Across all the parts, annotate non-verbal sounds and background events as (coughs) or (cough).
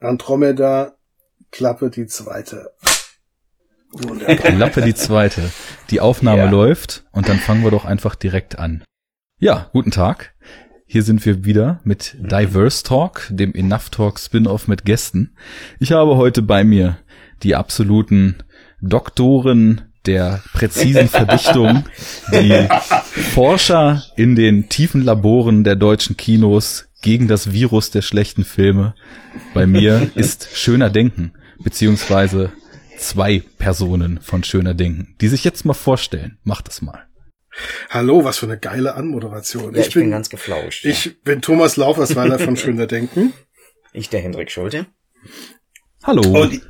Andromeda, Klappe die zweite. Wunderbar. Klappe die zweite. Die Aufnahme ja. läuft und dann fangen wir doch einfach direkt an. Ja, guten Tag. Hier sind wir wieder mit Diverse Talk, dem Enough Talk Spin-off mit Gästen. Ich habe heute bei mir die absoluten Doktoren der präzisen Verdichtung, die (laughs) Forscher in den tiefen Laboren der deutschen Kinos gegen das Virus der schlechten Filme. Bei mir (laughs) ist Schöner Denken, beziehungsweise zwei Personen von Schöner Denken, die sich jetzt mal vorstellen. Macht das mal. Hallo, was für eine geile Anmoderation. Ja, ich, ich bin, bin, ganz geflauscht. Ich ja. bin Thomas Laufersweiler von (laughs) Schöner Denken. Ich der Hendrik Schulte. Hallo. Und,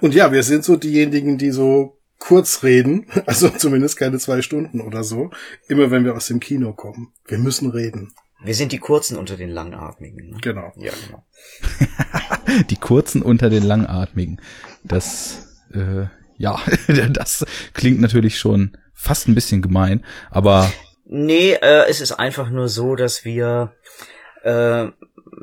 und ja, wir sind so diejenigen, die so kurz reden, (laughs) also zumindest keine zwei Stunden oder so, immer wenn wir aus dem Kino kommen. Wir müssen reden. Wir sind die Kurzen unter den Langatmigen. Ne? Genau. Ja, genau. (laughs) die Kurzen unter den Langatmigen. Das, äh, ja, (laughs) das klingt natürlich schon fast ein bisschen gemein, aber. Nee, äh, es ist einfach nur so, dass wir, äh,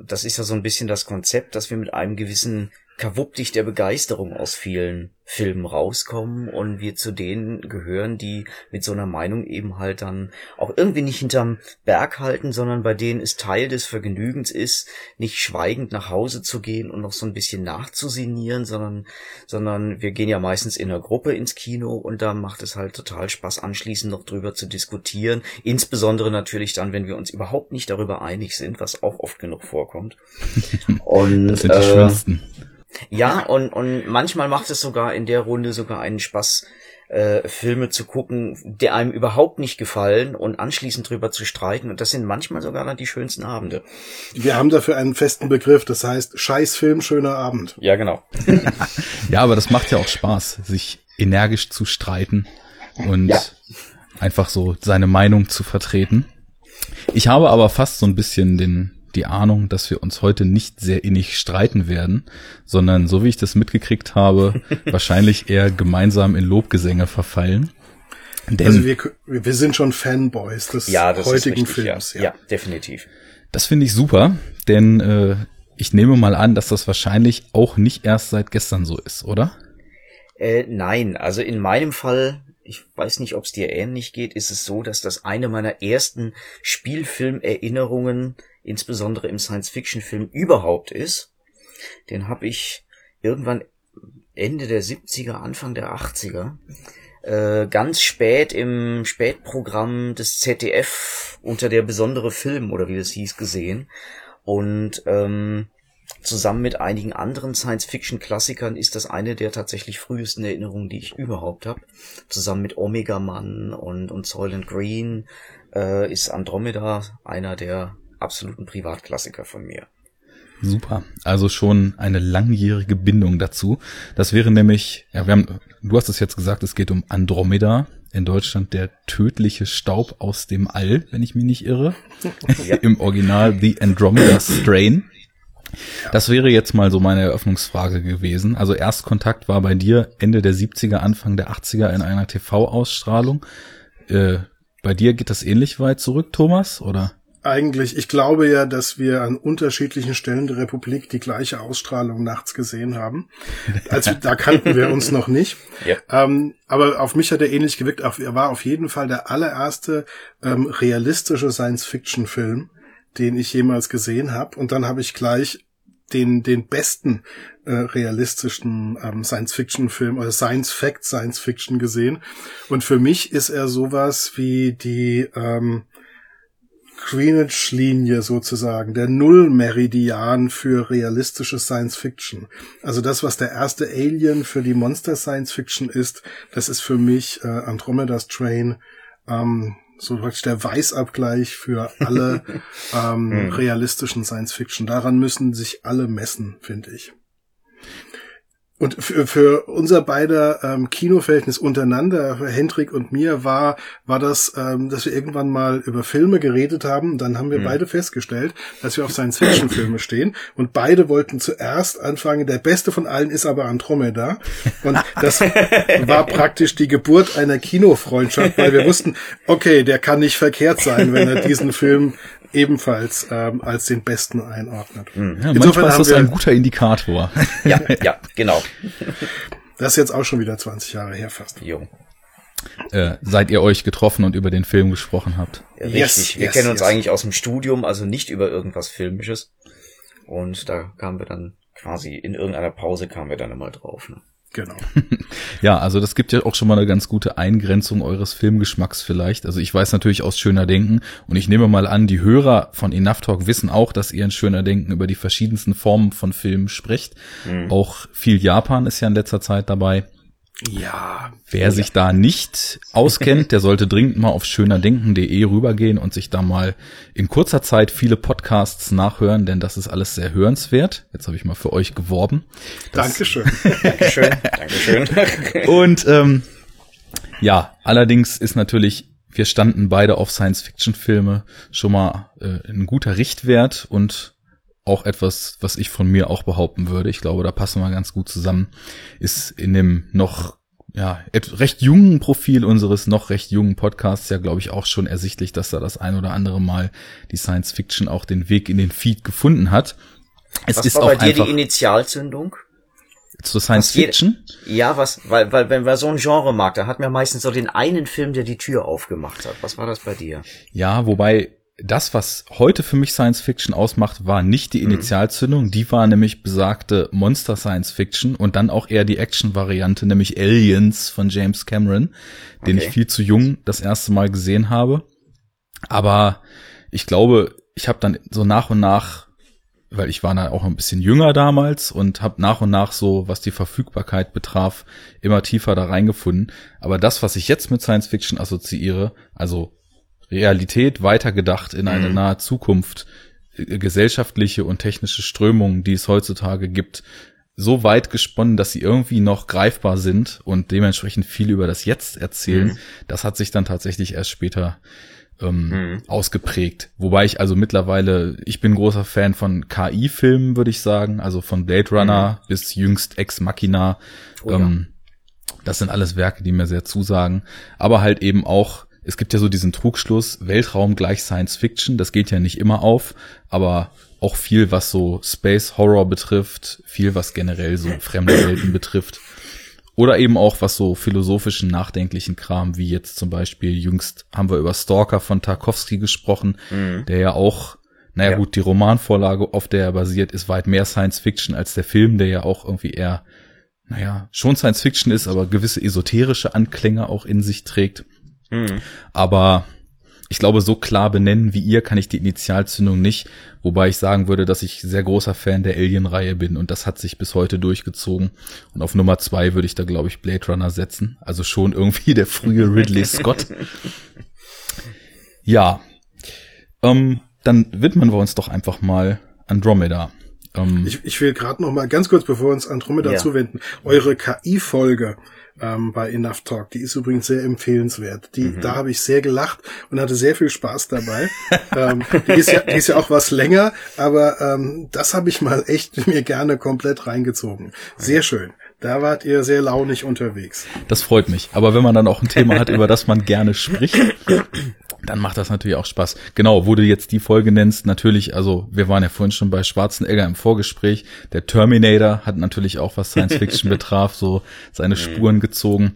das ist ja so ein bisschen das Konzept, dass wir mit einem gewissen Kawuppdig der Begeisterung aus vielen Filmen rauskommen und wir zu denen gehören, die mit so einer Meinung eben halt dann auch irgendwie nicht hinterm Berg halten, sondern bei denen es Teil des Vergnügens ist, nicht schweigend nach Hause zu gehen und noch so ein bisschen nachzusinieren, sondern, sondern wir gehen ja meistens in einer Gruppe ins Kino und da macht es halt total Spaß, anschließend noch drüber zu diskutieren. Insbesondere natürlich dann, wenn wir uns überhaupt nicht darüber einig sind, was auch oft genug vorkommt. (laughs) Und, das sind die äh, schönsten. Ja, und, und manchmal macht es sogar in der Runde sogar einen Spaß, äh, Filme zu gucken, die einem überhaupt nicht gefallen und anschließend drüber zu streiten. Und das sind manchmal sogar dann die schönsten Abende. Wir haben dafür einen festen Begriff, das heißt Scheißfilm, schöner Abend. Ja, genau. ja, aber das macht ja auch Spaß, sich energisch zu streiten und ja. einfach so seine Meinung zu vertreten. Ich habe aber fast so ein bisschen den die Ahnung, dass wir uns heute nicht sehr innig streiten werden, sondern so wie ich das mitgekriegt habe, (laughs) wahrscheinlich eher gemeinsam in Lobgesänge verfallen. Denn, also wir, wir sind schon Fanboys des ja, heutigen richtig, Films. Ja, ja. ja definitiv. Das finde ich super, denn äh, ich nehme mal an, dass das wahrscheinlich auch nicht erst seit gestern so ist, oder? Äh, nein, also in meinem Fall, ich weiß nicht, ob es dir ähnlich geht, ist es so, dass das eine meiner ersten Spielfilmerinnerungen insbesondere im Science-Fiction-Film überhaupt ist. Den habe ich irgendwann Ende der 70er, Anfang der 80er äh, ganz spät im Spätprogramm des ZDF unter der besondere Film oder wie das hieß gesehen und ähm, zusammen mit einigen anderen Science-Fiction-Klassikern ist das eine der tatsächlich frühesten Erinnerungen, die ich überhaupt habe. Zusammen mit Omega Man und, und Soylent Green äh, ist Andromeda einer der absoluten Privatklassiker von mir. Super. Also schon eine langjährige Bindung dazu. Das wäre nämlich, ja, wir haben, du hast es jetzt gesagt, es geht um Andromeda. In Deutschland der tödliche Staub aus dem All, wenn ich mich nicht irre. Ja. (laughs) Im Original The Andromeda Strain. Das wäre jetzt mal so meine Eröffnungsfrage gewesen. Also Erstkontakt war bei dir Ende der 70er, Anfang der 80er in einer TV-Ausstrahlung. Äh, bei dir geht das ähnlich weit zurück, Thomas, oder? eigentlich, ich glaube ja, dass wir an unterschiedlichen Stellen der Republik die gleiche Ausstrahlung nachts gesehen haben. Also (laughs) da kannten wir uns noch nicht. Ja. Ähm, aber auf mich hat er ähnlich gewirkt. Er war auf jeden Fall der allererste ähm, realistische Science-Fiction-Film, den ich jemals gesehen habe. Und dann habe ich gleich den, den besten äh, realistischen ähm, Science-Fiction-Film oder Science-Fact Science-Fiction gesehen. Und für mich ist er sowas wie die ähm, Greenwich-Linie sozusagen, der Nullmeridian für realistische Science Fiction. Also das, was der erste Alien für die Monster Science Fiction ist, das ist für mich äh, Andromeda's Train ähm, so praktisch der Weißabgleich für alle (laughs) ähm, hm. realistischen Science Fiction. Daran müssen sich alle messen, finde ich. Und für, für unser beider ähm, Kinoverhältnis untereinander, Hendrik und mir, war, war das, ähm, dass wir irgendwann mal über Filme geredet haben. Und dann haben wir mhm. beide festgestellt, dass wir auf Science-Fiction-Filme stehen. Und beide wollten zuerst anfangen, der beste von allen ist aber Andromeda. Und das war praktisch die Geburt einer Kinofreundschaft, weil wir wussten, okay, der kann nicht verkehrt sein, wenn er diesen Film ebenfalls ähm, als den besten einordnet. Mhm. Ja, Insofern ist das ein guter Indikator. (laughs) Ja, ja, genau. Das ist jetzt auch schon wieder 20 Jahre her fast. Jo. Äh, seit ihr euch getroffen und über den Film gesprochen habt. Richtig. Yes, wir yes, kennen uns yes. eigentlich aus dem Studium, also nicht über irgendwas Filmisches. Und da kamen wir dann quasi in irgendeiner Pause kamen wir dann einmal drauf. Ne? Genau. (laughs) ja, also das gibt ja auch schon mal eine ganz gute Eingrenzung eures Filmgeschmacks vielleicht. Also ich weiß natürlich aus Schöner Denken und ich nehme mal an, die Hörer von Enough Talk wissen auch, dass ihr in Schöner Denken über die verschiedensten Formen von Filmen sprecht. Mhm. Auch viel Japan ist ja in letzter Zeit dabei. Ja. Wer ja. sich da nicht auskennt, der sollte dringend mal auf schönerdenken.de rübergehen und sich da mal in kurzer Zeit viele Podcasts nachhören, denn das ist alles sehr hörenswert. Jetzt habe ich mal für euch geworben. Das Dankeschön. (laughs) Dankeschön. Dankeschön. und ähm, ja, allerdings ist natürlich, wir standen beide auf Science-Fiction-Filme schon mal äh, ein guter Richtwert und auch etwas, was ich von mir auch behaupten würde. Ich glaube, da passen wir ganz gut zusammen. Ist in dem noch ja, recht jungen Profil unseres noch recht jungen Podcasts ja, glaube ich, auch schon ersichtlich, dass da das ein oder andere Mal die Science Fiction auch den Weg in den Feed gefunden hat. Es was ist war auch bei dir die Initialzündung? Zur Science Fiction? ja, was, weil, weil, wenn man so ein Genre mag, da hat man meistens so den einen Film, der die Tür aufgemacht hat. Was war das bei dir? Ja, wobei das, was heute für mich Science Fiction ausmacht, war nicht die mhm. Initialzündung, mhm. die war nämlich besagte Monster Science Fiction und dann auch eher die Action-Variante, nämlich Aliens von James Cameron, den okay. ich viel zu jung das erste Mal gesehen habe. Aber ich glaube, ich habe dann so nach und nach, weil ich war da auch ein bisschen jünger damals und habe nach und nach so, was die Verfügbarkeit betraf, immer tiefer da reingefunden. Aber das, was ich jetzt mit Science Fiction assoziiere, also Realität weitergedacht in eine mhm. nahe Zukunft, äh, gesellschaftliche und technische Strömungen, die es heutzutage gibt, so weit gesponnen, dass sie irgendwie noch greifbar sind und dementsprechend viel über das Jetzt erzählen. Mhm. Das hat sich dann tatsächlich erst später ähm, mhm. ausgeprägt. Wobei ich also mittlerweile, ich bin großer Fan von KI-Filmen, würde ich sagen, also von Blade Runner mhm. bis jüngst Ex Machina. Oh, ähm, ja. Das sind alles Werke, die mir sehr zusagen. Aber halt eben auch es gibt ja so diesen Trugschluss, Weltraum gleich Science Fiction, das geht ja nicht immer auf, aber auch viel, was so Space Horror betrifft, viel, was generell so fremde Welten betrifft. Oder eben auch was so philosophischen, nachdenklichen Kram, wie jetzt zum Beispiel jüngst haben wir über Stalker von Tarkovsky gesprochen, mhm. der ja auch, naja ja. gut, die Romanvorlage, auf der er basiert, ist weit mehr Science Fiction als der Film, der ja auch irgendwie eher, naja, schon Science Fiction ist, aber gewisse esoterische Anklänge auch in sich trägt. Mhm. Aber ich glaube, so klar benennen wie ihr kann ich die Initialzündung nicht, wobei ich sagen würde, dass ich sehr großer Fan der Alien-Reihe bin und das hat sich bis heute durchgezogen. Und auf Nummer zwei würde ich da, glaube ich, Blade Runner setzen. Also schon irgendwie der frühe (laughs) Ridley Scott. Ja. Ähm, dann widmen wir uns doch einfach mal Andromeda. Ähm, ich, ich will gerade noch mal ganz kurz, bevor wir uns Andromeda ja. zuwenden, eure KI-Folge ähm, bei Enough Talk. Die ist übrigens sehr empfehlenswert. Die, mhm. Da habe ich sehr gelacht und hatte sehr viel Spaß dabei. (laughs) ähm, die, ist ja, die ist ja auch was länger, aber ähm, das habe ich mal echt (laughs) mir gerne komplett reingezogen. Sehr schön. Da wart ihr sehr launig unterwegs. Das freut mich. Aber wenn man dann auch ein Thema hat, über das man gerne spricht, dann macht das natürlich auch Spaß. Genau, wo du jetzt die Folge nennst, natürlich, also wir waren ja vorhin schon bei Schwarzenegger im Vorgespräch. Der Terminator hat natürlich auch, was Science Fiction (laughs) betraf, so seine mhm. Spuren gezogen.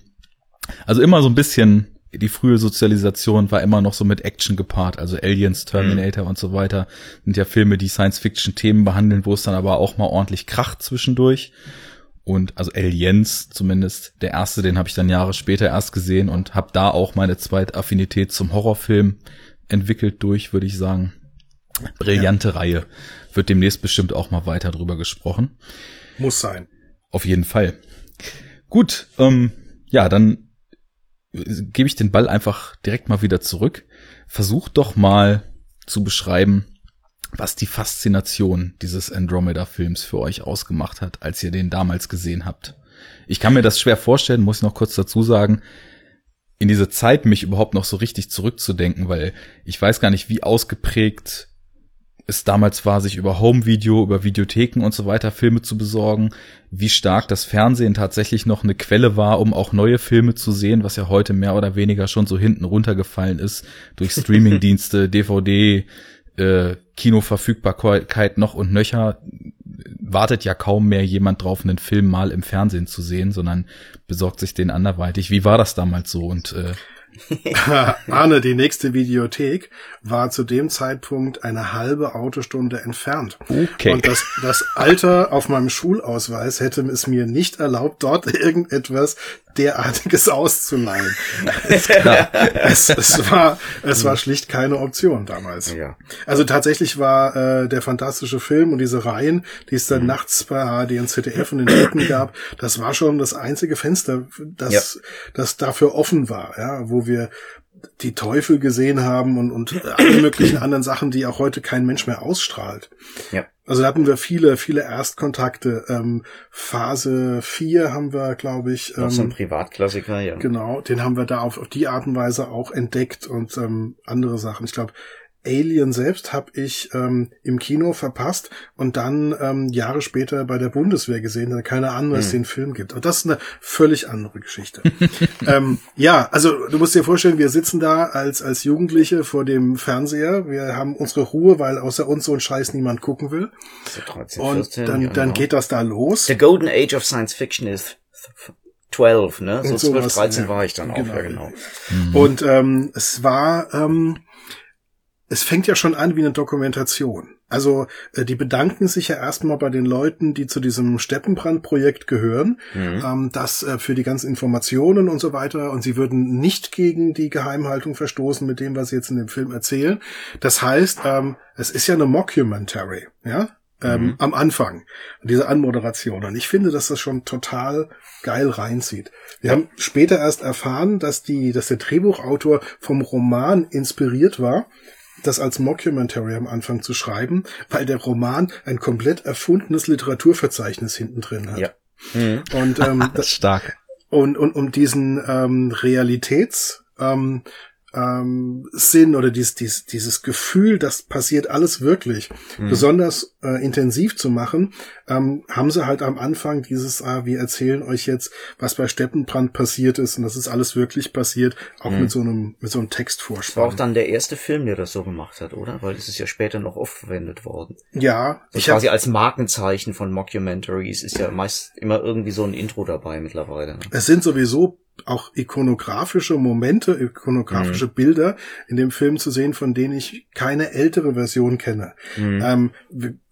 Also immer so ein bisschen, die frühe Sozialisation war immer noch so mit Action gepaart, also Aliens, Terminator mhm. und so weiter. Sind ja Filme, die Science Fiction Themen behandeln, wo es dann aber auch mal ordentlich kracht zwischendurch und also Aliens zumindest der erste, den habe ich dann Jahre später erst gesehen und habe da auch meine zweite Affinität zum Horrorfilm entwickelt durch, würde ich sagen. Brillante ja. Reihe. Wird demnächst bestimmt auch mal weiter drüber gesprochen. Muss sein. Auf jeden Fall. Gut, ähm, ja, dann gebe ich den Ball einfach direkt mal wieder zurück. Versucht doch mal zu beschreiben, was die Faszination dieses Andromeda-Films für euch ausgemacht hat, als ihr den damals gesehen habt. Ich kann mir das schwer vorstellen, muss ich noch kurz dazu sagen, in diese Zeit mich überhaupt noch so richtig zurückzudenken, weil ich weiß gar nicht, wie ausgeprägt es damals war, sich über Home-Video, über Videotheken und so weiter Filme zu besorgen, wie stark das Fernsehen tatsächlich noch eine Quelle war, um auch neue Filme zu sehen, was ja heute mehr oder weniger schon so hinten runtergefallen ist durch (laughs) Streamingdienste, DVD, äh, Kinoverfügbarkeit noch und nöcher wartet ja kaum mehr jemand drauf, einen Film mal im Fernsehen zu sehen, sondern besorgt sich den anderweitig. Wie war das damals so? Und äh, (laughs) Arne, die nächste Videothek war zu dem Zeitpunkt eine halbe Autostunde entfernt. Okay. Und das, das Alter auf meinem Schulausweis hätte es mir nicht erlaubt, dort (laughs) irgendetwas derartiges (laughs) auszuleihen. es, es, war, es war schlicht keine Option damals. Ja. Also tatsächlich war äh, der fantastische Film und diese Reihen, die es dann mhm. nachts bei ARD und ZDF und den Städten (clears throat) gab, das war schon das einzige Fenster, das, ja. das dafür offen war, ja, wo wir die Teufel gesehen haben und, und alle möglichen anderen Sachen, die auch heute kein Mensch mehr ausstrahlt. Ja. Also da hatten wir viele, viele Erstkontakte. Ähm, Phase 4 haben wir, glaube ich. Ähm, so ein Privatklassiker, ja. Genau, den haben wir da auf, auf die Art und Weise auch entdeckt und ähm, andere Sachen. Ich glaube, Alien selbst habe ich ähm, im Kino verpasst und dann ähm, Jahre später bei der Bundeswehr gesehen, da keine Ahnung, dass es hm. den Film gibt. Und das ist eine völlig andere Geschichte. (laughs) ähm, ja, also du musst dir vorstellen, wir sitzen da als, als Jugendliche vor dem Fernseher. Wir haben unsere Ruhe, weil außer uns so ein Scheiß niemand gucken will. 13, und 14, dann, ja, dann genau. geht das da los. The Golden Age of Science Fiction is 12, ne? So 12, 13 ja. war ich dann auch, genau. ja genau. Mhm. Und ähm, es war ähm, es fängt ja schon an wie eine Dokumentation. Also äh, die bedanken sich ja erstmal bei den Leuten, die zu diesem Steppenbrand-Projekt gehören, mhm. ähm, das äh, für die ganzen Informationen und so weiter. Und sie würden nicht gegen die Geheimhaltung verstoßen mit dem, was sie jetzt in dem Film erzählen. Das heißt, ähm, es ist ja eine Mockumentary, ja, ähm, mhm. am Anfang, diese Anmoderation. Und ich finde, dass das schon total geil reinzieht. Wir haben später erst erfahren, dass die, dass der Drehbuchautor vom Roman inspiriert war das als Mockumentary am Anfang zu schreiben, weil der Roman ein komplett erfundenes Literaturverzeichnis hinten drin hat. Ja. Mhm. Und ähm, (laughs) das stark. Und, und um diesen ähm, Realitäts ähm, ähm, Sinn oder dieses, dieses, dieses Gefühl, das passiert alles wirklich, mhm. besonders äh, intensiv zu machen, ähm, haben sie halt am Anfang dieses, ah, wir erzählen euch jetzt, was bei Steppenbrand passiert ist und das ist alles wirklich passiert, auch mhm. mit so einem, mit so einem Textvorspann. Das war auch dann der erste Film, der das so gemacht hat, oder? Weil das ist ja später noch oft verwendet worden. Ja. So ich quasi als Markenzeichen von Mockumentaries ist ja meist immer irgendwie so ein Intro dabei mittlerweile. Ne? Es sind sowieso auch ikonografische Momente, ikonografische mhm. Bilder in dem Film zu sehen, von denen ich keine ältere Version kenne. Mhm. Ähm,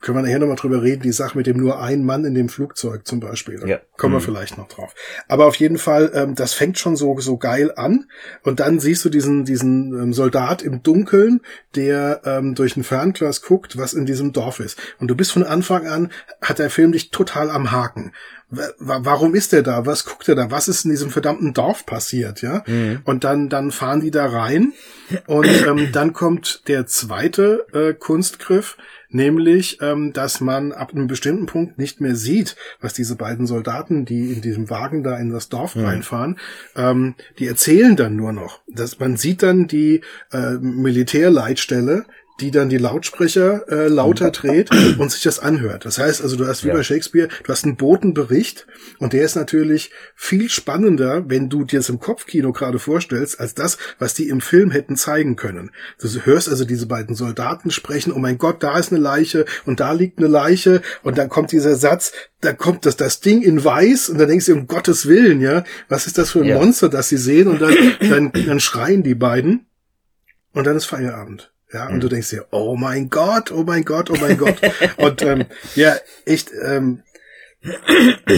können wir nachher nochmal drüber reden, die Sache mit dem nur ein Mann in dem Flugzeug zum Beispiel. Da ja. kommen mhm. wir vielleicht noch drauf. Aber auf jeden Fall, ähm, das fängt schon so, so geil an. Und dann siehst du diesen, diesen ähm, Soldat im Dunkeln, der ähm, durch ein Fernglas guckt, was in diesem Dorf ist. Und du bist von Anfang an, hat der Film dich total am Haken warum ist er da? Was guckt er da? Was ist in diesem verdammten Dorf passiert? Ja. Mhm. Und dann, dann fahren die da rein und ähm, dann kommt der zweite äh, Kunstgriff, nämlich, ähm, dass man ab einem bestimmten Punkt nicht mehr sieht, was diese beiden Soldaten, die in diesem Wagen da in das Dorf mhm. reinfahren, ähm, die erzählen dann nur noch. Dass man sieht dann die äh, Militärleitstelle, die dann die Lautsprecher äh, lauter dreht und sich das anhört. Das heißt also, du hast wie ja. bei Shakespeare, du hast einen Botenbericht und der ist natürlich viel spannender, wenn du dir das im Kopfkino gerade vorstellst, als das, was die im Film hätten zeigen können. Du hörst also diese beiden Soldaten sprechen, oh mein Gott, da ist eine Leiche und da liegt eine Leiche und dann kommt dieser Satz, da kommt das, das Ding in weiß und dann denkst du, um Gottes Willen, ja, was ist das für ein ja. Monster, das sie sehen und dann, dann, dann schreien die beiden und dann ist Feierabend. Ja, und mhm. du denkst dir, oh mein Gott, oh mein Gott, oh mein Gott. (laughs) und ähm, ja, echt, ähm,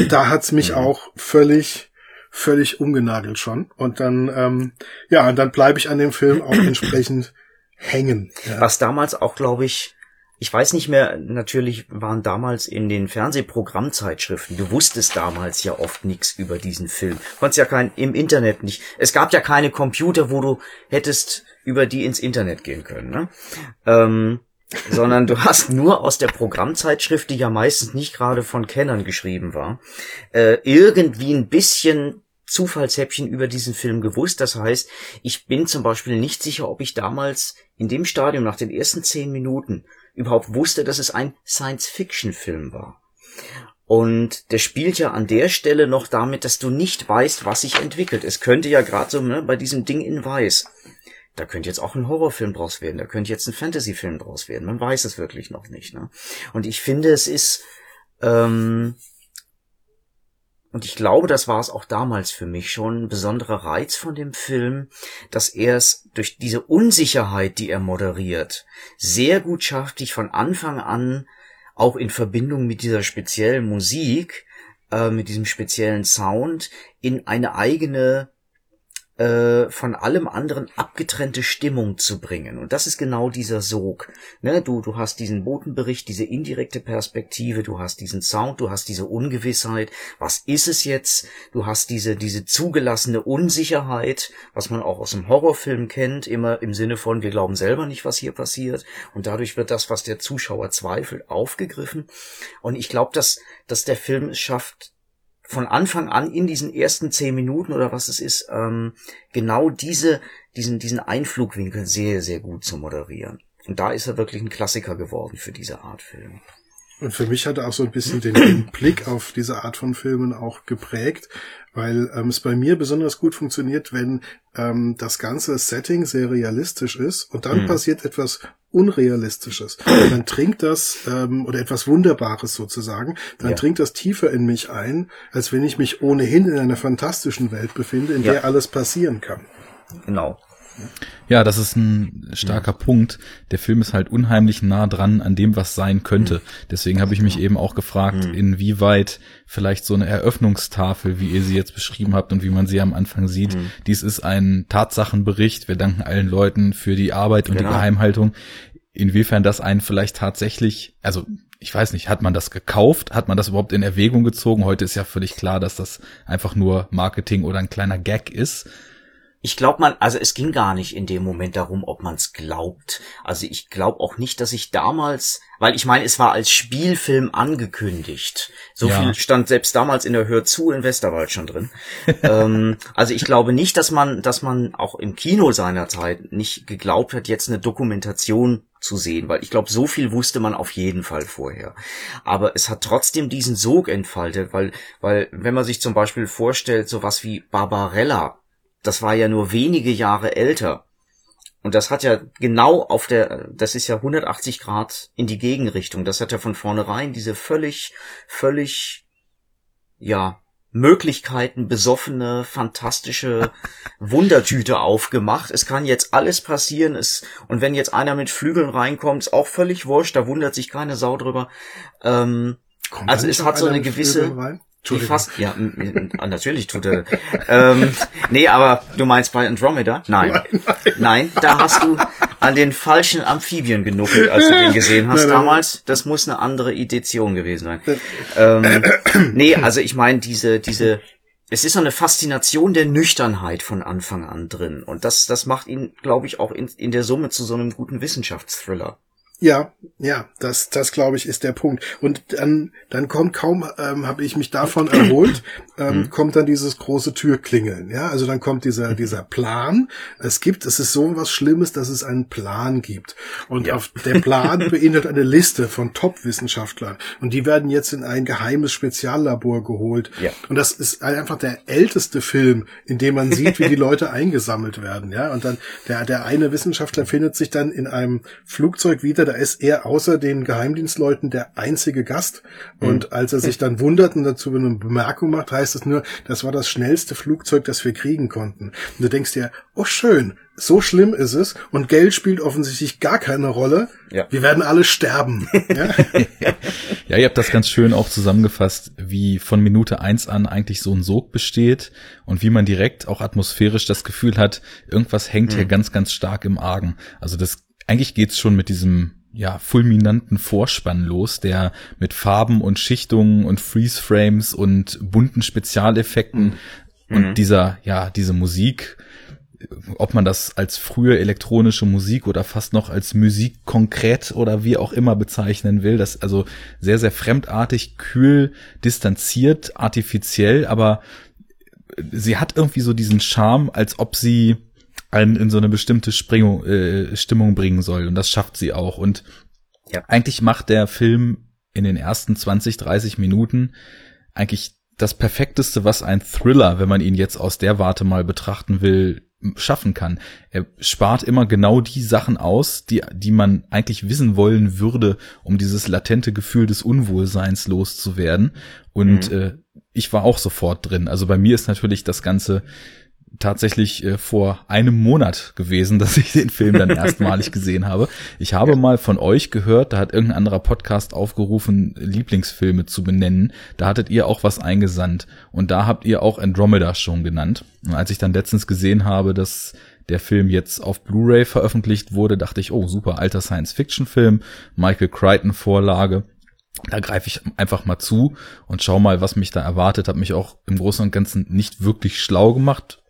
da hat's mich mhm. auch völlig, völlig umgenagelt schon. Und dann, ähm, ja, und dann bleibe ich an dem Film auch (clears throat) entsprechend hängen. Ja. Was damals auch, glaube ich, ich weiß nicht mehr, natürlich waren damals in den Fernsehprogrammzeitschriften, du wusstest damals ja oft nichts über diesen Film. Konntest ja kein, im Internet nicht. Es gab ja keine Computer, wo du hättest über die ins Internet gehen können, ne? Ähm, sondern du hast nur aus der Programmzeitschrift, die ja meistens nicht gerade von Kennern geschrieben war, äh, irgendwie ein bisschen Zufallshäppchen über diesen Film gewusst. Das heißt, ich bin zum Beispiel nicht sicher, ob ich damals in dem Stadium nach den ersten zehn Minuten überhaupt wusste, dass es ein Science-Fiction-Film war. Und der spielt ja an der Stelle noch damit, dass du nicht weißt, was sich entwickelt. Es könnte ja gerade so ne, bei diesem Ding in Weiß da könnte jetzt auch ein Horrorfilm draus werden, da könnte jetzt ein Fantasyfilm draus werden. Man weiß es wirklich noch nicht. Ne? Und ich finde, es ist ähm, und ich glaube, das war es auch damals für mich schon ein besonderer Reiz von dem Film, dass er es durch diese Unsicherheit, die er moderiert, sehr gut schafft, dich von Anfang an auch in Verbindung mit dieser speziellen Musik, äh, mit diesem speziellen Sound, in eine eigene äh, von allem anderen abgetrennte Stimmung zu bringen. Und das ist genau dieser Sog. Ne? Du, du hast diesen Botenbericht, diese indirekte Perspektive, du hast diesen Sound, du hast diese Ungewissheit. Was ist es jetzt? Du hast diese, diese zugelassene Unsicherheit, was man auch aus dem Horrorfilm kennt, immer im Sinne von, wir glauben selber nicht, was hier passiert. Und dadurch wird das, was der Zuschauer zweifelt, aufgegriffen. Und ich glaube, dass, dass der Film es schafft, von Anfang an in diesen ersten zehn Minuten oder was es ist, ähm, genau diese, diesen, diesen Einflugwinkel sehr, sehr gut zu moderieren. Und da ist er wirklich ein Klassiker geworden für diese Art Film. Und für mich hat er auch so ein bisschen den, den (clears throat) Blick auf diese Art von Filmen auch geprägt, weil ähm, es bei mir besonders gut funktioniert, wenn ähm, das ganze Setting sehr realistisch ist und dann mhm. passiert etwas Unrealistisches. Dann trinkt das, ähm, oder etwas Wunderbares sozusagen, dann ja. trinkt das tiefer in mich ein, als wenn ich mich ohnehin in einer fantastischen Welt befinde, in ja. der alles passieren kann. Genau. Ja, das ist ein starker mhm. Punkt. Der Film ist halt unheimlich nah dran an dem, was sein könnte. Mhm. Deswegen habe ich mich eben auch gefragt, mhm. inwieweit vielleicht so eine Eröffnungstafel, wie ihr sie jetzt beschrieben habt und wie man sie am Anfang sieht, mhm. dies ist ein Tatsachenbericht. Wir danken allen Leuten für die Arbeit und genau. die Geheimhaltung. Inwiefern das einen vielleicht tatsächlich, also ich weiß nicht, hat man das gekauft? Hat man das überhaupt in Erwägung gezogen? Heute ist ja völlig klar, dass das einfach nur Marketing oder ein kleiner Gag ist. Ich glaube man, also es ging gar nicht in dem Moment darum, ob man es glaubt. Also ich glaube auch nicht, dass ich damals, weil ich meine, es war als Spielfilm angekündigt. So ja. viel stand selbst damals in der Hör zu in Westerwald schon drin. (laughs) ähm, also ich glaube nicht, dass man, dass man auch im Kino seiner Zeit nicht geglaubt hat, jetzt eine Dokumentation zu sehen, weil ich glaube, so viel wusste man auf jeden Fall vorher. Aber es hat trotzdem diesen Sog entfaltet, weil, weil wenn man sich zum Beispiel vorstellt, sowas wie Barbarella das war ja nur wenige Jahre älter. Und das hat ja genau auf der, das ist ja 180 Grad in die Gegenrichtung. Das hat ja von vornherein diese völlig, völlig, ja, Möglichkeiten besoffene, fantastische (laughs) Wundertüte aufgemacht. Es kann jetzt alles passieren. Es, und wenn jetzt einer mit Flügeln reinkommt, ist auch völlig wurscht. Da wundert sich keine Sau drüber. Ähm, also es hat so eine gewisse, die fast, ja, natürlich tut er. (laughs) ähm, nee, aber du meinst bei Andromeda? Nein. Nein, nein. nein, da hast du an den falschen Amphibien genuckelt, als du den (laughs) gesehen hast nein, nein. damals. Das muss eine andere Edition gewesen sein. ähm, (laughs) nee, also ich meine, diese, diese, es ist so eine Faszination der Nüchternheit von Anfang an drin. Und das, das macht ihn, glaube ich, auch in, in der Summe zu so einem guten Wissenschaftsthriller. Ja, ja, das, das glaube ich ist der Punkt. Und dann, dann kommt kaum, ähm, habe ich mich davon erholt, (clears throat) ähm, mhm. kommt dann dieses große Türklingeln. Ja, also dann kommt dieser, mhm. dieser Plan. Es gibt, es ist so was Schlimmes, dass es einen Plan gibt. Und ja. auf der Plan (laughs) beinhaltet eine Liste von Top-Wissenschaftlern. Und die werden jetzt in ein geheimes Speziallabor geholt. Ja. Und das ist einfach der älteste Film, in dem man sieht, wie die (laughs) Leute eingesammelt werden. Ja, und dann der, der eine Wissenschaftler findet sich dann in einem Flugzeug wieder da ist er außer den Geheimdienstleuten der einzige Gast. Und mhm. als er sich dann wundert und dazu eine Bemerkung macht, heißt es nur, das war das schnellste Flugzeug, das wir kriegen konnten. Und du denkst dir, oh schön, so schlimm ist es und Geld spielt offensichtlich gar keine Rolle. Ja. Wir werden alle sterben. (laughs) ja? ja, ihr habt das ganz schön auch zusammengefasst, wie von Minute eins an eigentlich so ein Sog besteht und wie man direkt auch atmosphärisch das Gefühl hat, irgendwas hängt mhm. hier ganz, ganz stark im Argen. Also das eigentlich geht's schon mit diesem ja, fulminanten Vorspann los, der mit Farben und Schichtungen und Freeze-Frames und bunten Spezialeffekten mhm. und dieser, ja, diese Musik, ob man das als frühe elektronische Musik oder fast noch als Musik konkret oder wie auch immer bezeichnen will, das also sehr, sehr fremdartig, kühl, distanziert, artifiziell, aber sie hat irgendwie so diesen Charme, als ob sie einen in so eine bestimmte Springung, äh, Stimmung bringen soll. Und das schafft sie auch. Und ja. eigentlich macht der Film in den ersten 20, 30 Minuten eigentlich das perfekteste, was ein Thriller, wenn man ihn jetzt aus der Warte mal betrachten will, schaffen kann. Er spart immer genau die Sachen aus, die, die man eigentlich wissen wollen würde, um dieses latente Gefühl des Unwohlseins loszuwerden. Und mhm. äh, ich war auch sofort drin. Also bei mir ist natürlich das Ganze tatsächlich äh, vor einem Monat gewesen, (laughs) dass ich den Film dann erstmalig gesehen habe. Ich habe ja. mal von euch gehört, da hat irgendein anderer Podcast aufgerufen, Lieblingsfilme zu benennen. Da hattet ihr auch was eingesandt und da habt ihr auch Andromeda schon genannt. Und als ich dann letztens gesehen habe, dass der Film jetzt auf Blu-ray veröffentlicht wurde, dachte ich, oh super, alter Science-Fiction-Film, Michael Crichton Vorlage da greife ich einfach mal zu und schau mal, was mich da erwartet. Hat mich auch im Großen und Ganzen nicht wirklich schlau gemacht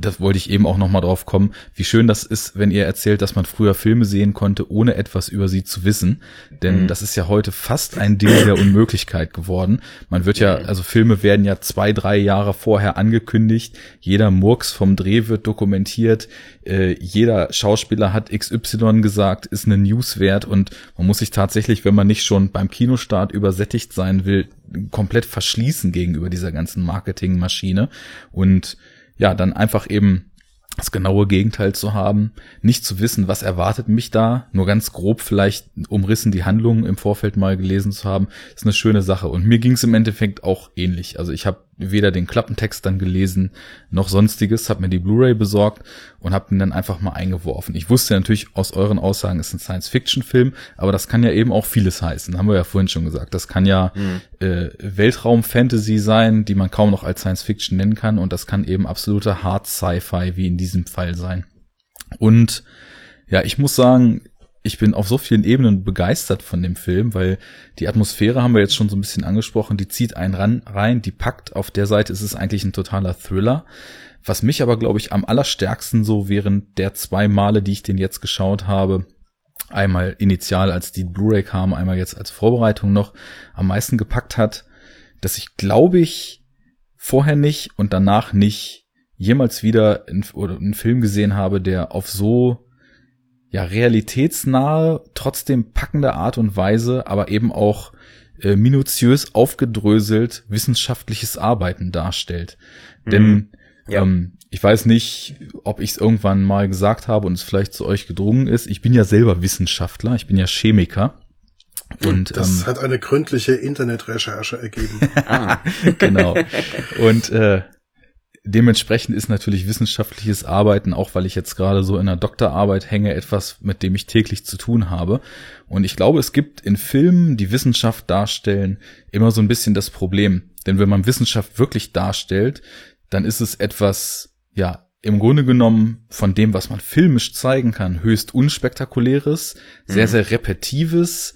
das wollte ich eben auch nochmal drauf kommen, wie schön das ist, wenn ihr erzählt, dass man früher Filme sehen konnte, ohne etwas über sie zu wissen. Denn mhm. das ist ja heute fast ein Ding der Unmöglichkeit geworden. Man wird ja, also Filme werden ja zwei, drei Jahre vorher angekündigt. Jeder Murks vom Dreh wird dokumentiert. Äh, jeder Schauspieler hat XY gesagt, ist eine News wert und man muss sich tatsächlich, wenn man nicht schon beim Kinostart übersättigt sein will, komplett verschließen gegenüber dieser ganzen Marketingmaschine. Und ja, dann einfach eben das genaue Gegenteil zu haben, nicht zu wissen, was erwartet mich da, nur ganz grob vielleicht umrissen die Handlungen im Vorfeld mal gelesen zu haben, ist eine schöne Sache. Und mir ging es im Endeffekt auch ähnlich. Also ich habe weder den Klappentext dann gelesen noch sonstiges, habe mir die Blu-ray besorgt und habe ihn dann einfach mal eingeworfen. Ich wusste natürlich aus euren Aussagen, es ist ein Science-Fiction-Film, aber das kann ja eben auch vieles heißen, haben wir ja vorhin schon gesagt. Das kann ja mhm. äh, Weltraum-Fantasy sein, die man kaum noch als Science-Fiction nennen kann und das kann eben absoluter Hard-Sci-Fi wie in diesem Fall sein. Und ja, ich muss sagen, ich bin auf so vielen Ebenen begeistert von dem Film, weil die Atmosphäre haben wir jetzt schon so ein bisschen angesprochen, die zieht einen ran, rein, die packt. Auf der Seite ist es eigentlich ein totaler Thriller. Was mich aber, glaube ich, am allerstärksten so während der zwei Male, die ich den jetzt geschaut habe, einmal initial, als die Blu-ray kam, einmal jetzt als Vorbereitung noch, am meisten gepackt hat, dass ich, glaube ich, vorher nicht und danach nicht jemals wieder einen Film gesehen habe, der auf so ja realitätsnahe, trotzdem packende Art und Weise, aber eben auch äh, minutiös aufgedröselt wissenschaftliches Arbeiten darstellt. Mhm. Denn ja. ähm, ich weiß nicht, ob ich es irgendwann mal gesagt habe und es vielleicht zu euch gedrungen ist. Ich bin ja selber Wissenschaftler, ich bin ja Chemiker. Und das ähm, hat eine gründliche Internetrecherche ergeben. ah. (laughs) genau. Und äh, dementsprechend ist natürlich wissenschaftliches Arbeiten, auch weil ich jetzt gerade so in einer Doktorarbeit hänge, etwas, mit dem ich täglich zu tun habe. Und ich glaube, es gibt in Filmen, die Wissenschaft darstellen, immer so ein bisschen das Problem. Denn wenn man Wissenschaft wirklich darstellt, dann ist es etwas, ja, im Grunde genommen von dem, was man filmisch zeigen kann, höchst unspektakuläres, sehr, mhm. sehr repetives,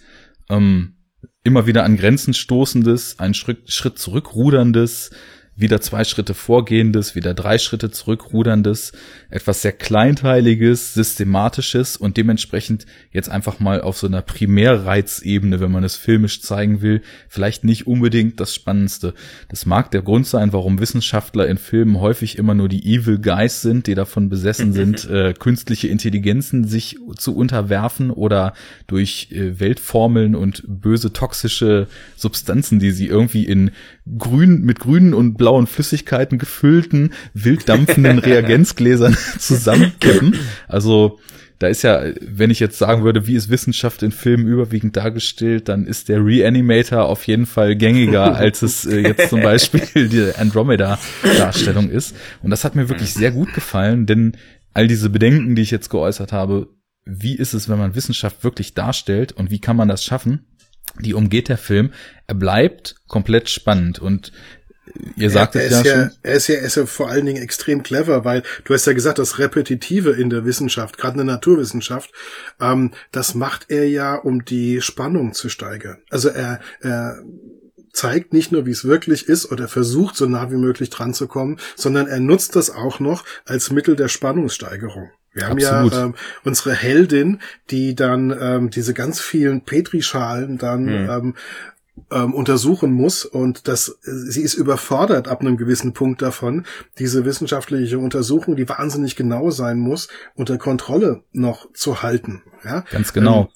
ähm, immer wieder an Grenzen stoßendes, einen Schritt, Schritt zurückruderndes, wieder zwei Schritte vorgehendes, wieder drei Schritte zurückruderndes, etwas sehr kleinteiliges, systematisches und dementsprechend jetzt einfach mal auf so einer Primärreizebene, wenn man es filmisch zeigen will, vielleicht nicht unbedingt das Spannendste. Das mag der Grund sein, warum Wissenschaftler in Filmen häufig immer nur die Evil Guys sind, die davon besessen (laughs) sind, äh, künstliche Intelligenzen sich zu unterwerfen oder durch äh, Weltformeln und böse toxische Substanzen, die sie irgendwie in grün, mit grünen und blauen Flüssigkeiten gefüllten, wild dampfenden (laughs) Reagenzgläsern (laughs) zusammenkippen. Also, da ist ja, wenn ich jetzt sagen würde, wie ist Wissenschaft in Filmen überwiegend dargestellt, dann ist der Reanimator auf jeden Fall gängiger, (laughs) als es äh, jetzt zum Beispiel die Andromeda-Darstellung ist. Und das hat mir wirklich sehr gut gefallen, denn all diese Bedenken, die ich jetzt geäußert habe, wie ist es, wenn man Wissenschaft wirklich darstellt und wie kann man das schaffen? Die umgeht der Film. Er bleibt komplett spannend und ihr sagt es ja, ja, schon. Er ist ja, er ist ja vor allen Dingen extrem clever, weil du hast ja gesagt, das Repetitive in der Wissenschaft, gerade in der Naturwissenschaft, ähm, das macht er ja, um die Spannung zu steigern. Also er, er zeigt nicht nur, wie es wirklich ist oder versucht, so nah wie möglich dran zu kommen, sondern er nutzt das auch noch als Mittel der Spannungssteigerung. Wir haben Absolut. ja ähm, unsere Heldin, die dann ähm, diese ganz vielen Petrischalen dann mhm. ähm, ähm, untersuchen muss und das, sie ist überfordert ab einem gewissen Punkt davon, diese wissenschaftliche Untersuchung, die wahnsinnig genau sein muss, unter Kontrolle noch zu halten. Ja? Ganz genau.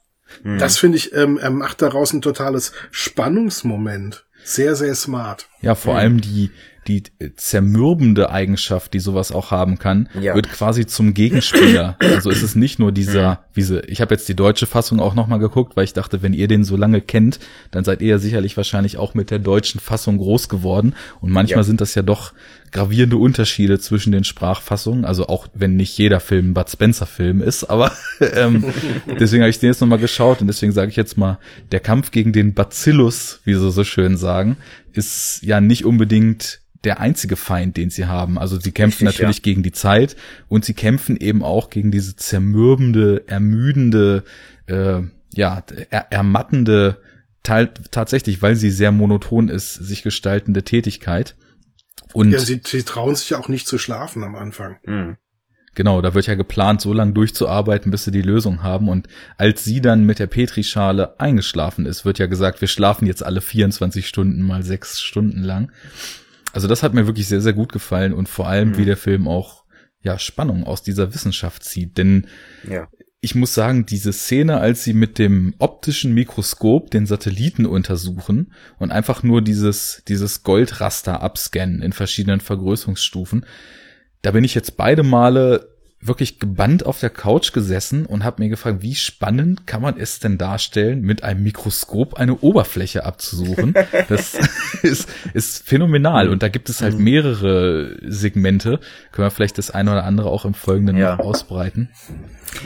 Ähm, mhm. Das finde ich, ähm, er macht daraus ein totales Spannungsmoment. Sehr, sehr smart. Ja, vor mhm. allem die, die zermürbende Eigenschaft, die sowas auch haben kann, ja. wird quasi zum Gegenspieler. also ist es nicht nur dieser, wie sie, ich habe jetzt die deutsche Fassung auch nochmal geguckt, weil ich dachte, wenn ihr den so lange kennt, dann seid ihr ja sicherlich wahrscheinlich auch mit der deutschen Fassung groß geworden. Und manchmal ja. sind das ja doch gravierende Unterschiede zwischen den Sprachfassungen. Also auch wenn nicht jeder Film ein Bud Spencer Film ist, aber (laughs) ähm, deswegen habe ich den jetzt nochmal geschaut und deswegen sage ich jetzt mal, der Kampf gegen den Bacillus, wie sie so schön sagen, ist ja nicht unbedingt der einzige Feind, den sie haben. Also sie kämpfen Richtig, natürlich ja. gegen die Zeit und sie kämpfen eben auch gegen diese zermürbende, ermüdende, äh, ja, er ermattende, tatsächlich, weil sie sehr monoton ist, sich gestaltende Tätigkeit. Und ja, sie, sie trauen sich ja auch nicht zu schlafen am Anfang. Mhm. Genau, da wird ja geplant, so lange durchzuarbeiten, bis sie die Lösung haben. Und als sie dann mit der Petrischale eingeschlafen ist, wird ja gesagt, wir schlafen jetzt alle 24 Stunden mal sechs Stunden lang. Also das hat mir wirklich sehr, sehr gut gefallen und vor allem, mhm. wie der Film auch ja Spannung aus dieser Wissenschaft zieht. Denn ja. Ich muss sagen, diese Szene, als sie mit dem optischen Mikroskop den Satelliten untersuchen und einfach nur dieses, dieses Goldraster abscannen in verschiedenen Vergrößerungsstufen, da bin ich jetzt beide Male wirklich gebannt auf der Couch gesessen und habe mir gefragt, wie spannend kann man es denn darstellen, mit einem Mikroskop eine Oberfläche abzusuchen. (laughs) Das ist, ist phänomenal und da gibt es halt mhm. mehrere Segmente. Können wir vielleicht das eine oder andere auch im Folgenden ja. noch ausbreiten.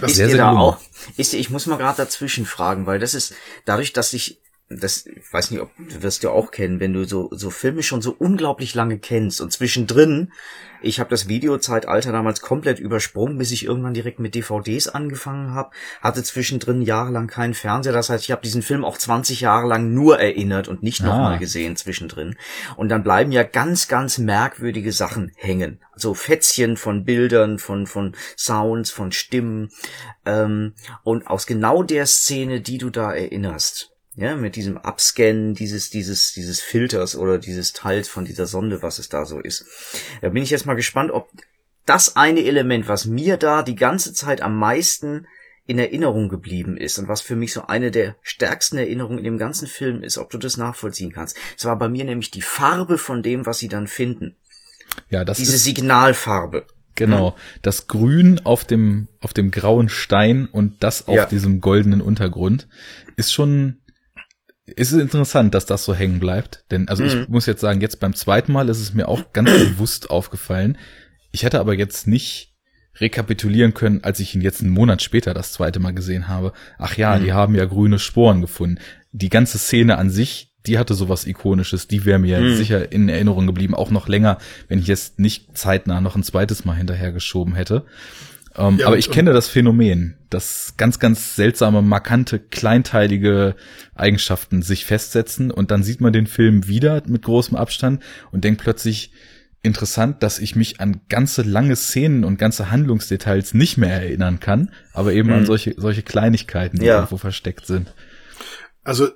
Das ist sehr, sehr da auch, ist, ich muss mal gerade dazwischen fragen, weil das ist dadurch, dass ich das, ich weiß nicht, ob du wirst ja auch kennen, wenn du so, so Filme schon so unglaublich lange kennst und zwischendrin, ich habe das Videozeitalter damals komplett übersprungen, bis ich irgendwann direkt mit DVDs angefangen habe, hatte zwischendrin jahrelang keinen Fernseher, das heißt, ich habe diesen Film auch 20 Jahre lang nur erinnert und nicht nochmal ah. gesehen zwischendrin. Und dann bleiben ja ganz, ganz merkwürdige Sachen hängen. So Fätzchen von Bildern, von, von Sounds, von Stimmen. Ähm, und aus genau der Szene, die du da erinnerst, ja, mit diesem Abscannen dieses, dieses, dieses Filters oder dieses Teils von dieser Sonde, was es da so ist. Da bin ich jetzt mal gespannt, ob das eine Element, was mir da die ganze Zeit am meisten in Erinnerung geblieben ist und was für mich so eine der stärksten Erinnerungen in dem ganzen Film ist, ob du das nachvollziehen kannst. Es war bei mir nämlich die Farbe von dem, was sie dann finden. Ja, das Diese ist Signalfarbe. Genau, das Grün auf dem auf dem grauen Stein und das auf ja. diesem goldenen Untergrund ist schon ist es interessant, dass das so hängen bleibt. Denn, also mhm. ich muss jetzt sagen, jetzt beim zweiten Mal ist es mir auch ganz (clears throat) bewusst aufgefallen. Ich hätte aber jetzt nicht rekapitulieren können, als ich ihn jetzt einen Monat später das zweite Mal gesehen habe. Ach ja, mhm. die haben ja grüne Sporen gefunden. Die ganze Szene an sich, die hatte sowas Ikonisches, die wäre mir mhm. sicher in Erinnerung geblieben, auch noch länger, wenn ich jetzt nicht zeitnah noch ein zweites Mal hinterhergeschoben hätte. Ähm, ja, aber ich kenne das Phänomen, dass ganz, ganz seltsame, markante, kleinteilige Eigenschaften sich festsetzen und dann sieht man den Film wieder mit großem Abstand und denkt plötzlich, interessant, dass ich mich an ganze lange Szenen und ganze Handlungsdetails nicht mehr erinnern kann, aber eben hm. an solche, solche Kleinigkeiten, die ja. irgendwo versteckt sind. Also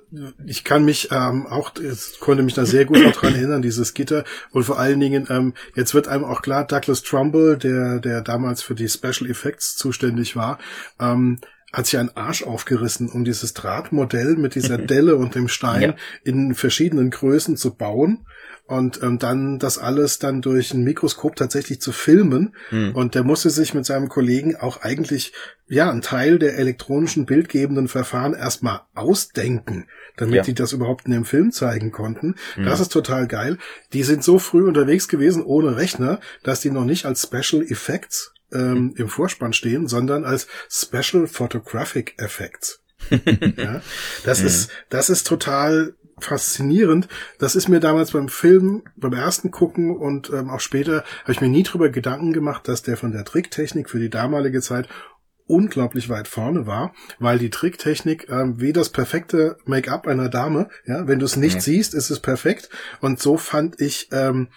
ich kann mich ähm, auch, jetzt konnte mich da sehr gut noch dran erinnern, dieses Gitter. Und vor allen Dingen, ähm, jetzt wird einem auch klar, Douglas Trumbull, der, der damals für die Special Effects zuständig war, ähm, hat sich einen Arsch aufgerissen, um dieses Drahtmodell mit dieser (laughs) Delle und dem Stein ja. in verschiedenen Größen zu bauen und ähm, dann das alles dann durch ein Mikroskop tatsächlich zu filmen. Mhm. Und der musste sich mit seinem Kollegen auch eigentlich ja einen Teil der elektronischen bildgebenden Verfahren erstmal ausdenken, damit ja. die das überhaupt in dem Film zeigen konnten. Mhm. Das ist total geil. Die sind so früh unterwegs gewesen ohne Rechner, dass die noch nicht als Special Effects ähm, im Vorspann stehen, sondern als Special Photographic Effects. (laughs) ja, das mhm. ist, das ist total faszinierend. Das ist mir damals beim Film, beim ersten Gucken und ähm, auch später, habe ich mir nie drüber Gedanken gemacht, dass der von der Tricktechnik für die damalige Zeit unglaublich weit vorne war, weil die Tricktechnik ähm, wie das perfekte Make-up einer Dame, ja, wenn du es nicht ja. siehst, ist es perfekt. Und so fand ich, ähm,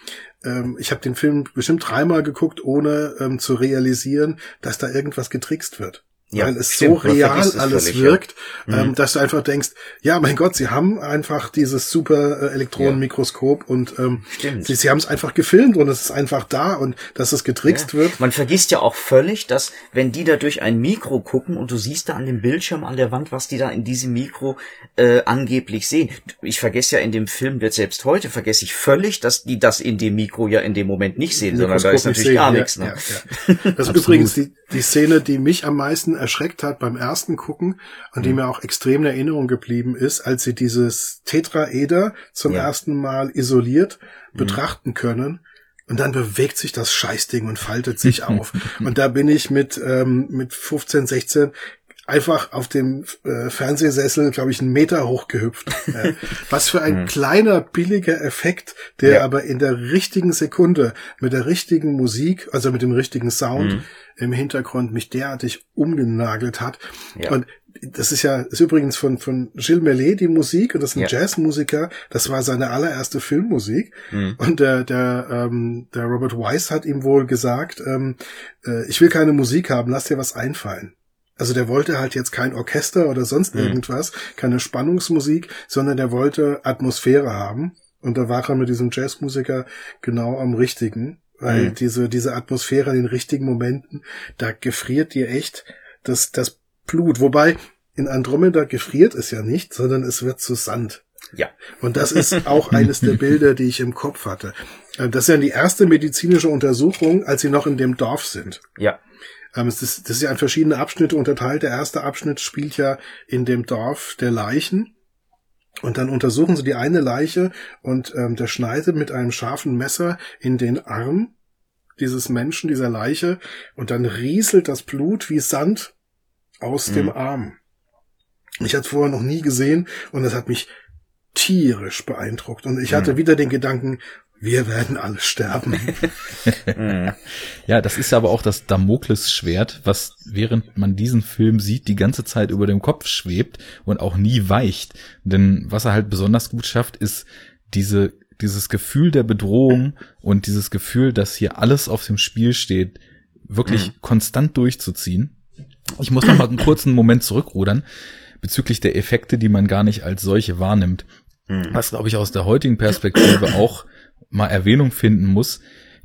ähm, ich habe den Film bestimmt dreimal geguckt, ohne ähm, zu realisieren, dass da irgendwas getrickst wird. Ja, weil es stimmt, so real alles völlig, wirkt, ja. ähm, mhm. dass du einfach denkst, ja, mein Gott, sie haben einfach dieses super äh, Elektronenmikroskop ja. und ähm, sie, sie haben es einfach gefilmt und es ist einfach da und dass es getrickst ja. wird. Man vergisst ja auch völlig, dass wenn die da durch ein Mikro gucken und du siehst da an dem Bildschirm an der Wand, was die da in diesem Mikro äh, angeblich sehen. Ich vergesse ja in dem Film, wird selbst heute vergesse ich völlig, dass die das in dem Mikro ja in dem Moment nicht sehen, sondern da ist natürlich sehen. gar nichts. Ne? (laughs) Das ist übrigens die, die Szene, die mich am meisten erschreckt hat beim ersten Gucken, an die mhm. mir auch extrem in Erinnerung geblieben ist, als sie dieses Tetraeder zum ja. ersten Mal isoliert mhm. betrachten können. Und dann bewegt sich das Scheißding und faltet sich (laughs) auf. Und da bin ich mit, ähm, mit 15, 16 einfach auf dem äh, Fernsehsessel, glaube ich, einen Meter hochgehüpft. ja. (laughs) Was für ein mhm. kleiner, billiger Effekt, der ja. aber in der richtigen Sekunde mit der richtigen Musik, also mit dem richtigen Sound mhm. im Hintergrund mich derartig umgenagelt hat. Ja. Und das ist ja, ist übrigens von, von Gilles Mellet die Musik und das ist ein ja. Jazzmusiker. Das war seine allererste Filmmusik. Mhm. Und der, der, ähm, der Robert Weiss hat ihm wohl gesagt, ähm, äh, ich will keine Musik haben, lass dir was einfallen. Also der wollte halt jetzt kein Orchester oder sonst mhm. irgendwas, keine Spannungsmusik, sondern der wollte Atmosphäre haben. Und da war er mit diesem Jazzmusiker genau am richtigen, weil mhm. diese, diese Atmosphäre in den richtigen Momenten, da gefriert dir echt das, das Blut. Wobei in Andromeda gefriert es ja nicht, sondern es wird zu Sand. Ja. Und das ist auch (laughs) eines der Bilder, die ich im Kopf hatte. Äh, das ist ja die erste medizinische Untersuchung, als sie noch in dem Dorf sind. Ja. Ähm, das ist, das ist ja in verschiedene Abschnitte unterteilt. Der erste Abschnitt spielt ja in dem Dorf der Leichen. Und dann untersuchen sie die eine Leiche und ähm, der schneidet mit einem scharfen Messer in den Arm dieses Menschen, dieser Leiche, und dann rieselt das Blut wie Sand aus mhm. dem Arm. Ich hatte es vorher noch nie gesehen und das hat mich tierisch beeindruckt. Und ich hatte mhm. wieder den Gedanken, wir werden alle sterben. (laughs) ja, das ist aber auch das Damoklesschwert, was während man diesen Film sieht, die ganze Zeit über dem Kopf schwebt und auch nie weicht. Denn was er halt besonders gut schafft, ist diese, dieses Gefühl der Bedrohung und dieses Gefühl, dass hier alles auf dem Spiel steht, wirklich mhm. konstant durchzuziehen. Ich muss noch mal einen kurzen Moment zurückrudern bezüglich der Effekte, die man gar nicht als solche wahrnimmt. Mhm. Was, glaube ich, aus der heutigen Perspektive auch mal Erwähnung finden muss,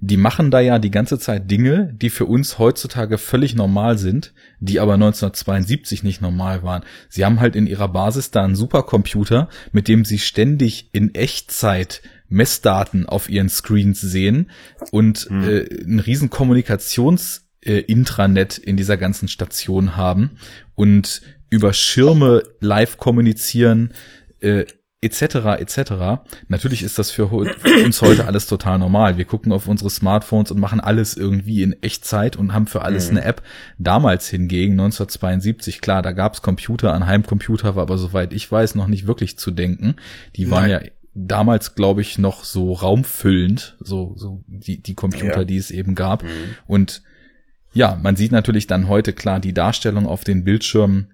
die machen da ja die ganze Zeit Dinge, die für uns heutzutage völlig normal sind, die aber 1972 nicht normal waren. Sie haben halt in ihrer Basis da einen Supercomputer, mit dem sie ständig in Echtzeit Messdaten auf ihren Screens sehen und hm. äh, ein riesen Kommunikations äh, Intranet in dieser ganzen Station haben und über Schirme live kommunizieren, äh, etc. etc. Natürlich ist das für, uns heute alles total normal. Wir gucken auf unsere Smartphones und machen alles irgendwie in Echtzeit und haben für alles mhm. eine App. Damals hingegen, 1972, klar, da gab's Computer, an Heimcomputer war aber soweit ich weiß noch nicht wirklich zu denken. Die waren Nein. ja damals, glaube ich, noch so raumfüllend, so, so die, die Computer, ja. die es eben gab. Mhm. Und ja, man sieht natürlich dann heute klar die Darstellung auf den Bildschirmen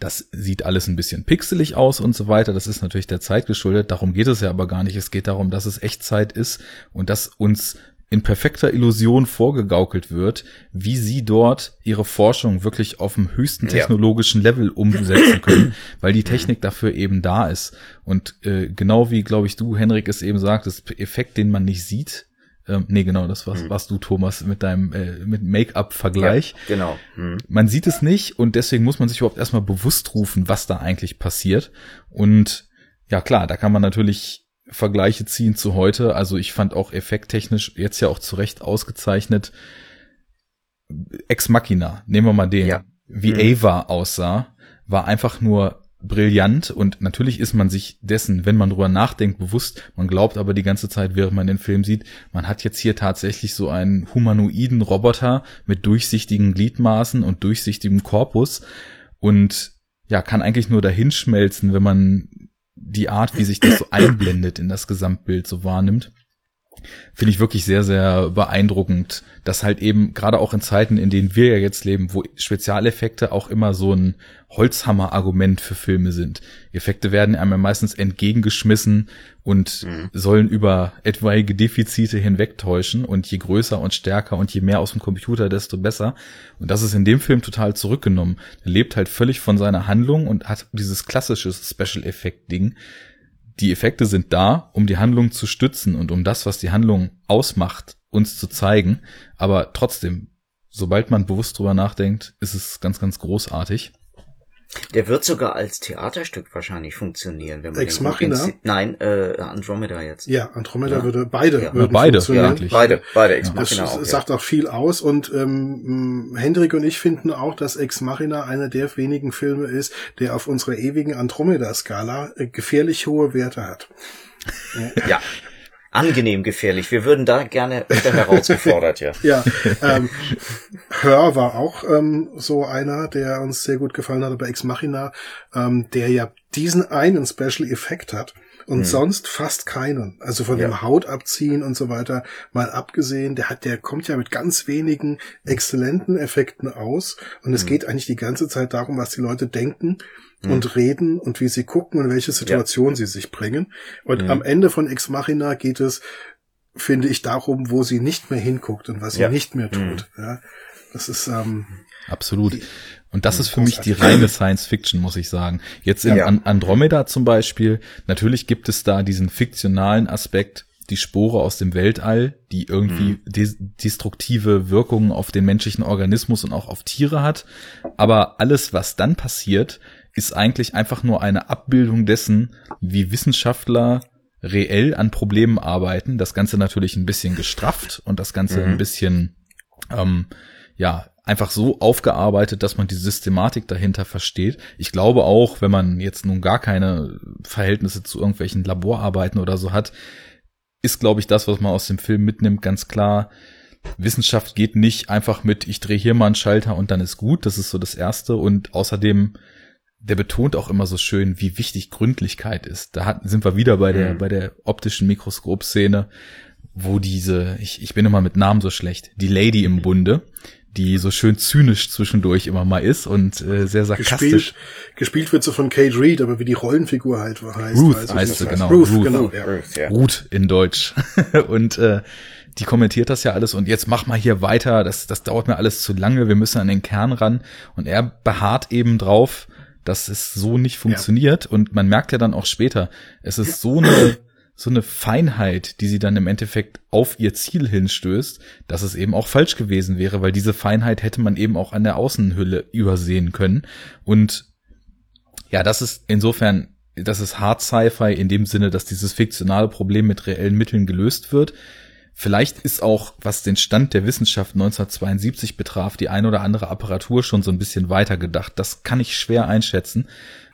das sieht alles ein bisschen pixelig aus und so weiter. Das ist natürlich der Zeit geschuldet. Darum geht es ja aber gar nicht. Es geht darum, dass es Echtzeit ist und dass uns in perfekter Illusion vorgegaukelt wird, wie sie dort ihre Forschung wirklich auf dem höchsten technologischen ja. Level umsetzen können, (clears throat) weil die Technik dafür eben da ist. Und äh, genau wie, glaube ich, du, Henrik, es eben sagtest, Effekt, den man nicht sieht, ähm, nee, genau, das warst, mhm. warst du, Thomas, mit deinem äh, mit Make-up-Vergleich. Ja, genau. Mhm. Man sieht es nicht und deswegen muss man sich überhaupt erstmal bewusst rufen, was da eigentlich passiert. Und ja, klar, da kann man natürlich Vergleiche ziehen zu heute. Also ich fand auch effekttechnisch jetzt ja auch zu Recht ausgezeichnet. Ex Machina, nehmen wir mal den. Ja. Wie mhm. Ava aussah, war einfach nur brillant und natürlich ist man sich dessen, wenn man drüber nachdenkt, bewusst. Man glaubt aber die ganze Zeit, während man den Film sieht, man hat jetzt hier tatsächlich so einen humanoiden Roboter mit durchsichtigen Gliedmaßen und durchsichtigem Korpus und ja, kann eigentlich nur dahinschmelzen, wenn man die Art, wie sich das so einblendet in das Gesamtbild so wahrnimmt. Finde ich wirklich sehr, sehr beeindruckend, dass halt eben gerade auch in Zeiten, in denen wir ja jetzt leben, wo Spezialeffekte auch immer so ein Holzhammer-Argument für Filme sind. Effekte werden einem ja meistens entgegengeschmissen und mhm. sollen über etwaige Defizite hinwegtäuschen und je größer und stärker und je mehr aus dem Computer, desto besser. Und das ist in dem Film total zurückgenommen. Er lebt halt völlig von seiner Handlung und hat dieses klassische Special-Effekt-Ding, die Effekte sind da, um die Handlung zu stützen und um das, was die Handlung ausmacht, uns zu zeigen. Aber trotzdem, sobald man bewusst drüber nachdenkt, ist es ganz, ganz großartig. Der wird sogar als Theaterstück wahrscheinlich funktionieren, wenn man Ex Machina? Nein, äh, Andromeda jetzt. Ja, Andromeda ja. würde beide ja. würden beide, funktionieren. Ja, beide, beide Ex Machina das auch. Das sagt auch viel aus und ähm, Hendrik und ich finden auch, dass Ex Machina einer der wenigen Filme ist, der auf unserer ewigen Andromeda-Skala äh, gefährlich hohe Werte hat. ja (laughs) angenehm gefährlich. Wir würden da gerne wieder herausgefordert, ja. ja, ähm, Hör war auch ähm, so einer, der uns sehr gut gefallen hat bei Ex Machina, ähm, der ja diesen einen Special Effekt hat und hm. sonst fast keinen. Also von ja. dem Haut abziehen und so weiter mal abgesehen, der hat, der kommt ja mit ganz wenigen exzellenten Effekten aus und es hm. geht eigentlich die ganze Zeit darum, was die Leute denken mhm. und reden und wie sie gucken und welche Situation ja. sie sich bringen. Und mhm. am Ende von Ex Machina geht es, finde ich, darum, wo sie nicht mehr hinguckt und was sie ja. nicht mehr tut. Mhm. Ja, das ist ähm, absolut. Und das ist für mich die reine Science Fiction, muss ich sagen. Jetzt in ja. Andromeda zum Beispiel, natürlich gibt es da diesen fiktionalen Aspekt, die Spore aus dem Weltall, die irgendwie mhm. destruktive Wirkungen auf den menschlichen Organismus und auch auf Tiere hat. Aber alles, was dann passiert, ist eigentlich einfach nur eine Abbildung dessen, wie Wissenschaftler reell an Problemen arbeiten. Das Ganze natürlich ein bisschen gestrafft und das Ganze mhm. ein bisschen, ähm, ja, einfach so aufgearbeitet, dass man die Systematik dahinter versteht. Ich glaube auch, wenn man jetzt nun gar keine Verhältnisse zu irgendwelchen Laborarbeiten oder so hat, ist, glaube ich, das, was man aus dem Film mitnimmt, ganz klar. Wissenschaft geht nicht einfach mit, ich drehe hier mal einen Schalter und dann ist gut. Das ist so das Erste. Und außerdem der betont auch immer so schön, wie wichtig Gründlichkeit ist. Da hat, sind wir wieder bei der, mhm. bei der optischen Mikroskopszene, wo diese, ich, ich bin immer mit Namen so schlecht, die Lady im Bunde, die so schön zynisch zwischendurch immer mal ist und äh, sehr sarkastisch. Gespielt, gespielt wird so von Kate Reed, aber wie die Rollenfigur halt heißt. Ruth heißt sie, genau. Ruth, Ruth, genau. Ja. Ruth, ja. Ruth in Deutsch. (laughs) und äh, die kommentiert das ja alles und jetzt mach mal hier weiter, das, das dauert mir alles zu lange, wir müssen an den Kern ran. Und er beharrt eben drauf, dass es so nicht funktioniert. Ja. Und man merkt ja dann auch später, es ist so eine, so eine Feinheit, die sie dann im Endeffekt auf ihr Ziel hinstößt, dass es eben auch falsch gewesen wäre, weil diese Feinheit hätte man eben auch an der Außenhülle übersehen können. Und ja, das ist insofern, das ist Hard Sci-Fi in dem Sinne, dass dieses fiktionale Problem mit reellen Mitteln gelöst wird. Vielleicht ist auch, was den Stand der Wissenschaft 1972 betraf, die ein oder andere Apparatur schon so ein bisschen weiter gedacht. Das kann ich schwer einschätzen.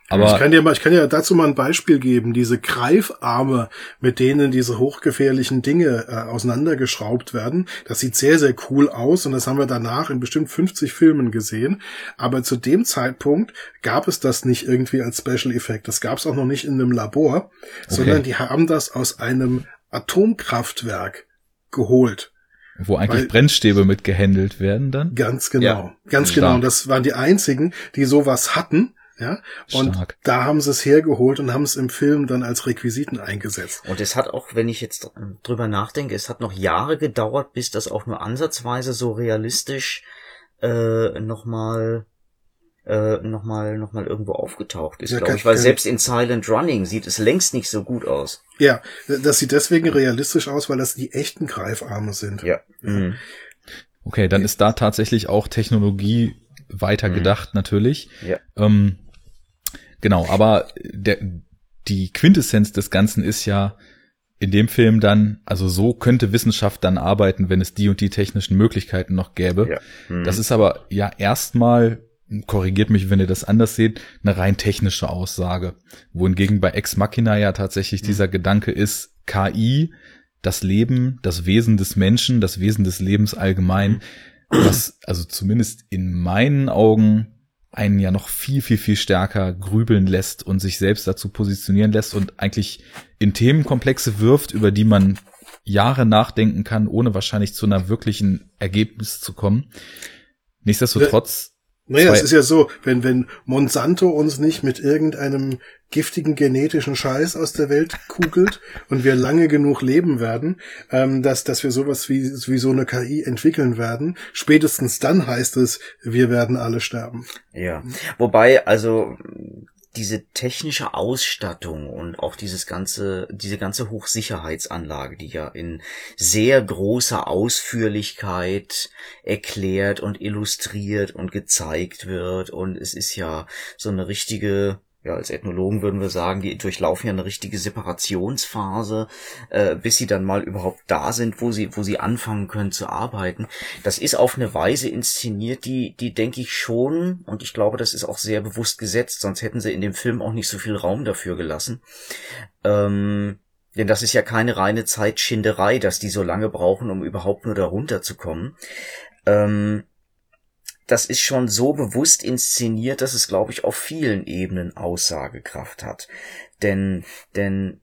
Aber ich kann dir mal, ich kann dir dazu mal ein Beispiel geben. Diese Greifarme, mit denen diese hochgefährlichen Dinge äh, auseinandergeschraubt werden, das sieht sehr, sehr cool aus und das haben wir danach in bestimmt 50 Filmen gesehen. Aber zu dem Zeitpunkt gab es das nicht irgendwie als Special Effect. Das gab es auch noch nicht in einem Labor, okay. sondern die haben das aus einem Atomkraftwerk geholt. Wo eigentlich Weil, Brennstäbe mit gehandelt werden dann? Ganz genau. Ja. Ganz Stark. genau. Das waren die einzigen, die sowas hatten. Ja, und Stark. da haben sie es hergeholt und haben es im Film dann als Requisiten eingesetzt. Und es hat auch, wenn ich jetzt drüber nachdenke, es hat noch Jahre gedauert, bis das auch nur ansatzweise so realistisch äh, nochmal äh, nochmal noch mal irgendwo aufgetaucht ist, ja, glaube ich. Weil selbst in Silent Running sieht es längst nicht so gut aus. Ja, das sieht deswegen realistisch aus, weil das die echten Greifarme sind. Ja. Mhm. Okay, dann ist da tatsächlich auch Technologie weiter mhm. gedacht, natürlich. Ja. Ähm, genau, aber der, die Quintessenz des Ganzen ist ja, in dem Film dann, also so könnte Wissenschaft dann arbeiten, wenn es die und die technischen Möglichkeiten noch gäbe. Ja. Mhm. Das ist aber ja erstmal korrigiert mich, wenn ihr das anders seht, eine rein technische Aussage. Wohingegen bei Ex Machina ja tatsächlich mhm. dieser Gedanke ist, KI, das Leben, das Wesen des Menschen, das Wesen des Lebens allgemein, was also zumindest in meinen Augen einen ja noch viel, viel, viel stärker grübeln lässt und sich selbst dazu positionieren lässt und eigentlich in Themenkomplexe wirft, über die man Jahre nachdenken kann, ohne wahrscheinlich zu einer wirklichen Ergebnis zu kommen. Nichtsdestotrotz. Naja, es ist ja so, wenn, wenn Monsanto uns nicht mit irgendeinem giftigen genetischen Scheiß aus der Welt kugelt (laughs) und wir lange genug leben werden, ähm, dass, dass wir sowas wie, wie so eine KI entwickeln werden. Spätestens dann heißt es, wir werden alle sterben. Ja. Wobei, also diese technische Ausstattung und auch dieses ganze, diese ganze Hochsicherheitsanlage, die ja in sehr großer Ausführlichkeit erklärt und illustriert und gezeigt wird. Und es ist ja so eine richtige ja, als Ethnologen würden wir sagen, die durchlaufen ja eine richtige Separationsphase, äh, bis sie dann mal überhaupt da sind, wo sie, wo sie anfangen können zu arbeiten. Das ist auf eine Weise inszeniert, die, die denke ich schon, und ich glaube, das ist auch sehr bewusst gesetzt, sonst hätten sie in dem Film auch nicht so viel Raum dafür gelassen. Ähm, denn das ist ja keine reine Zeitschinderei, dass die so lange brauchen, um überhaupt nur darunter zu kommen. Ähm, das ist schon so bewusst inszeniert, dass es, glaube ich, auf vielen Ebenen Aussagekraft hat. Denn, denn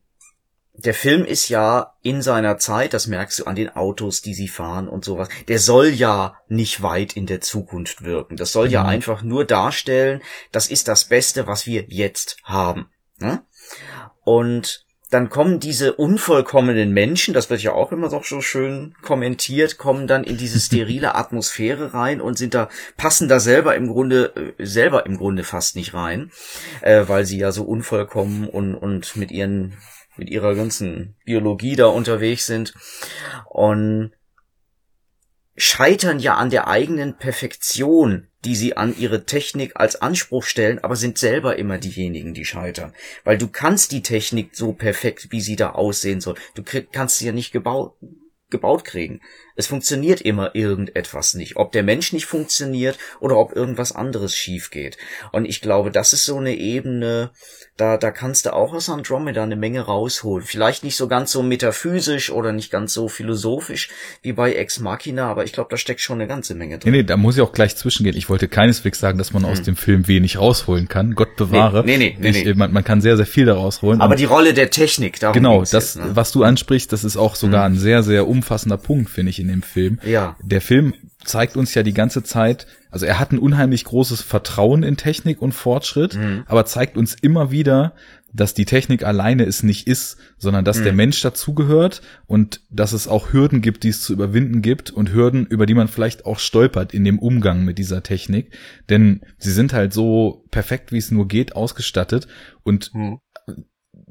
der Film ist ja in seiner Zeit, das merkst du an den Autos, die sie fahren und sowas, der soll ja nicht weit in der Zukunft wirken. Das soll mhm. ja einfach nur darstellen, das ist das Beste, was wir jetzt haben. Ne? Und dann kommen diese unvollkommenen Menschen, das wird ja auch immer so schön kommentiert, kommen dann in diese sterile (laughs) Atmosphäre rein und sind da, passen da selber im Grunde, äh, selber im Grunde fast nicht rein, äh, weil sie ja so unvollkommen und, und mit ihren, mit ihrer ganzen Biologie da unterwegs sind. Und scheitern ja an der eigenen Perfektion, die sie an ihre Technik als Anspruch stellen, aber sind selber immer diejenigen, die scheitern. Weil du kannst die Technik so perfekt, wie sie da aussehen soll. Du kannst sie ja nicht gebaut, gebaut kriegen. Es funktioniert immer irgendetwas nicht. Ob der Mensch nicht funktioniert oder ob irgendwas anderes schief geht. Und ich glaube, das ist so eine Ebene, da, da kannst du auch aus Andromeda eine Menge rausholen. Vielleicht nicht so ganz so metaphysisch oder nicht ganz so philosophisch wie bei Ex Machina, aber ich glaube, da steckt schon eine ganze Menge drin. Nee, nee, da muss ich auch gleich zwischengehen. Ich wollte keineswegs sagen, dass man hm. aus dem Film wenig rausholen kann. Gott bewahre. Nee, nee, nee, ich, nee. Man, man, kann sehr, sehr viel daraus holen. Aber die Rolle der Technik, darum Genau, das, jetzt, ne? was du ansprichst, das ist auch sogar hm. ein sehr, sehr umfassender Punkt, finde ich, in dem Film. Ja. Der Film zeigt uns ja die ganze Zeit, also er hat ein unheimlich großes Vertrauen in Technik und Fortschritt, mhm. aber zeigt uns immer wieder, dass die Technik alleine es nicht ist, sondern dass mhm. der Mensch dazugehört und dass es auch Hürden gibt, die es zu überwinden gibt und Hürden, über die man vielleicht auch stolpert in dem Umgang mit dieser Technik. Denn sie sind halt so perfekt, wie es nur geht, ausgestattet und mhm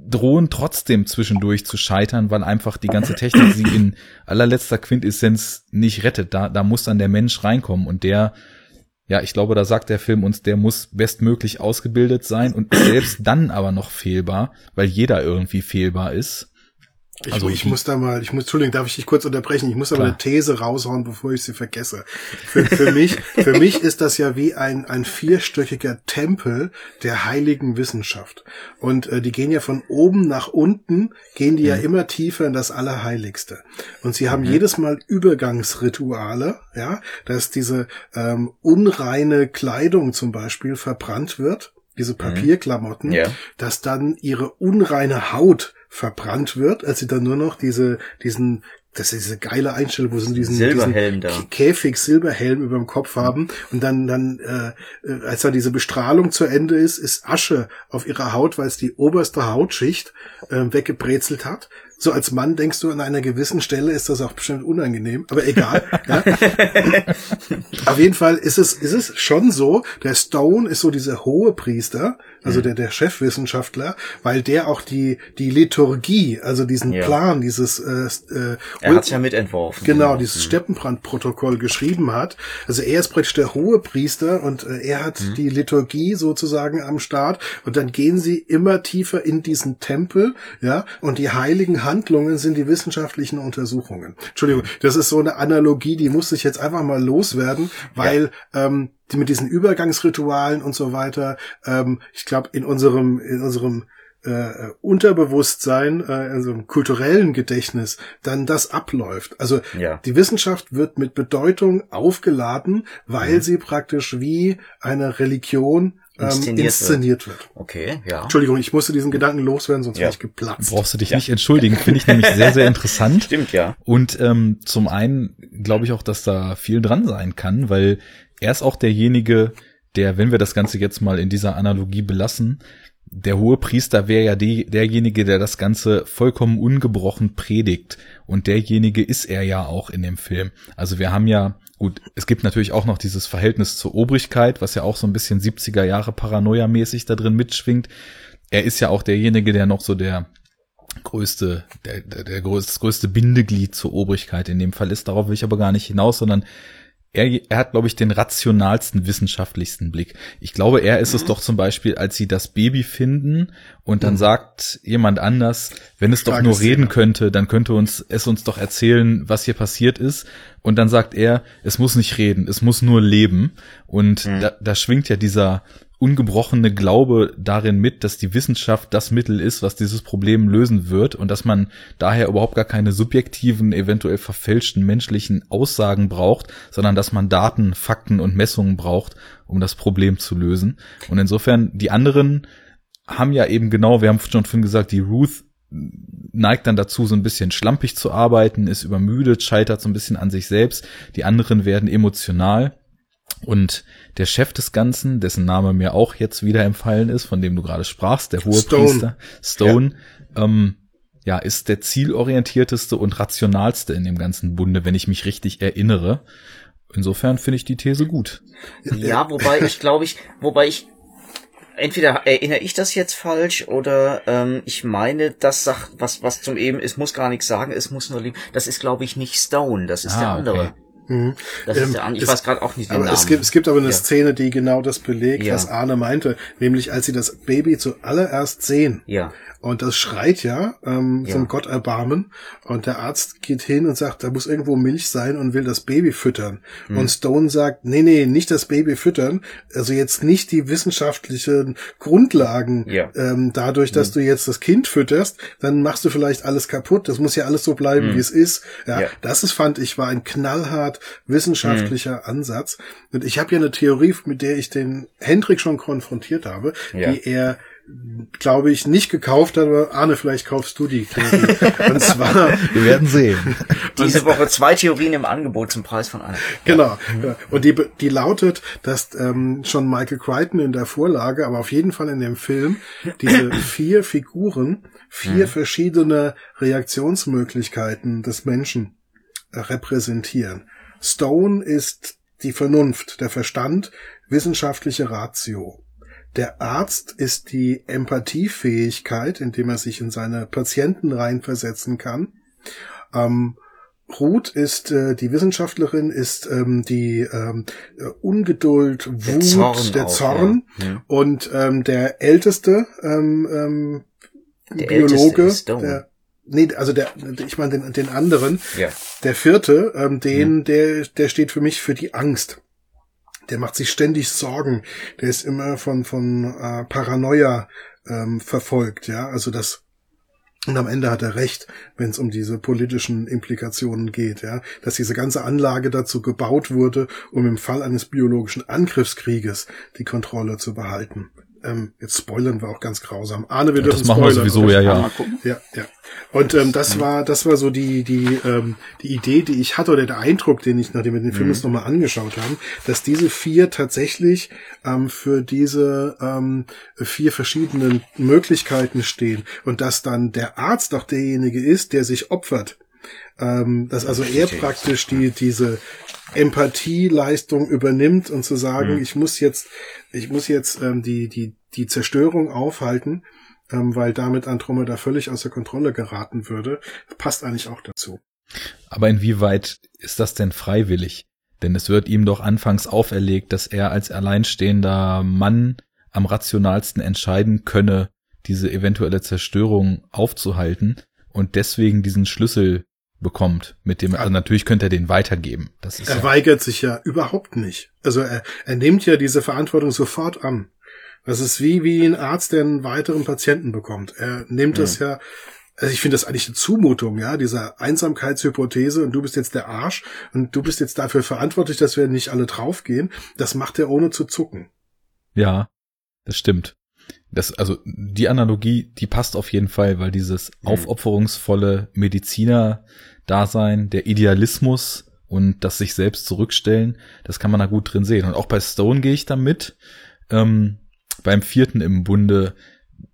drohen trotzdem zwischendurch zu scheitern, weil einfach die ganze Technik sie in allerletzter Quintessenz nicht rettet. Da, da muss dann der Mensch reinkommen und der, ja, ich glaube, da sagt der Film uns, der muss bestmöglich ausgebildet sein und selbst dann aber noch fehlbar, weil jeder irgendwie fehlbar ist. Ich, also ich muss da mal, ich muss, Entschuldigung, darf ich dich kurz unterbrechen? Ich muss aber eine These raushauen, bevor ich sie vergesse. Für, für (laughs) mich, für mich ist das ja wie ein, ein vierstöckiger Tempel der heiligen Wissenschaft. Und äh, die gehen ja von oben nach unten, gehen die mhm. ja immer tiefer in das Allerheiligste. Und sie haben mhm. jedes Mal Übergangsrituale, ja, dass diese ähm, unreine Kleidung zum Beispiel verbrannt wird diese mhm. Papierklamotten, ja. dass dann ihre unreine Haut verbrannt wird, als sie dann nur noch diese, diesen, das ist diese geile Einstellung, wo sie diesen, Silberhelm diesen. Käfig Silberhelm über dem Kopf haben und dann, dann, äh, äh, als dann diese Bestrahlung zu Ende ist, ist Asche auf ihrer Haut, weil es die oberste Hautschicht äh, weggebrezelt hat so als Mann denkst du, an einer gewissen Stelle ist das auch bestimmt unangenehm, aber egal. ja. (laughs) Auf jeden Fall ist es, ist es schon so, der Stone ist so dieser hohe Priester, also mhm. der, der Chefwissenschaftler, weil der auch die, die Liturgie, also diesen ja. Plan, dieses, äh, äh, er hat's ja mitentworfen. Genau, dieses mhm. Steppenbrand-Protokoll geschrieben hat. Also er ist praktisch der hohe Priester und äh, er hat mhm. die Liturgie sozusagen am Start und dann gehen sie immer tiefer in diesen Tempel, ja, und die heiligen Handlungen sind die wissenschaftlichen Untersuchungen. Entschuldigung, das ist so eine Analogie, die muss ich jetzt einfach mal loswerden, weil ja. ähm, die mit diesen Übergangsritualen und so weiter, ähm, ich glaube, in unserem, in unserem äh, Unterbewusstsein, äh, in unserem kulturellen Gedächtnis, dann das abläuft. Also ja. die Wissenschaft wird mit Bedeutung aufgeladen, weil mhm. sie praktisch wie eine Religion ähm, inszeniert, inszeniert wird. wird. Okay, ja. Entschuldigung, ich musste diesen Gedanken loswerden, sonst ja. wäre ich geplatzt. Brauchst du dich ja. nicht entschuldigen, finde ich nämlich sehr, sehr interessant. (laughs) Stimmt, ja. Und ähm, zum einen glaube ich auch, dass da viel dran sein kann, weil er ist auch derjenige, der, wenn wir das Ganze jetzt mal in dieser Analogie belassen, der hohe Priester wäre ja die, derjenige, der das Ganze vollkommen ungebrochen predigt. Und derjenige ist er ja auch in dem Film. Also wir haben ja Gut, es gibt natürlich auch noch dieses Verhältnis zur Obrigkeit, was ja auch so ein bisschen 70er Jahre Paranoia-mäßig da drin mitschwingt. Er ist ja auch derjenige, der noch so der größte, der, der, der größte, das größte Bindeglied zur Obrigkeit in dem Fall ist. Darauf will ich aber gar nicht hinaus, sondern er, er hat, glaube ich, den rationalsten, wissenschaftlichsten Blick. Ich glaube, er ist mhm. es doch zum Beispiel, als sie das Baby finden und dann mhm. sagt jemand anders, wenn es doch nur reden könnte, dann könnte uns es uns doch erzählen, was hier passiert ist. Und dann sagt er, es muss nicht reden, es muss nur leben. Und mhm. da, da schwingt ja dieser ungebrochene Glaube darin mit, dass die Wissenschaft das Mittel ist, was dieses Problem lösen wird und dass man daher überhaupt gar keine subjektiven, eventuell verfälschten menschlichen Aussagen braucht, sondern dass man Daten, Fakten und Messungen braucht, um das Problem zu lösen. Und insofern, die anderen haben ja eben genau, wir haben schon vorhin gesagt, die Ruth neigt dann dazu, so ein bisschen schlampig zu arbeiten, ist übermüdet, scheitert so ein bisschen an sich selbst. Die anderen werden emotional. Und der Chef des Ganzen, dessen Name mir auch jetzt wieder empfallen ist, von dem du gerade sprachst, der hohe Stone. Priester, Stone, ja. Ähm, ja, ist der zielorientierteste und rationalste in dem ganzen Bunde, wenn ich mich richtig erinnere. Insofern finde ich die These gut. Ja, wobei ich glaube ich, wobei ich entweder erinnere ich das jetzt falsch oder ähm, ich meine, das sagt was was zum eben, es muss gar nichts sagen, es muss nur lieben. Das ist glaube ich nicht Stone, das ist ah, der andere. Okay. Mhm. Das ist ähm, der, ich es, weiß gerade auch nicht den aber Namen. Es gibt, es gibt aber eine ja. Szene, die genau das belegt, ja. was Arne meinte, nämlich als sie das Baby zuallererst sehen. Ja. Und das schreit ja ähm, ja. zum Gott erbarmen. Und der Arzt geht hin und sagt, da muss irgendwo Milch sein und will das Baby füttern. Mhm. Und Stone sagt, nee, nee, nicht das Baby füttern. Also jetzt nicht die wissenschaftlichen Grundlagen. Ja. Ähm, dadurch, dass mhm. du jetzt das Kind fütterst, dann machst du vielleicht alles kaputt. Das muss ja alles so bleiben, mhm. wie es ist. Ja, ja, das ist, fand ich, war ein knallhart wissenschaftlicher mhm. Ansatz. Und ich habe ja eine Theorie, mit der ich den Hendrik schon konfrontiert habe, ja. die er glaube ich, nicht gekauft hat, aber Arne, vielleicht kaufst du die Theorie. (laughs) Und zwar. Wir werden sehen. Diese Woche zwei Theorien im Angebot zum Preis von einer. Genau. Ja. Und die, die lautet, dass ähm, schon Michael Crichton in der Vorlage, aber auf jeden Fall in dem Film, diese (coughs) vier Figuren, vier mhm. verschiedene Reaktionsmöglichkeiten des Menschen äh, repräsentieren. Stone ist die Vernunft, der Verstand, wissenschaftliche Ratio. Der Arzt ist die Empathiefähigkeit, indem er sich in seine Patienten reinversetzen kann. Ähm, Ruth ist äh, die Wissenschaftlerin, ist ähm, die ähm, Ungeduld, Wut, der Zorn, der Zorn. Auch, ja. und ähm, der älteste ähm, ähm, der Biologe, älteste der, nee, also der, ich meine den, den anderen, ja. der vierte, ähm, den, ja. der, der steht für mich für die Angst der macht sich ständig Sorgen, der ist immer von, von äh, Paranoia ähm, verfolgt, ja, also das und am Ende hat er recht, wenn es um diese politischen Implikationen geht, ja, dass diese ganze Anlage dazu gebaut wurde, um im Fall eines biologischen Angriffskrieges die Kontrolle zu behalten. Ähm, jetzt spoilern wir auch ganz grausam. Arne, wir ja, dürfen das machen spoilern, wir sowieso, ja, ja. Ja, ja. Und ähm, das mhm. war, das war so die die ähm, die Idee, die ich hatte oder der Eindruck, den ich nachdem wir den Film mhm. jetzt nochmal angeschaut haben, dass diese vier tatsächlich ähm, für diese ähm, vier verschiedenen Möglichkeiten stehen und dass dann der Arzt auch derjenige ist, der sich opfert. Ähm, dass also er praktisch die diese Empathieleistung übernimmt und zu sagen, mhm. ich muss jetzt, ich muss jetzt ähm, die, die, die Zerstörung aufhalten, ähm, weil damit Andromeda völlig außer Kontrolle geraten würde, passt eigentlich auch dazu. Aber inwieweit ist das denn freiwillig? Denn es wird ihm doch anfangs auferlegt, dass er als alleinstehender Mann am rationalsten entscheiden könne, diese eventuelle Zerstörung aufzuhalten und deswegen diesen Schlüssel bekommt, mit dem, also natürlich könnte er den weitergeben. Das ist er ja weigert sich ja überhaupt nicht. Also er, er nimmt ja diese Verantwortung sofort an. Das ist wie, wie ein Arzt, der einen weiteren Patienten bekommt. Er nimmt mhm. das ja, also ich finde das eigentlich eine Zumutung, ja, dieser Einsamkeitshypothese und du bist jetzt der Arsch und du bist jetzt dafür verantwortlich, dass wir nicht alle draufgehen. Das macht er ohne zu zucken. Ja. Das stimmt. Das, also die Analogie, die passt auf jeden Fall, weil dieses mhm. aufopferungsvolle Mediziner-Dasein, der Idealismus und das sich selbst zurückstellen, das kann man da gut drin sehen. Und auch bei Stone gehe ich da mit. Ähm, beim vierten im Bunde,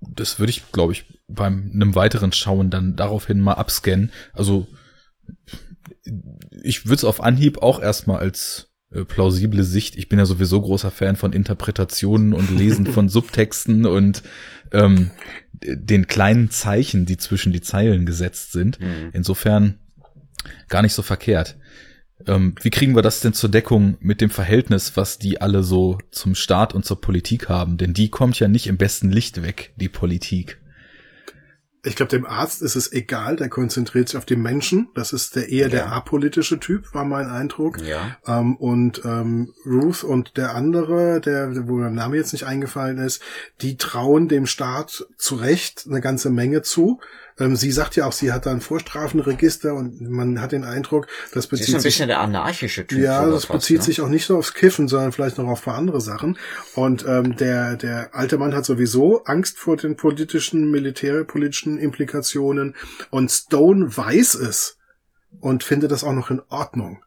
das würde ich, glaube ich, beim einem weiteren Schauen dann daraufhin mal abscannen. Also ich würde es auf Anhieb auch erstmal als äh, plausible Sicht. Ich bin ja sowieso großer Fan von Interpretationen und Lesen von (laughs) Subtexten und ähm, den kleinen Zeichen, die zwischen die Zeilen gesetzt sind. Mhm. Insofern gar nicht so verkehrt. Ähm, wie kriegen wir das denn zur Deckung mit dem Verhältnis, was die alle so zum Staat und zur Politik haben? Denn die kommt ja nicht im besten Licht weg, die Politik. Ich glaube, dem Arzt ist es egal, der konzentriert sich auf den Menschen. Das ist der eher ja. der apolitische Typ, war mein Eindruck. Ja. Ähm, und ähm, Ruth und der andere, der, wo der Name jetzt nicht eingefallen ist, die trauen dem Staat zu Recht eine ganze Menge zu. Ähm, sie sagt ja auch, sie hat da ein Vorstrafenregister und man hat den Eindruck, das bezieht sich... ist ein bisschen der anarchische Typ. Ja, das bezieht was, ne? sich auch nicht so aufs Kiffen, sondern vielleicht noch auf ein paar andere Sachen. Und ähm, der, der alte Mann hat sowieso Angst vor den politischen, militärpolitischen Implikationen und Stone weiß es und findet das auch noch in Ordnung.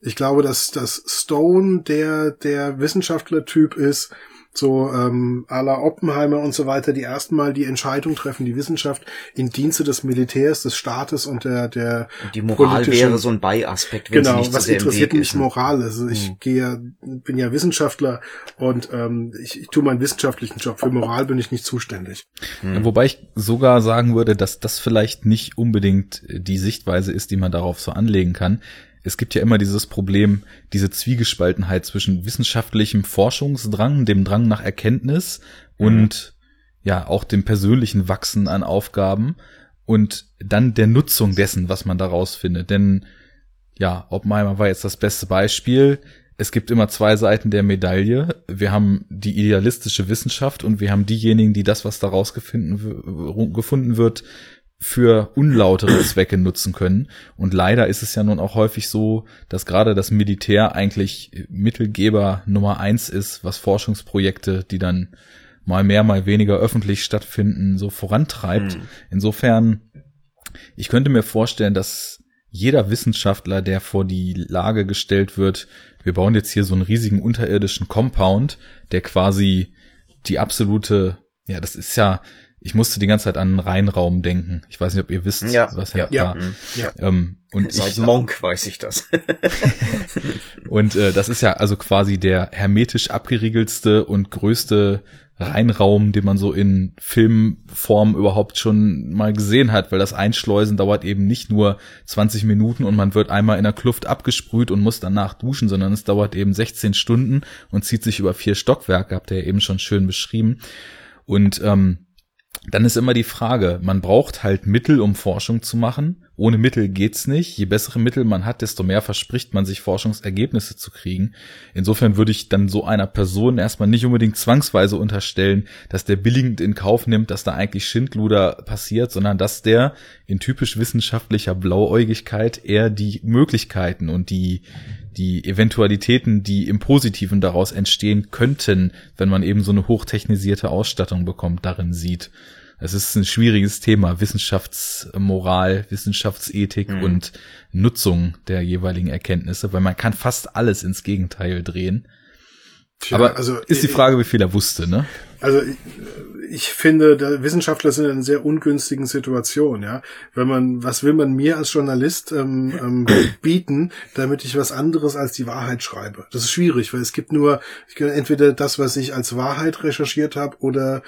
Ich glaube, dass, dass Stone der, der Wissenschaftler-Typ ist, so ähm, à la Oppenheimer und so weiter, die erstmal die Entscheidung treffen, die Wissenschaft in Dienste des Militärs, des Staates und der der und die Moral wäre so ein Beiaspekt, wenn genau, sie nicht was interessiert mich Moral? Also ich mhm. gehe, bin ja Wissenschaftler und ähm, ich, ich tue meinen wissenschaftlichen Job. Für Moral bin ich nicht zuständig. Mhm. Wobei ich sogar sagen würde, dass das vielleicht nicht unbedingt die Sichtweise ist, die man darauf so anlegen kann es gibt ja immer dieses Problem, diese Zwiegespaltenheit zwischen wissenschaftlichem Forschungsdrang, dem Drang nach Erkenntnis mhm. und ja auch dem persönlichen Wachsen an Aufgaben und dann der Nutzung dessen, was man daraus findet. Denn ja, Oppenheimer war jetzt das beste Beispiel. Es gibt immer zwei Seiten der Medaille. Wir haben die idealistische Wissenschaft und wir haben diejenigen, die das, was daraus gefunden wird, für unlautere Zwecke nutzen können. Und leider ist es ja nun auch häufig so, dass gerade das Militär eigentlich Mittelgeber Nummer eins ist, was Forschungsprojekte, die dann mal mehr, mal weniger öffentlich stattfinden, so vorantreibt. Mhm. Insofern, ich könnte mir vorstellen, dass jeder Wissenschaftler, der vor die Lage gestellt wird, wir bauen jetzt hier so einen riesigen unterirdischen Compound, der quasi die absolute, ja, das ist ja, ich musste die ganze Zeit an einen Rheinraum denken. Ich weiß nicht, ob ihr wisst, ja, was ja, ja, ja. Ähm, und Seit ich, Monk weiß ich das. (laughs) und äh, das ist ja also quasi der hermetisch abgeriegelste und größte Reinraum, den man so in Filmform überhaupt schon mal gesehen hat, weil das Einschleusen dauert eben nicht nur 20 Minuten und man wird einmal in der Kluft abgesprüht und muss danach duschen, sondern es dauert eben 16 Stunden und zieht sich über vier Stockwerke, habt ihr ja eben schon schön beschrieben. Und ähm, dann ist immer die Frage, man braucht halt Mittel, um Forschung zu machen. Ohne Mittel geht's nicht. Je bessere Mittel man hat, desto mehr verspricht man sich Forschungsergebnisse zu kriegen. Insofern würde ich dann so einer Person erstmal nicht unbedingt zwangsweise unterstellen, dass der billigend in Kauf nimmt, dass da eigentlich Schindluder passiert, sondern dass der in typisch wissenschaftlicher Blauäugigkeit eher die Möglichkeiten und die, die Eventualitäten, die im Positiven daraus entstehen könnten, wenn man eben so eine hochtechnisierte Ausstattung bekommt, darin sieht. Es ist ein schwieriges Thema, Wissenschaftsmoral, Wissenschaftsethik mhm. und Nutzung der jeweiligen Erkenntnisse, weil man kann fast alles ins Gegenteil drehen. Tja, Aber also ist die Frage, wie viel er wusste, ne? Also ich finde, Wissenschaftler sind in einer sehr ungünstigen Situation, ja. Wenn man, was will man mir als Journalist ähm, ähm, (coughs) bieten, damit ich was anderes als die Wahrheit schreibe? Das ist schwierig, weil es gibt nur ich kann entweder das, was ich als Wahrheit recherchiert habe, oder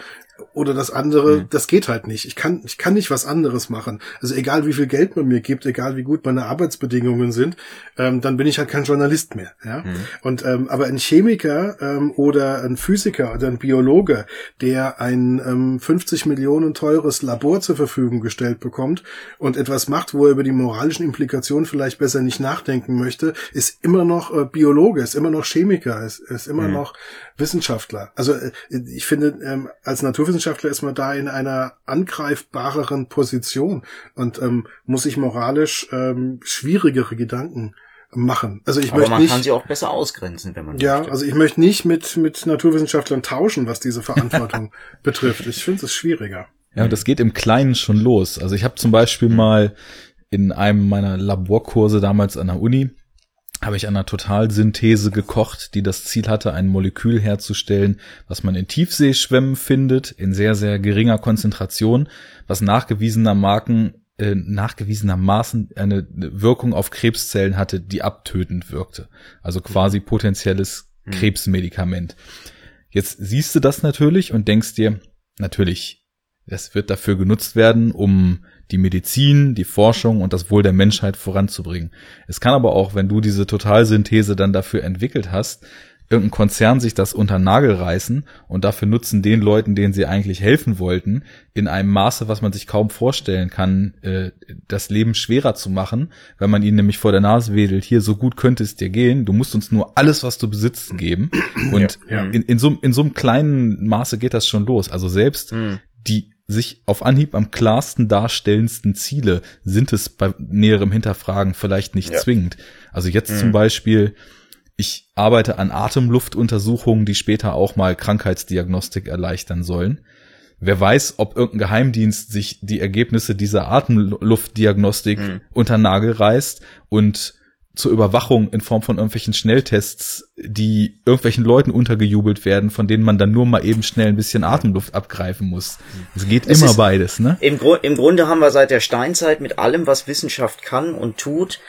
oder das andere, mhm. das geht halt nicht. Ich kann, ich kann nicht was anderes machen. Also egal wie viel Geld man mir gibt, egal wie gut meine Arbeitsbedingungen sind, ähm, dann bin ich halt kein Journalist mehr. Ja? Mhm. Und ähm, aber ein Chemiker ähm, oder ein Physiker oder ein Biologe, der ein ähm, 50 Millionen teures Labor zur Verfügung gestellt bekommt und etwas macht, wo er über die moralischen Implikationen vielleicht besser nicht nachdenken möchte, ist immer noch äh, Biologe, ist immer noch Chemiker, ist, ist immer mhm. noch Wissenschaftler. Also äh, ich finde, ähm, als Naturwissenschaftler ist man da in einer angreifbareren Position und ähm, muss sich moralisch ähm, schwierigere Gedanken machen. Also ich Aber möchte man nicht, kann sie auch besser ausgrenzen, wenn man ja, möchte. also ich möchte nicht mit mit Naturwissenschaftlern tauschen, was diese Verantwortung (laughs) betrifft. Ich finde es schwieriger. Ja, und das geht im Kleinen schon los. Also ich habe zum Beispiel mal in einem meiner Laborkurse damals an der Uni habe ich an einer Totalsynthese gekocht, die das Ziel hatte, ein Molekül herzustellen, was man in Tiefseeschwämmen findet, in sehr, sehr geringer Konzentration, was nachgewiesener Marken, äh, nachgewiesenermaßen eine Wirkung auf Krebszellen hatte, die abtötend wirkte. Also quasi potenzielles Krebsmedikament. Jetzt siehst du das natürlich und denkst dir, natürlich, das wird dafür genutzt werden, um die Medizin, die Forschung und das Wohl der Menschheit voranzubringen. Es kann aber auch, wenn du diese Totalsynthese dann dafür entwickelt hast, irgendein Konzern sich das unter Nagel reißen und dafür nutzen den Leuten, denen sie eigentlich helfen wollten, in einem Maße, was man sich kaum vorstellen kann, äh, das Leben schwerer zu machen, wenn man ihnen nämlich vor der Nase wedelt, hier, so gut könnte es dir gehen, du musst uns nur alles, was du besitzt, geben. Und Ja, ja. in, in, so, in so einem kleinen Maße geht das schon los. Also selbst Hm. die sich auf Anhieb am klarsten darstellendsten Ziele sind es bei näherem Hinterfragen vielleicht nicht Ja. zwingend. Also jetzt Mhm. zum Beispiel, ich arbeite an Atemluftuntersuchungen, die später auch mal Krankheitsdiagnostik erleichtern sollen. Wer weiß, ob irgendein Geheimdienst sich die Ergebnisse dieser Atemluftdiagnostik Mhm. unter Nagel reißt und zur Überwachung in Form von irgendwelchen Schnelltests, die irgendwelchen Leuten untergejubelt werden, von denen man dann nur mal eben schnell ein bisschen Atemluft abgreifen muss. Es geht Es immer beides, ne? Im, Gru Im Grunde haben wir seit der Steinzeit mit allem, was Wissenschaft kann und tut,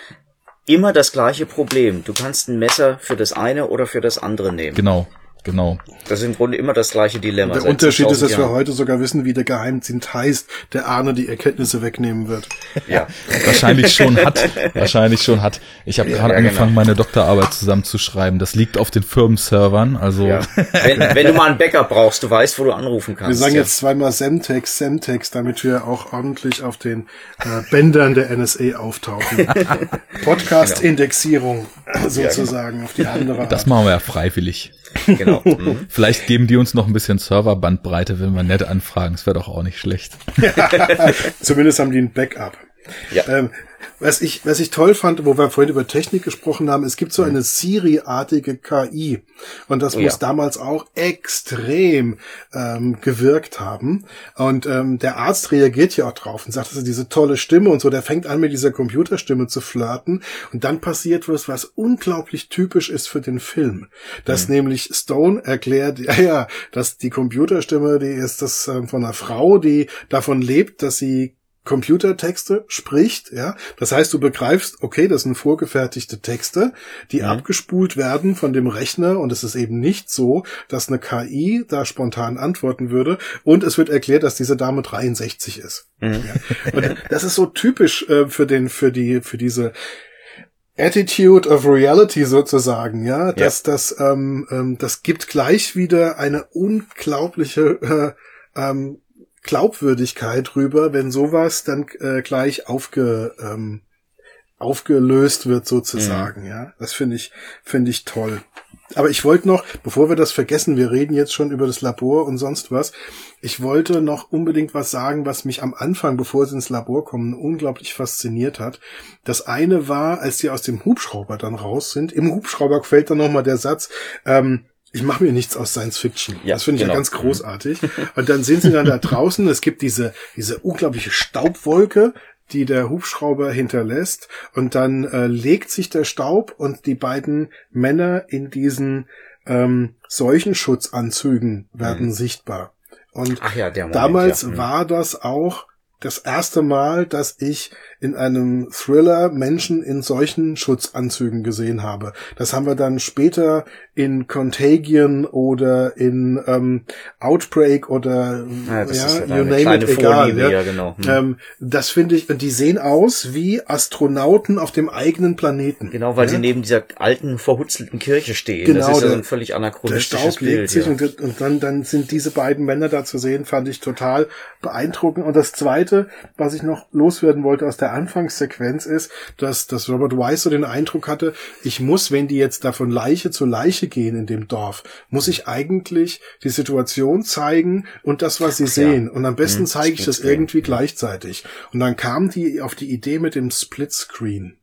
immer das gleiche Problem. Du kannst ein Messer für das eine oder für das andere nehmen. Genau, genau. Das ist im Grunde immer das gleiche Dilemma. Der Unterschied ist, 1000 dass wir Jahren. heute sogar wissen, wie der Geheimdienst heißt, der Arne die Erkenntnisse wegnehmen wird. Ja. (laughs) Wahrscheinlich schon hat. Wahrscheinlich schon hat. Ich habe gerade ja, angefangen, genau. meine Doktorarbeit zusammenzuschreiben. Das liegt auf den Firmenservern. Also ja. Wenn, wenn du mal ein Backup brauchst, du weißt, wo du anrufen kannst. Wir sagen ja. jetzt zweimal Semtex, Semtex, damit wir auch ordentlich auf den äh, Bändern der NSA auftauchen. (laughs) Podcast-Indexierung sozusagen auf die andere das Art. machen wir ja freiwillig. (laughs) Genau. Mhm. (laughs) Vielleicht geben die uns noch ein bisschen Serverbandbreite, wenn wir nett anfragen. Das wäre doch auch nicht schlecht. (laughs) Zumindest haben die ein Backup. Ja. Ähm, was ich, was ich toll fand, wo wir vorhin über Technik gesprochen haben, es gibt so eine Siri-artige KI. Und das Oh muss ja. damals auch extrem ähm, gewirkt haben. Und ähm, der Arzt reagiert ja auch drauf und sagt, das ist diese tolle Stimme und so. Der fängt an, mit dieser Computerstimme zu flirten. Und dann passiert was, was unglaublich typisch ist für den Film. Dass nämlich Stone erklärt, ja, (laughs) ja, dass die Computerstimme, die ist das ähm, von einer Frau, die davon lebt, dass sie Computertexte spricht, ja. Das heißt, du begreifst, okay, das sind vorgefertigte Texte, die abgespult werden von dem Rechner und es ist eben nicht so, dass eine KI da spontan antworten würde und es wird erklärt, dass diese Dame 63 ist. Ja. Und das ist so typisch äh, für den, für die, für diese Attitude of Reality sozusagen, ja, dass das, ähm, ähm, das gibt gleich wieder eine unglaubliche äh, ähm, Glaubwürdigkeit rüber, wenn sowas dann äh, gleich aufge, ähm, aufgelöst wird sozusagen, ja. Das finde ich, finde ich toll. Aber ich wollte noch, bevor wir das vergessen, wir reden jetzt schon über das Labor und sonst was. Ich wollte noch unbedingt was sagen, was mich am Anfang, bevor sie ins Labor kommen, unglaublich fasziniert hat. Das eine war, als sie aus dem Hubschrauber dann raus sind. Im Hubschrauber fällt dann nochmal der Satz, ähm, ich mache mir nichts aus Science Fiction. Ja, das finde ich ja genau. ganz großartig. Und dann sind sie dann da draußen. Es gibt diese, diese unglaubliche Staubwolke, die der Hubschrauber hinterlässt. Und dann äh, legt sich der Staub und die beiden Männer in diesen ähm, Seuchenschutzanzügen werden sichtbar. Und ja, Moment, damals ja. Mhm. war das auch das erste Mal, dass ich in einem Thriller Menschen in solchen Schutzanzügen gesehen habe. Das haben wir dann später in Contagion oder in ähm, Outbreak oder Ja, ja, you name it, egal. Vorliebe, ja. genau. Hm. Ähm, das finde ich, und die sehen aus wie Astronauten auf dem eigenen Planeten. Genau, weil sie neben dieser alten, verhutzelten Kirche stehen. Genau, das ist der- ein völlig der anachronistisches Staub legt Bild. sich ja. und, und dann, dann sind diese beiden Männer da zu sehen, fand ich total beeindruckend. Und das zweite, was ich noch loswerden wollte aus der Anfangssequenz ist, dass, dass Robert Weiss so den Eindruck hatte, ich muss, wenn die jetzt da von Leiche zu Leiche gehen in dem Dorf, muss ich eigentlich die Situation zeigen und das, was sie sehen. Und am besten Hm, zeige ich das irgendwie gleichzeitig. Und dann kam die auf die Idee mit dem Splitscreen.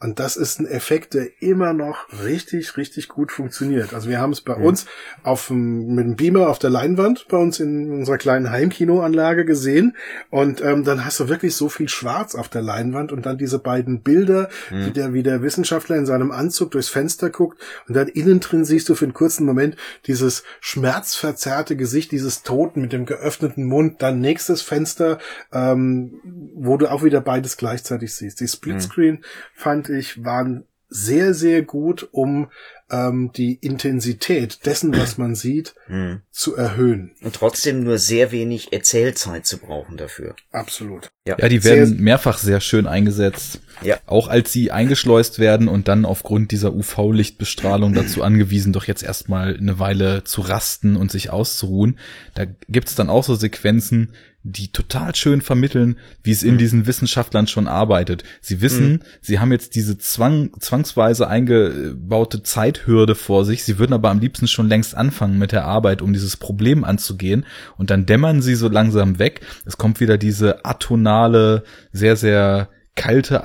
Und das ist ein Effekt, der immer noch richtig, richtig gut funktioniert. Also wir haben es bei mhm. uns auf mit dem Beamer auf der Leinwand bei uns in unserer kleinen Heimkinoanlage gesehen. Und ähm, dann hast du wirklich so viel Schwarz auf der Leinwand und dann diese beiden Bilder, mhm. wie, der, wie der Wissenschaftler in seinem Anzug durchs Fenster guckt und dann innen drin siehst du für einen kurzen Moment dieses schmerzverzerrte Gesicht dieses Toten mit dem geöffneten Mund. Dann nächstes Fenster, ähm, wo du auch wieder beides gleichzeitig siehst. Die Splitscreen mhm. fand ich, waren sehr, sehr gut, um ähm, die Intensität dessen, was man sieht, (clears throat) hm. zu erhöhen. Und trotzdem nur sehr wenig Erzählzeit zu brauchen dafür. Absolut. Ja, ja die werden sehr, mehrfach sehr schön eingesetzt. Ja. Auch als sie eingeschleust werden und dann aufgrund dieser UV-Lichtbestrahlung dazu angewiesen, doch jetzt erstmal eine Weile zu rasten und sich auszuruhen. Da gibt's dann auch so Sequenzen, die total schön vermitteln, wie es in mhm. diesen Wissenschaftlern schon arbeitet. Sie wissen, mhm. sie haben jetzt diese zwang, zwangsweise eingebaute Zeithürde vor sich. Sie würden aber am liebsten schon längst anfangen mit der Arbeit, um dieses Problem anzugehen. Und dann dämmern sie so langsam weg. Es kommt wieder diese atonale, sehr, sehr kalte,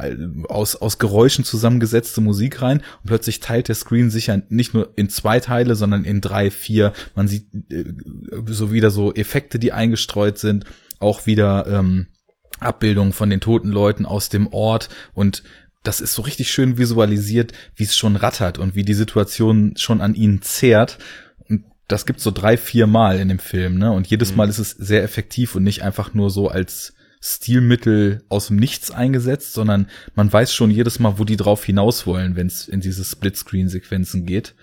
aus, aus Geräuschen zusammengesetzte Musik rein und plötzlich teilt der Screen sich ja nicht nur in zwei Teile, sondern in drei, vier. Man sieht äh, so wieder so Effekte, die eingestreut sind, auch wieder ähm, Abbildungen von den toten Leuten aus dem Ort und das ist so richtig schön visualisiert, wie es schon rattert und wie die Situation schon an ihnen zehrt. Und das gibt's so drei, vier Mal in dem Film, ne? Und jedes mhm. Mal ist es sehr effektiv und nicht einfach nur so als Stilmittel aus dem Nichts eingesetzt, sondern man weiß schon jedes Mal, wo die drauf hinaus wollen, wenn es in diese Splitscreen-Sequenzen geht.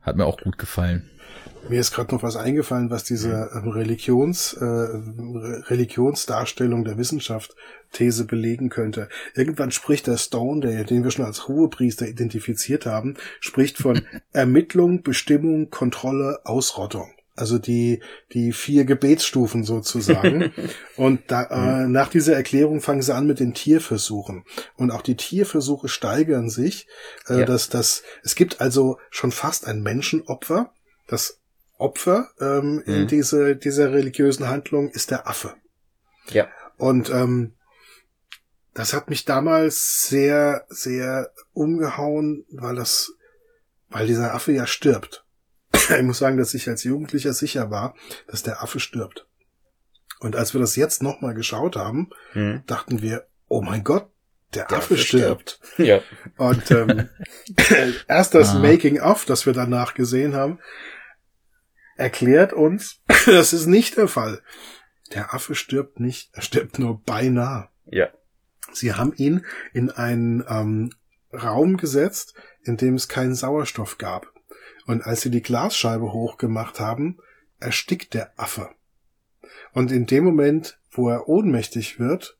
Hat mir auch gut gefallen. Mir ist gerade noch was eingefallen, was diese ähm, Religions, äh, Religionsdarstellung der Wissenschaft These belegen könnte. Irgendwann spricht der Stone, der, den wir schon als Ruhepriester identifiziert haben, spricht von (laughs) Ermittlung, Bestimmung, Kontrolle, Ausrottung also die, die vier Gebetsstufen sozusagen. (laughs) und da, äh, mhm. nach dieser Erklärung fangen sie an mit den Tierversuchen. Und auch die Tierversuche steigern sich. Äh, ja. dass, dass, es gibt also schon fast ein Menschenopfer. Das Opfer ähm, mhm. in diese, dieser religiösen Handlung ist der Affe. Ja. Und ähm, das hat mich damals sehr, sehr umgehauen, weil das, weil dieser Affe ja stirbt. (laughs) ich muss sagen, dass ich als Jugendlicher sicher war, dass der Affe stirbt. Und als wir das jetzt nochmal geschaut haben, hm. dachten wir, oh mein Gott, der, der Affe, Affe stirbt. stirbt. Ja. Und ähm, (laughs) (laughs) erst das ah. Making-of, das wir danach gesehen haben, erklärt uns, (laughs) das ist nicht der Fall. Der Affe stirbt nicht, er stirbt nur beinahe. Ja. Sie haben ihn in einen ähm, Raum gesetzt, in dem es keinen Sauerstoff gab. Und als sie die Glasscheibe hochgemacht haben, erstickt der Affe. Und in dem Moment, wo er ohnmächtig wird,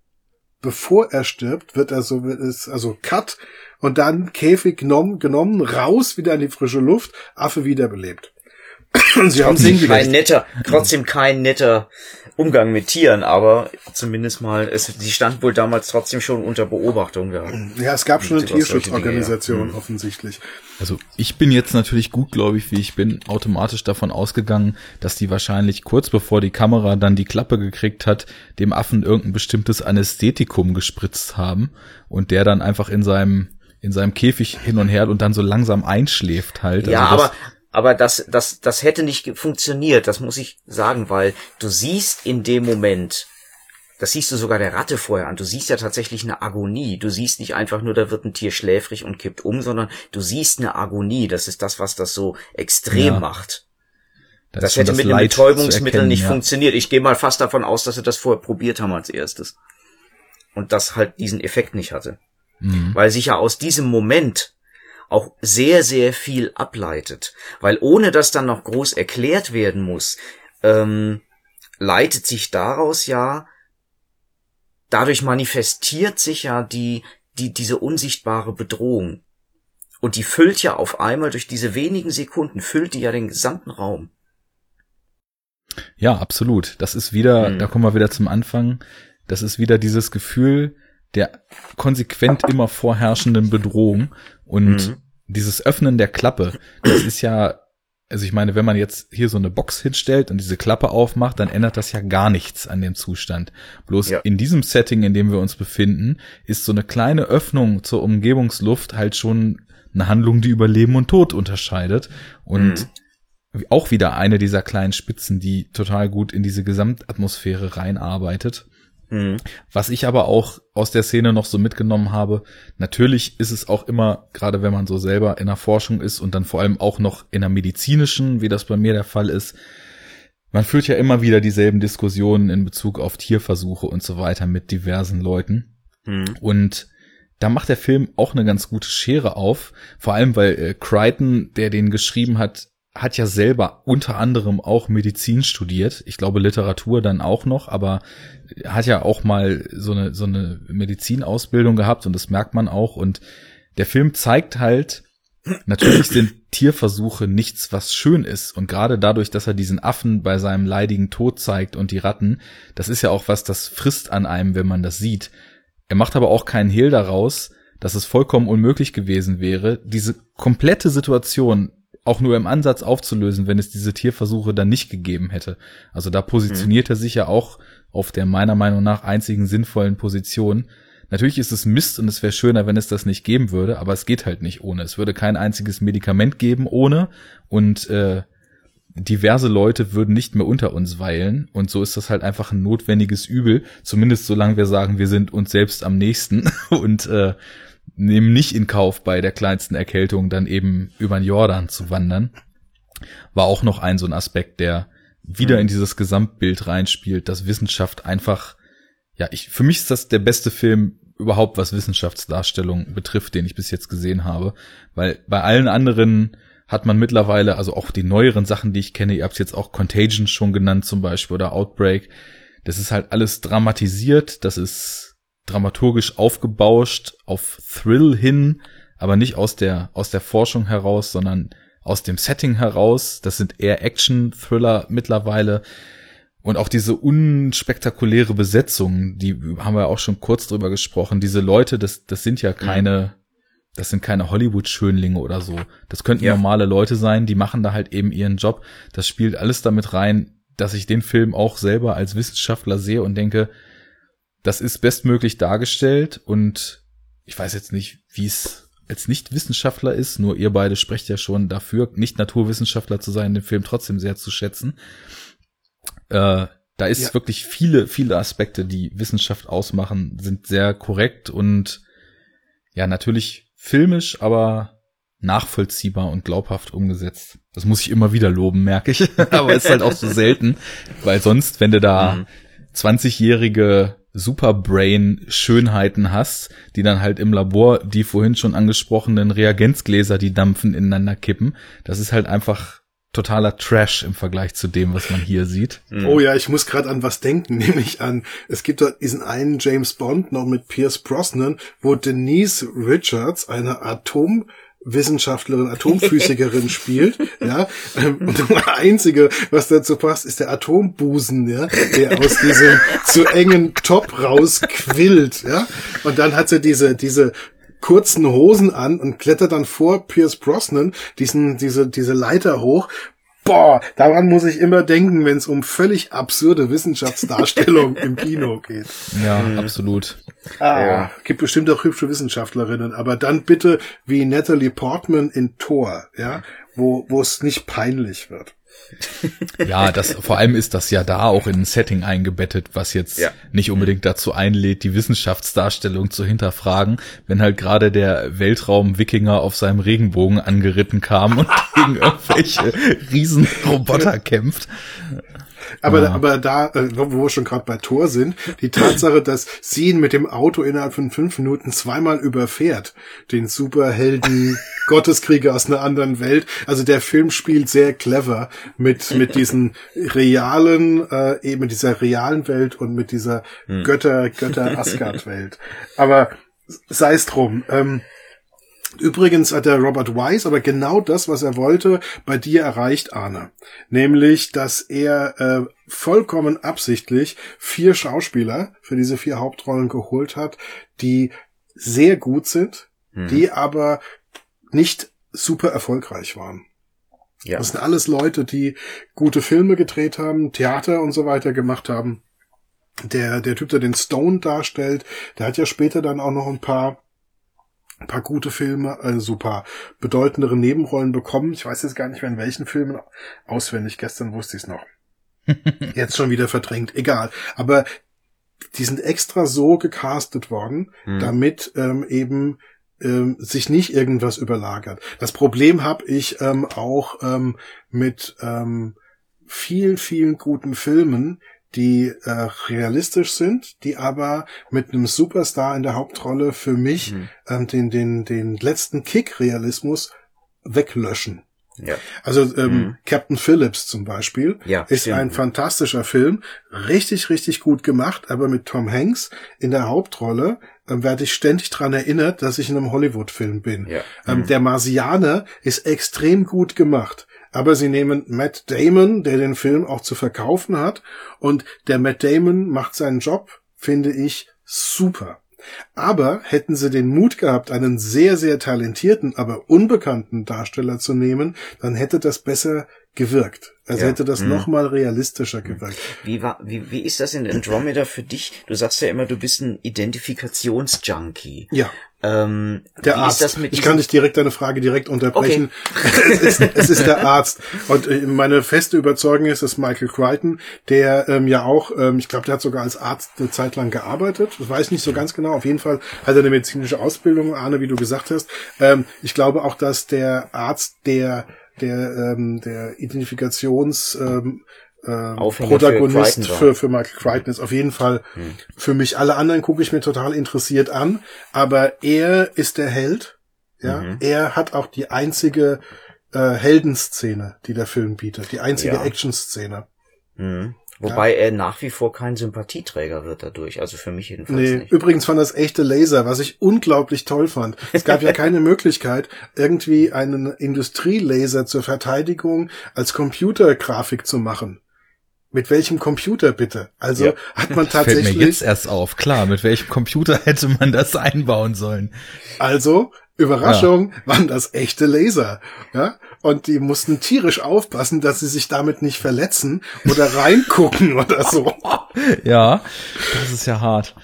bevor er stirbt, wird er so, also Cut und dann Käfig genommen, genommen, raus, wieder in die frische Luft, Affe wiederbelebt. Und (coughs) sie haben trotzdem kein netter, trotzdem kein netter Umgang mit Tieren, aber zumindest mal, es, sie stand wohl damals trotzdem schon unter Beobachtung. Ja, ja es gab schon eine Tierschutzorganisation Dinge, ja. offensichtlich. Also ich bin jetzt natürlich gut, glaube ich, wie ich bin, automatisch davon ausgegangen, dass die wahrscheinlich kurz bevor die Kamera dann die Klappe gekriegt hat, dem Affen irgendein bestimmtes Anästhetikum gespritzt haben und der dann einfach in seinem in seinem Käfig hin und her und dann so langsam einschläft halt. Ja, also aber aber das, das, das hätte nicht funktioniert, das muss ich sagen, weil du siehst in dem Moment, das siehst du sogar der Ratte vorher an, du siehst ja tatsächlich eine Agonie. Du siehst nicht einfach nur, da wird ein Tier schläfrig und kippt um, sondern du siehst eine Agonie. Das ist das, was das so extrem ja. macht. Das, das hätte das mit Leid Betäubungsmittel nicht ja. funktioniert. Ich gehe mal fast davon aus, dass sie das vorher probiert haben als erstes. Und das halt diesen Effekt nicht hatte. Mhm. Weil sich ja aus diesem Moment auch sehr, sehr viel ableitet. Weil ohne dass dann noch groß erklärt werden muss, ähm, leitet sich daraus ja, dadurch manifestiert sich ja die, die, diese unsichtbare Bedrohung. Und die füllt ja auf einmal durch diese wenigen Sekunden, füllt die ja den gesamten Raum. Ja, absolut. Das ist wieder, mhm. da kommen wir wieder zum Anfang. Das ist wieder dieses Gefühl, der konsequent immer vorherrschenden Bedrohung und mhm. dieses Öffnen der Klappe, das ist ja also ich meine, wenn man jetzt hier so eine Box hinstellt und diese Klappe aufmacht, dann ändert das ja gar nichts an dem Zustand. Bloß ja. in diesem Setting, in dem wir uns befinden, ist so eine kleine Öffnung zur Umgebungsluft halt schon eine Handlung, die über Leben und Tod unterscheidet. Und mhm. auch wieder eine dieser kleinen Spitzen, die total gut in diese Gesamtatmosphäre reinarbeitet. Mhm. Was ich aber auch aus der Szene noch so mitgenommen habe, natürlich ist es auch immer, gerade wenn man so selber in der Forschung ist und dann vor allem auch noch in der medizinischen, wie das bei mir der Fall ist, man führt ja immer wieder dieselben Diskussionen in Bezug auf Tierversuche und so weiter mit diversen Leuten. Mhm. Und da macht der Film auch eine ganz gute Schere auf, vor allem weil äh, Crichton, der den geschrieben hat, hat ja selber unter anderem auch Medizin studiert. Ich glaube Literatur dann auch noch, aber hat ja auch mal so eine, so eine Medizinausbildung gehabt und das merkt man auch. Und der Film zeigt halt, natürlich sind Tierversuche nichts, was schön ist. Und gerade dadurch, dass er diesen Affen bei seinem leidigen Tod zeigt und die Ratten, das ist ja auch was, das frisst an einem, wenn man das sieht. Er macht aber auch keinen Hehl daraus, dass es vollkommen unmöglich gewesen wäre, diese komplette Situation auch nur im Ansatz aufzulösen, wenn es diese Tierversuche dann nicht gegeben hätte. Also da positioniert mhm. er sich ja auch auf der meiner Meinung nach einzigen sinnvollen Position. Natürlich ist es Mist und es wäre schöner, wenn es das nicht geben würde, aber es geht halt nicht ohne. Es würde kein einziges Medikament geben ohne und äh, diverse Leute würden nicht mehr unter uns weilen und so ist das halt einfach ein notwendiges Übel, zumindest solange wir sagen, wir sind uns selbst am nächsten (laughs) und äh, nehmen nicht in Kauf, bei der kleinsten Erkältung dann eben über den Jordan zu wandern. War auch noch ein so ein Aspekt, der wieder mhm. in dieses Gesamtbild reinspielt, dass Wissenschaft einfach, ja, ich, für mich ist das der beste Film überhaupt, was Wissenschaftsdarstellung betrifft, den ich bis jetzt gesehen habe, weil bei allen anderen hat man mittlerweile, also auch die neueren Sachen, die ich kenne, ihr habt jetzt auch Contagion schon genannt zum Beispiel oder Outbreak, das ist halt alles dramatisiert, das ist dramaturgisch aufgebauscht auf Thrill hin, aber nicht aus der, aus der Forschung heraus, sondern aus dem Setting heraus. Das sind eher Action-Thriller mittlerweile. Und auch diese unspektakuläre Besetzung, die haben wir auch schon kurz drüber gesprochen. Diese Leute, das, das sind ja keine, das sind keine Hollywood-Schönlinge oder so. Das könnten ja. normale Leute sein, die machen da halt eben ihren Job. Das spielt alles damit rein, dass ich den Film auch selber als Wissenschaftler sehe und denke, das ist bestmöglich dargestellt und ich weiß jetzt nicht, wie es als Nicht-Wissenschaftler ist, nur ihr beide sprecht ja schon dafür, nicht Naturwissenschaftler zu sein, den Film trotzdem sehr zu schätzen. Äh, da ist ja. wirklich viele, viele Aspekte, die Wissenschaft ausmachen, sind sehr korrekt und ja, natürlich filmisch, aber nachvollziehbar und glaubhaft umgesetzt. Das muss ich immer wieder loben, merke ich. (laughs) aber ist halt auch so selten, weil sonst, wenn du da mhm. 20-jährige Superbrain-Schönheiten hast, die dann halt im Labor die vorhin schon angesprochenen Reagenzgläser, die dampfen, ineinander kippen. Das ist halt einfach totaler Trash im Vergleich zu dem, was man hier sieht. Mhm. Oh ja, ich muss gerade an was denken, (laughs) nämlich an, es gibt dort diesen einen James Bond noch mit Pierce Brosnan, wo Denise Richards, eine Atom Wissenschaftlerin, Atomphysikerin spielt, ja. Ähm, und das Einzige, was dazu passt, ist der Atombusen, ja, der aus diesem zu engen Top rausquillt, ja. Und dann hat sie diese, diese kurzen Hosen an und klettert dann vor Pierce Brosnan diesen, diese, diese Leiter hoch boah, daran muss ich immer denken, wenn es um völlig absurde Wissenschaftsdarstellung (laughs) im Kino geht. Ja, mhm. absolut. Ah, ja. Gibt bestimmt auch hübsche Wissenschaftlerinnen, aber dann bitte wie Natalie Portman in Thor, ja, wo wo es nicht peinlich wird. Ja, das, vor allem ist das ja da auch in ein Setting eingebettet, was jetzt ja. nicht unbedingt dazu einlädt, die Wissenschaftsdarstellung zu hinterfragen, wenn halt gerade der Weltraum-Wikinger auf seinem Regenbogen angeritten kam und (laughs) gegen irgendwelche Riesenroboter kämpft. Aber, ja. aber da, äh, wo wir schon gerade bei Thor sind, die Tatsache, dass sie ihn mit dem Auto innerhalb von fünf Minuten zweimal überfährt, den Superhelden (laughs) Gotteskrieger aus einer anderen Welt. Also der Film spielt sehr clever mit, mit diesen realen, äh, eben dieser realen Welt und mit dieser hm. Götter, Götter Asgard-Welt. Aber sei es drum. Ähm, Übrigens hat der Robert Wise aber genau das, was er wollte, bei dir erreicht, Arne. Nämlich, dass er äh, vollkommen absichtlich vier Schauspieler für diese vier Hauptrollen geholt hat, die sehr gut sind, hm. die aber nicht super erfolgreich waren. Ja. Das sind alles Leute, die gute Filme gedreht haben, Theater und so weiter gemacht haben. Der, der Typ, der den Stone darstellt, der hat ja später dann auch noch ein paar ein paar gute Filme, also ein paar bedeutendere Nebenrollen bekommen. Ich weiß jetzt gar nicht mehr in welchen Filmen auswendig. Gestern wusste ich es noch. (laughs) Jetzt schon wieder verdrängt. Egal. Aber die sind extra so gecastet worden, hm. damit ähm, eben ähm, sich nicht irgendwas überlagert. Das Problem habe ich ähm, auch ähm, mit ähm, vielen, vielen guten Filmen, die äh, realistisch sind, die aber mit einem Superstar in der Hauptrolle für mich mhm. ähm, den, den, den letzten Kick-Realismus weglöschen. Ja. Also ähm, mhm. Captain Phillips zum Beispiel ja, ist stimmt. ein fantastischer Film, richtig, richtig gut gemacht, aber mit Tom Hanks in der Hauptrolle ähm, werde ich ständig dran erinnert, dass ich in einem Hollywood-Film bin. Ja. Ähm, mhm. Der Marsianer ist extrem gut gemacht aber sie nehmen Matt Damon, der den Film auch zu verkaufen hat, und der Matt Damon macht seinen Job, finde ich, super. Aber hätten sie den Mut gehabt, einen sehr, sehr talentierten, aber unbekannten Darsteller zu nehmen, dann hätte das besser gewirkt. Also ja. hätte das hm. noch mal realistischer gewirkt. Wie, war, wie, wie ist das in Andromeda für dich? Du sagst ja immer, du bist ein Identifikationsjunkie. Ja. Ähm, der Arzt. ich kann dich direkt deine Frage direkt unterbrechen. Okay. (laughs) es, ist, es ist der (laughs) Arzt. Und äh, meine feste Überzeugung ist, dass Michael Crichton, der ähm, ja auch, ähm, ich glaube, der hat sogar als Arzt eine Zeit lang gearbeitet. Das weiß ich nicht so ganz genau. Auf jeden Fall hat er eine medizinische Ausbildung, Arne, wie du gesagt hast. Ähm, ich glaube auch, dass der Arzt, der der ähm, der Identifikations ähm, äh, Protagonist für, für, für Michael Crichton ist auf jeden Fall hm. für mich. Alle anderen gucke ich mir total interessiert an, aber er ist der Held. Ja, mhm. er hat auch die einzige äh, Heldenszene, die der Film bietet, die einzige ja. Actionszene. Mhm. Wobei ja. er nach wie vor kein Sympathieträger wird dadurch, also für mich jedenfalls nee, nicht. Übrigens fand das echte Laser, was ich unglaublich toll fand. Es gab ja (laughs) keine Möglichkeit, irgendwie einen Industrielaser zur Verteidigung als Computergrafik zu machen. Mit welchem Computer bitte? Also ja. hat (laughs) man tatsächlich. Fällt mir jetzt erst auf, klar, mit welchem Computer (laughs) hätte man das einbauen sollen? Also, Überraschung, ja. waren das echte Laser. Ja? Und die mussten tierisch aufpassen, dass sie sich damit nicht verletzen oder reingucken oder so. (laughs) Ja, das ist ja hart.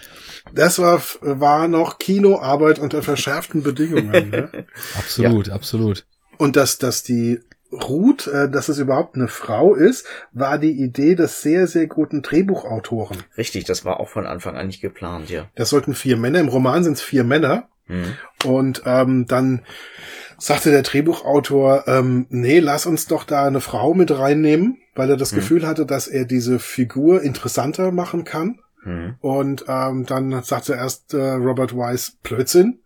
Das war, war noch Kinoarbeit unter verschärften Bedingungen. Ne? (laughs) absolut, ja. absolut. Und dass, dass die Ruth, äh, dass es überhaupt eine Frau ist, war die Idee des sehr, sehr guten Drehbuchautoren. Richtig, das war auch von Anfang an nicht geplant, ja. Das sollten vier Männer, im Roman sind es vier Männer. Mhm. Und ähm, dann sagte der Drehbuchautor, ähm, nee, lass uns doch da eine Frau mit reinnehmen, weil er das mhm. Gefühl hatte, dass er diese Figur interessanter machen kann. Mhm. Und ähm, dann sagte erst äh, Robert Wise Blödsinn.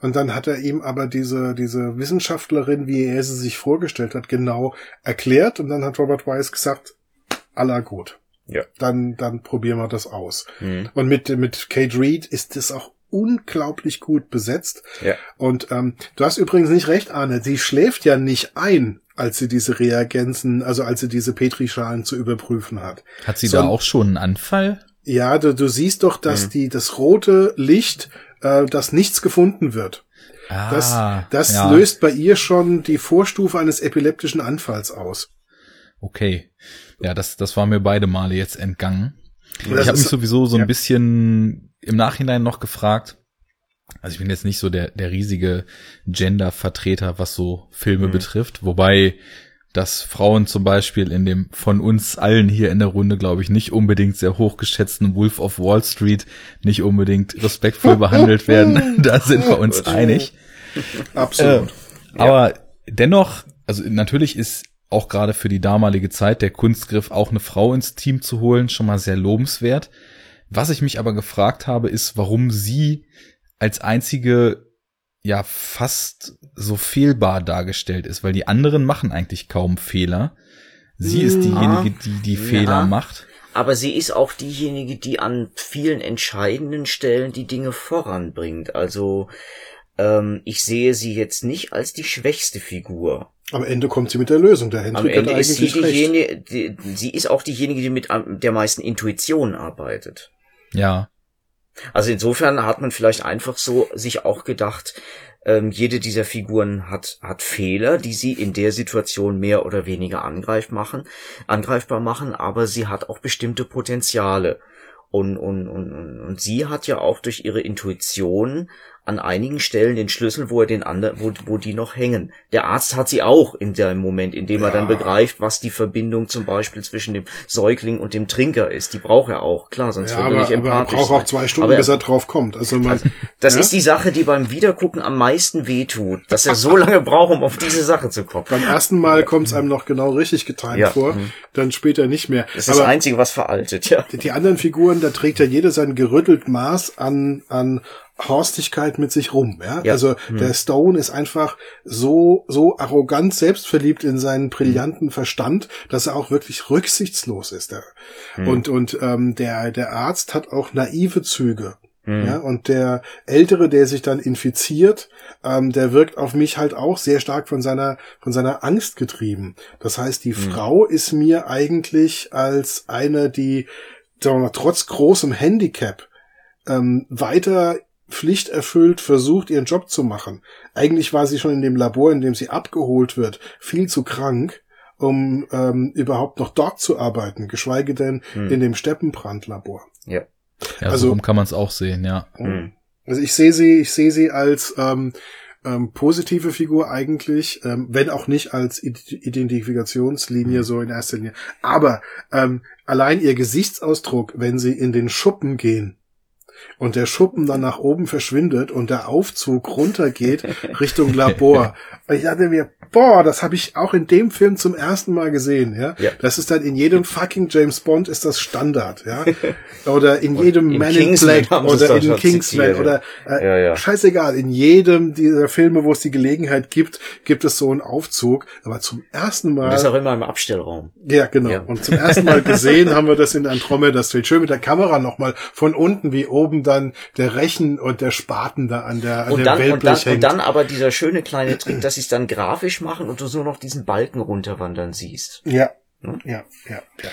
Und dann hat er ihm aber diese, diese Wissenschaftlerin, wie er sie sich vorgestellt hat, genau erklärt. Und dann hat Robert Wise gesagt, aller gut. Ja. Dann, dann probieren wir das aus. Mhm. Und mit, mit Kate Reed ist es auch unglaublich gut besetzt. Ja. Und ähm, du hast übrigens nicht recht, Arne. Sie schläft ja nicht ein, als sie diese Reagenzen, also als sie diese Petrischalen zu überprüfen hat. Hat sie so, da auch schon einen Anfall? Ja, du, du siehst doch, dass mhm. die das rote Licht äh, dass nichts gefunden wird. Ah, das das ja. löst bei ihr schon die Vorstufe eines epileptischen Anfalls aus. Okay. Ja, das, das war mir beide Male jetzt entgangen. Ich habe mich sowieso so ein bisschen im Nachhinein noch gefragt, also ich bin jetzt nicht so der, der riesige Gender-Vertreter, was so Filme mhm. betrifft, wobei dass Frauen zum Beispiel in dem von uns allen hier in der Runde, glaube ich, nicht unbedingt sehr hochgeschätzten Wolf of Wall Street nicht unbedingt respektvoll (laughs) behandelt werden. (laughs) da sind wir uns einig. Absolut. Äh, aber ja. dennoch, also natürlich ist auch gerade für die damalige Zeit der Kunstgriff auch eine Frau ins Team zu holen schon mal sehr lobenswert. Was ich mich aber gefragt habe, ist, warum sie als einzige ja fast so fehlbar dargestellt ist, weil die anderen machen eigentlich kaum Fehler. Sie ist diejenige, die die Fehler ja, macht. Aber sie ist auch diejenige, die an vielen entscheidenden Stellen die Dinge voranbringt. Also ähm, ich sehe sie jetzt nicht als die schwächste Figur. Am Ende kommt sie mit der Lösung. Der Hendrik Am Ende ist sie diejenige, die, sie ist auch diejenige, die mit der meisten Intuition arbeitet. Ja. Also insofern hat man vielleicht einfach so sich auch gedacht, ähm, jede dieser Figuren hat, hat Fehler, die sie in der Situation mehr oder weniger angreif machen, angreifbar machen, aber sie hat auch bestimmte Potenziale. Und, und, und, und sie hat ja auch durch ihre Intuition an einigen Stellen den Schlüssel, wo er den anderen, wo, wo die noch hängen. Der Arzt hat sie auch in dem Moment, in dem ja. er dann begreift, was die Verbindung zum Beispiel zwischen dem Säugling und dem Trinker ist. Die braucht er auch, klar, sonst ja, würde er nicht empathisch aber er braucht auch zwei Stunden, er, bis er drauf kommt. Also, man, also das ja? ist die Sache, die beim Wiedergucken am meisten wehtut, dass er so lange braucht, um auf diese Sache zu kommen. Beim ersten Mal kommt es einem noch genau richtig getimt ja. vor, mhm. dann später nicht mehr. Das ist aber das Einzige, was veraltet, ja. Die anderen Figuren, da trägt ja jeder sein gerüttelt Maß an, an Horstigkeit mit sich rum. Ja? ja. Also hm. der Stone ist einfach so so arrogant selbstverliebt in seinen brillanten hm. Verstand, dass er auch wirklich rücksichtslos ist. Hm. Und und ähm, der der Arzt hat auch naive Züge. Hm. Ja, und der Ältere, der sich dann infiziert, ähm, der wirkt auf mich halt auch sehr stark von seiner, von seiner Angst getrieben. Das heißt, die hm. Frau ist mir eigentlich als eine, die, sagen wir mal, trotz großem Handicap ähm, weiter pflichterfüllt versucht, ihren Job zu machen. Eigentlich war sie schon in dem Labor, in dem sie abgeholt wird, viel zu krank, um ähm, überhaupt noch dort zu arbeiten, geschweige denn hm. in dem Steppenbrandlabor. Ja. Ja, also so kann man es auch sehen, ja. Hm. Also ich sehe sie, ich sehe sie als ähm, ähm, positive Figur eigentlich, ähm, wenn auch nicht als Identifikationslinie so in erster Linie. Aber ähm, allein ihr Gesichtsausdruck, wenn sie in den Schuppen gehen, und der Schuppen dann nach oben verschwindet und der Aufzug runtergeht Richtung Labor. (laughs) ich dachte mir, boah, das habe ich auch in dem Film zum ersten Mal gesehen, ja? ja. Das ist dann in jedem fucking James Bond ist das Standard, ja? (laughs) Oder in jedem in Man in Black oder in Kingsman oder äh, ja, ja. scheißegal, in jedem dieser Filme, wo es die Gelegenheit gibt, gibt es so einen Aufzug, aber zum ersten Mal Das ist auch immer im Abstellraum. Ja, genau. Und zum ersten Mal (laughs) gesehen haben wir das in Andromeda Street schön mit der Kamera nochmal von unten wie oben dann der Rechen und der Spaten da an der an und der dann, und dann, hängt. und dann aber dieser schöne kleine Trick, dass sie es dann grafisch machen und du so noch diesen Balken runterwandern siehst. Ja. Hm? Ja, ja, ja.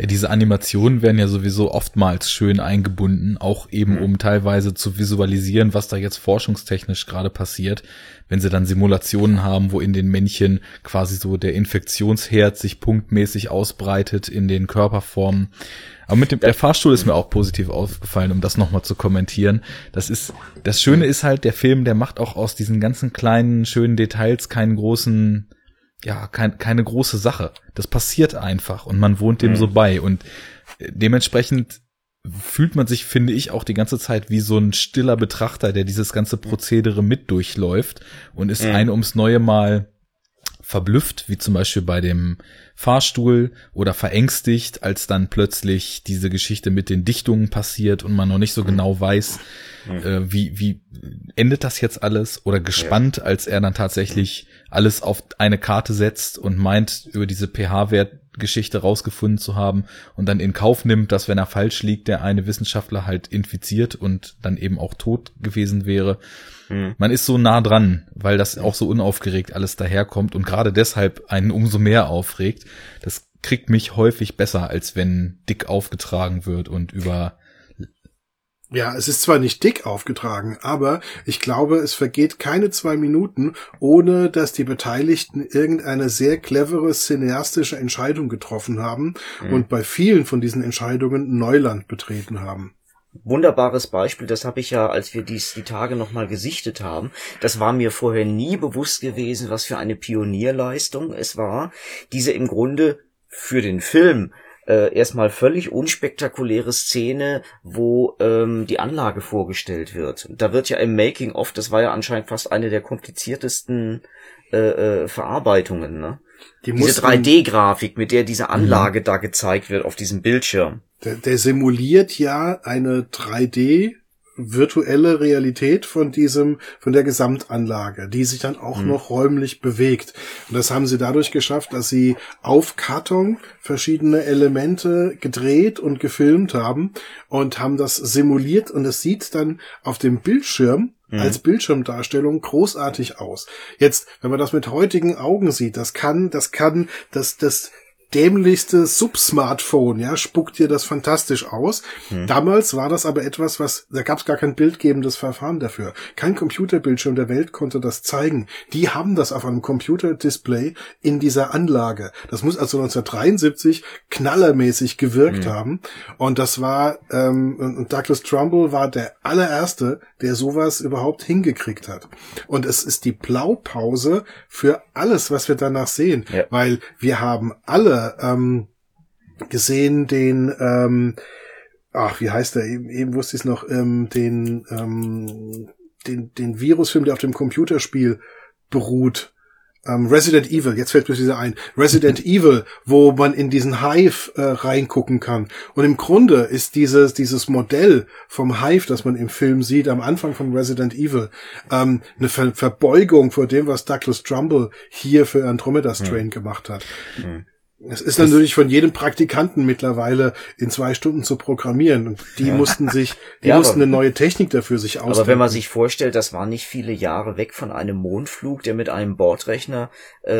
Ja, diese Animationen werden ja sowieso oftmals schön eingebunden, auch eben mhm. um teilweise zu visualisieren, was da jetzt forschungstechnisch gerade passiert, wenn sie dann Simulationen haben, wo in den Männchen quasi so der Infektionsherd sich punktmäßig ausbreitet in den Körperformen. Aber mit dem, der Fahrstuhl ist mir auch positiv aufgefallen, um das nochmal zu kommentieren. Das ist, das Schöne ist halt, der Film, der macht auch aus diesen ganzen kleinen, schönen Details keinen großen, ja, kein, keine große Sache. Das passiert einfach und man wohnt dem mhm. so bei und äh, dementsprechend fühlt man sich, finde ich, auch die ganze Zeit wie so ein stiller Betrachter, der dieses ganze Prozedere mit durchläuft und ist mhm. ein ums neue Mal verblüfft, wie zum Beispiel bei dem Fahrstuhl oder verängstigt, als dann plötzlich diese Geschichte mit den Dichtungen passiert und man noch nicht so mhm. genau weiß, mhm. äh, wie, wie endet das jetzt alles oder gespannt, ja. als er dann tatsächlich alles auf eine Karte setzt und meint, über diese pH-Wert-Geschichte rausgefunden zu haben und dann in Kauf nimmt, dass wenn er falsch liegt, der eine Wissenschaftler halt infiziert und dann eben auch tot gewesen wäre. Mhm. Man ist so nah dran, weil das auch so unaufgeregt alles daherkommt und gerade deshalb einen umso mehr aufregt. Das kriegt mich häufig besser, als wenn dick aufgetragen wird und über ja, es ist zwar nicht dick aufgetragen, aber ich glaube, es vergeht keine zwei Minuten, ohne dass die Beteiligten irgendeine sehr clevere cineastische Entscheidung getroffen haben mhm. und bei vielen von diesen Entscheidungen Neuland betreten haben wunderbares Beispiel, das habe ich ja, als wir dies die Tage nochmal gesichtet haben, das war mir vorher nie bewusst gewesen, was für eine Pionierleistung es war, diese im Grunde für den Film äh, erstmal völlig unspektakuläre Szene, wo ähm, die Anlage vorgestellt wird. Da wird ja im Making of, das war ja anscheinend fast eine der kompliziertesten äh, äh, Verarbeitungen, ne? Die diese 3D-Grafik, mit der diese Anlage mhm. da gezeigt wird auf diesem Bildschirm. Der, der simuliert ja eine 3D virtuelle Realität von diesem, von der Gesamtanlage, die sich dann auch mhm. noch räumlich bewegt. Und das haben sie dadurch geschafft, dass sie auf Karton verschiedene Elemente gedreht und gefilmt haben und haben das simuliert und es sieht dann auf dem Bildschirm mhm. als Bildschirmdarstellung großartig aus. Jetzt, wenn man das mit heutigen Augen sieht, das kann, das kann, das, das dämlichste Subsmartphone, ja, spuckt dir das fantastisch aus. Hm. Damals war das aber etwas, was, da gab es gar kein bildgebendes Verfahren dafür. Kein Computerbildschirm der Welt konnte das zeigen. Die haben das auf einem Computerdisplay in dieser Anlage. Das muss also 1973 knallermäßig gewirkt hm. haben. Und das war, ähm, und Douglas Trumbull war der allererste, der sowas überhaupt hingekriegt hat. Und es ist die Blaupause für alles, was wir danach sehen, ja. weil wir haben alle ähm, gesehen den, ähm, ach, wie heißt der? Eben, eben wusste ich es noch, ähm, den, ähm, den, den Virusfilm, der auf dem Computerspiel beruht ähm, Resident Evil, jetzt fällt mir dieser ein, Resident (laughs) Evil, wo man in diesen Hive äh, reingucken kann. Und im Grunde ist dieses, dieses Modell vom Hive, das man im Film sieht, am Anfang von Resident Evil, ähm, eine Ver Verbeugung vor dem, was Douglas Trumbull hier für Andromeda Strain hm. gemacht hat. Hm. Es ist natürlich von jedem Praktikanten mittlerweile in zwei Stunden zu programmieren und die ja. mussten sich, (laughs) die ja, mussten aber, eine neue Technik dafür sich ausdenken. Aber wenn man sich vorstellt, das war nicht viele Jahre weg von einem Mondflug, der mit einem Bordrechner äh,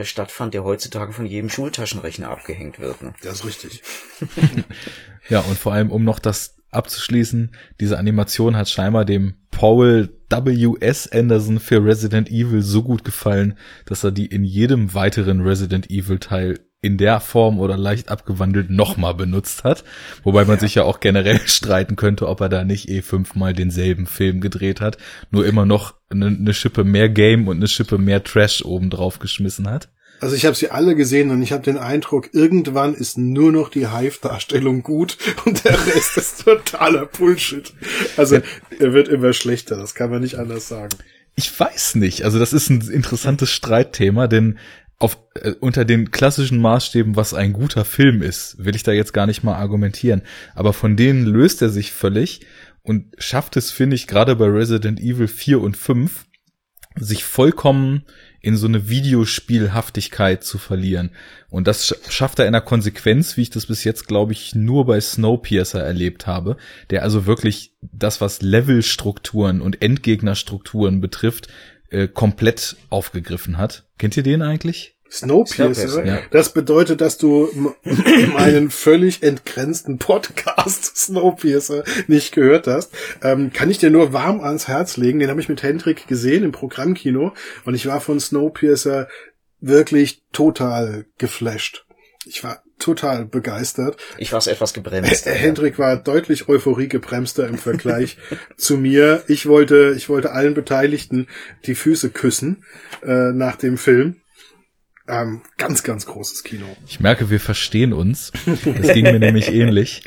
äh, stattfand, der heutzutage von jedem Schultaschenrechner abgehängt wird. Ne? Das ist richtig. (laughs) ja, und vor allem, um noch das abzuschließen, diese Animation hat scheinbar dem Paul W.S. Anderson für Resident Evil so gut gefallen, dass er die in jedem weiteren Resident Evil Teil in der Form oder leicht abgewandelt nochmal benutzt hat. Wobei man ja. sich ja auch generell (laughs) streiten könnte, ob er da nicht eh fünfmal denselben Film gedreht hat, nur immer noch eine, eine Schippe mehr Game und eine Schippe mehr Trash oben drauf geschmissen hat. Also ich habe sie alle gesehen und ich habe den Eindruck, irgendwann ist nur noch die Hive-Darstellung gut (laughs) und der Rest ist totaler Bullshit. Also er wird immer schlechter, das kann man nicht anders sagen. Ich weiß nicht. Also das ist ein interessantes Streitthema, denn auf, äh, unter den klassischen Maßstäben, was ein guter Film ist, will ich da jetzt gar nicht mal argumentieren. Aber von denen löst er sich völlig und schafft es, finde ich, gerade bei Resident Evil 4 und 5, sich vollkommen in so eine Videospielhaftigkeit zu verlieren. Und das schafft er in der Konsequenz, wie ich das bis jetzt, glaube ich, nur bei Snowpiercer erlebt habe, der also wirklich das, was Levelstrukturen und Endgegnerstrukturen betrifft, äh, komplett aufgegriffen hat. Kennt ihr den eigentlich? Snowpiercer. Ja. Das bedeutet, dass du meinen völlig entgrenzten Podcast (laughs) Snowpiercer nicht gehört hast. Ähm, kann ich dir nur warm ans Herz legen. Den habe ich mit Hendrik gesehen im Programmkino und ich war von Snowpiercer wirklich total geflasht. Ich war total begeistert. Ich war etwas gebremst. H Hendrik war deutlich euphoriegebremster im Vergleich (laughs) zu mir. Ich wollte, ich wollte allen Beteiligten die Füße küssen äh, nach dem Film. Ähm, ganz, ganz großes Kino. Ich merke, wir verstehen uns. Das ging mir nämlich ähnlich.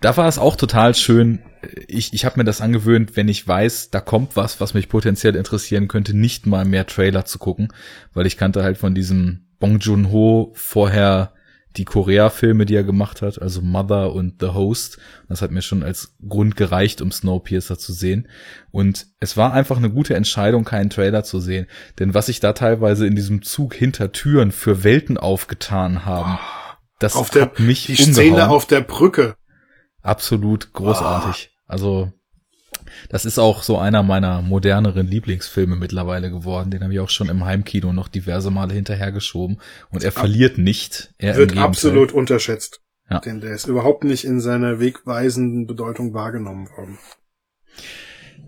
Da war es auch total schön. Ich, ich habe mir das angewöhnt, wenn ich weiß, da kommt was, was mich potenziell interessieren könnte, nicht mal mehr Trailer zu gucken, weil ich kannte halt von diesem Bong Joon-ho vorher die Korea-Filme, die er gemacht hat, also Mother und The Host. Das hat mir schon als Grund gereicht, um Snowpiercer zu sehen. Und es war einfach eine gute Entscheidung, keinen Trailer zu sehen. Denn was sich da teilweise in diesem Zug hinter Türen für Welten aufgetan haben, das auf der, hat mich Die umgehauen. Szene auf der Brücke. Absolut großartig. Also das ist auch so einer meiner moderneren Lieblingsfilme mittlerweile geworden. Den habe ich auch schon im Heimkino noch diverse Male hinterhergeschoben. Und er verliert nicht. Er wird absolut unterschätzt. Ja. Denn der ist überhaupt nicht in seiner wegweisenden Bedeutung wahrgenommen worden.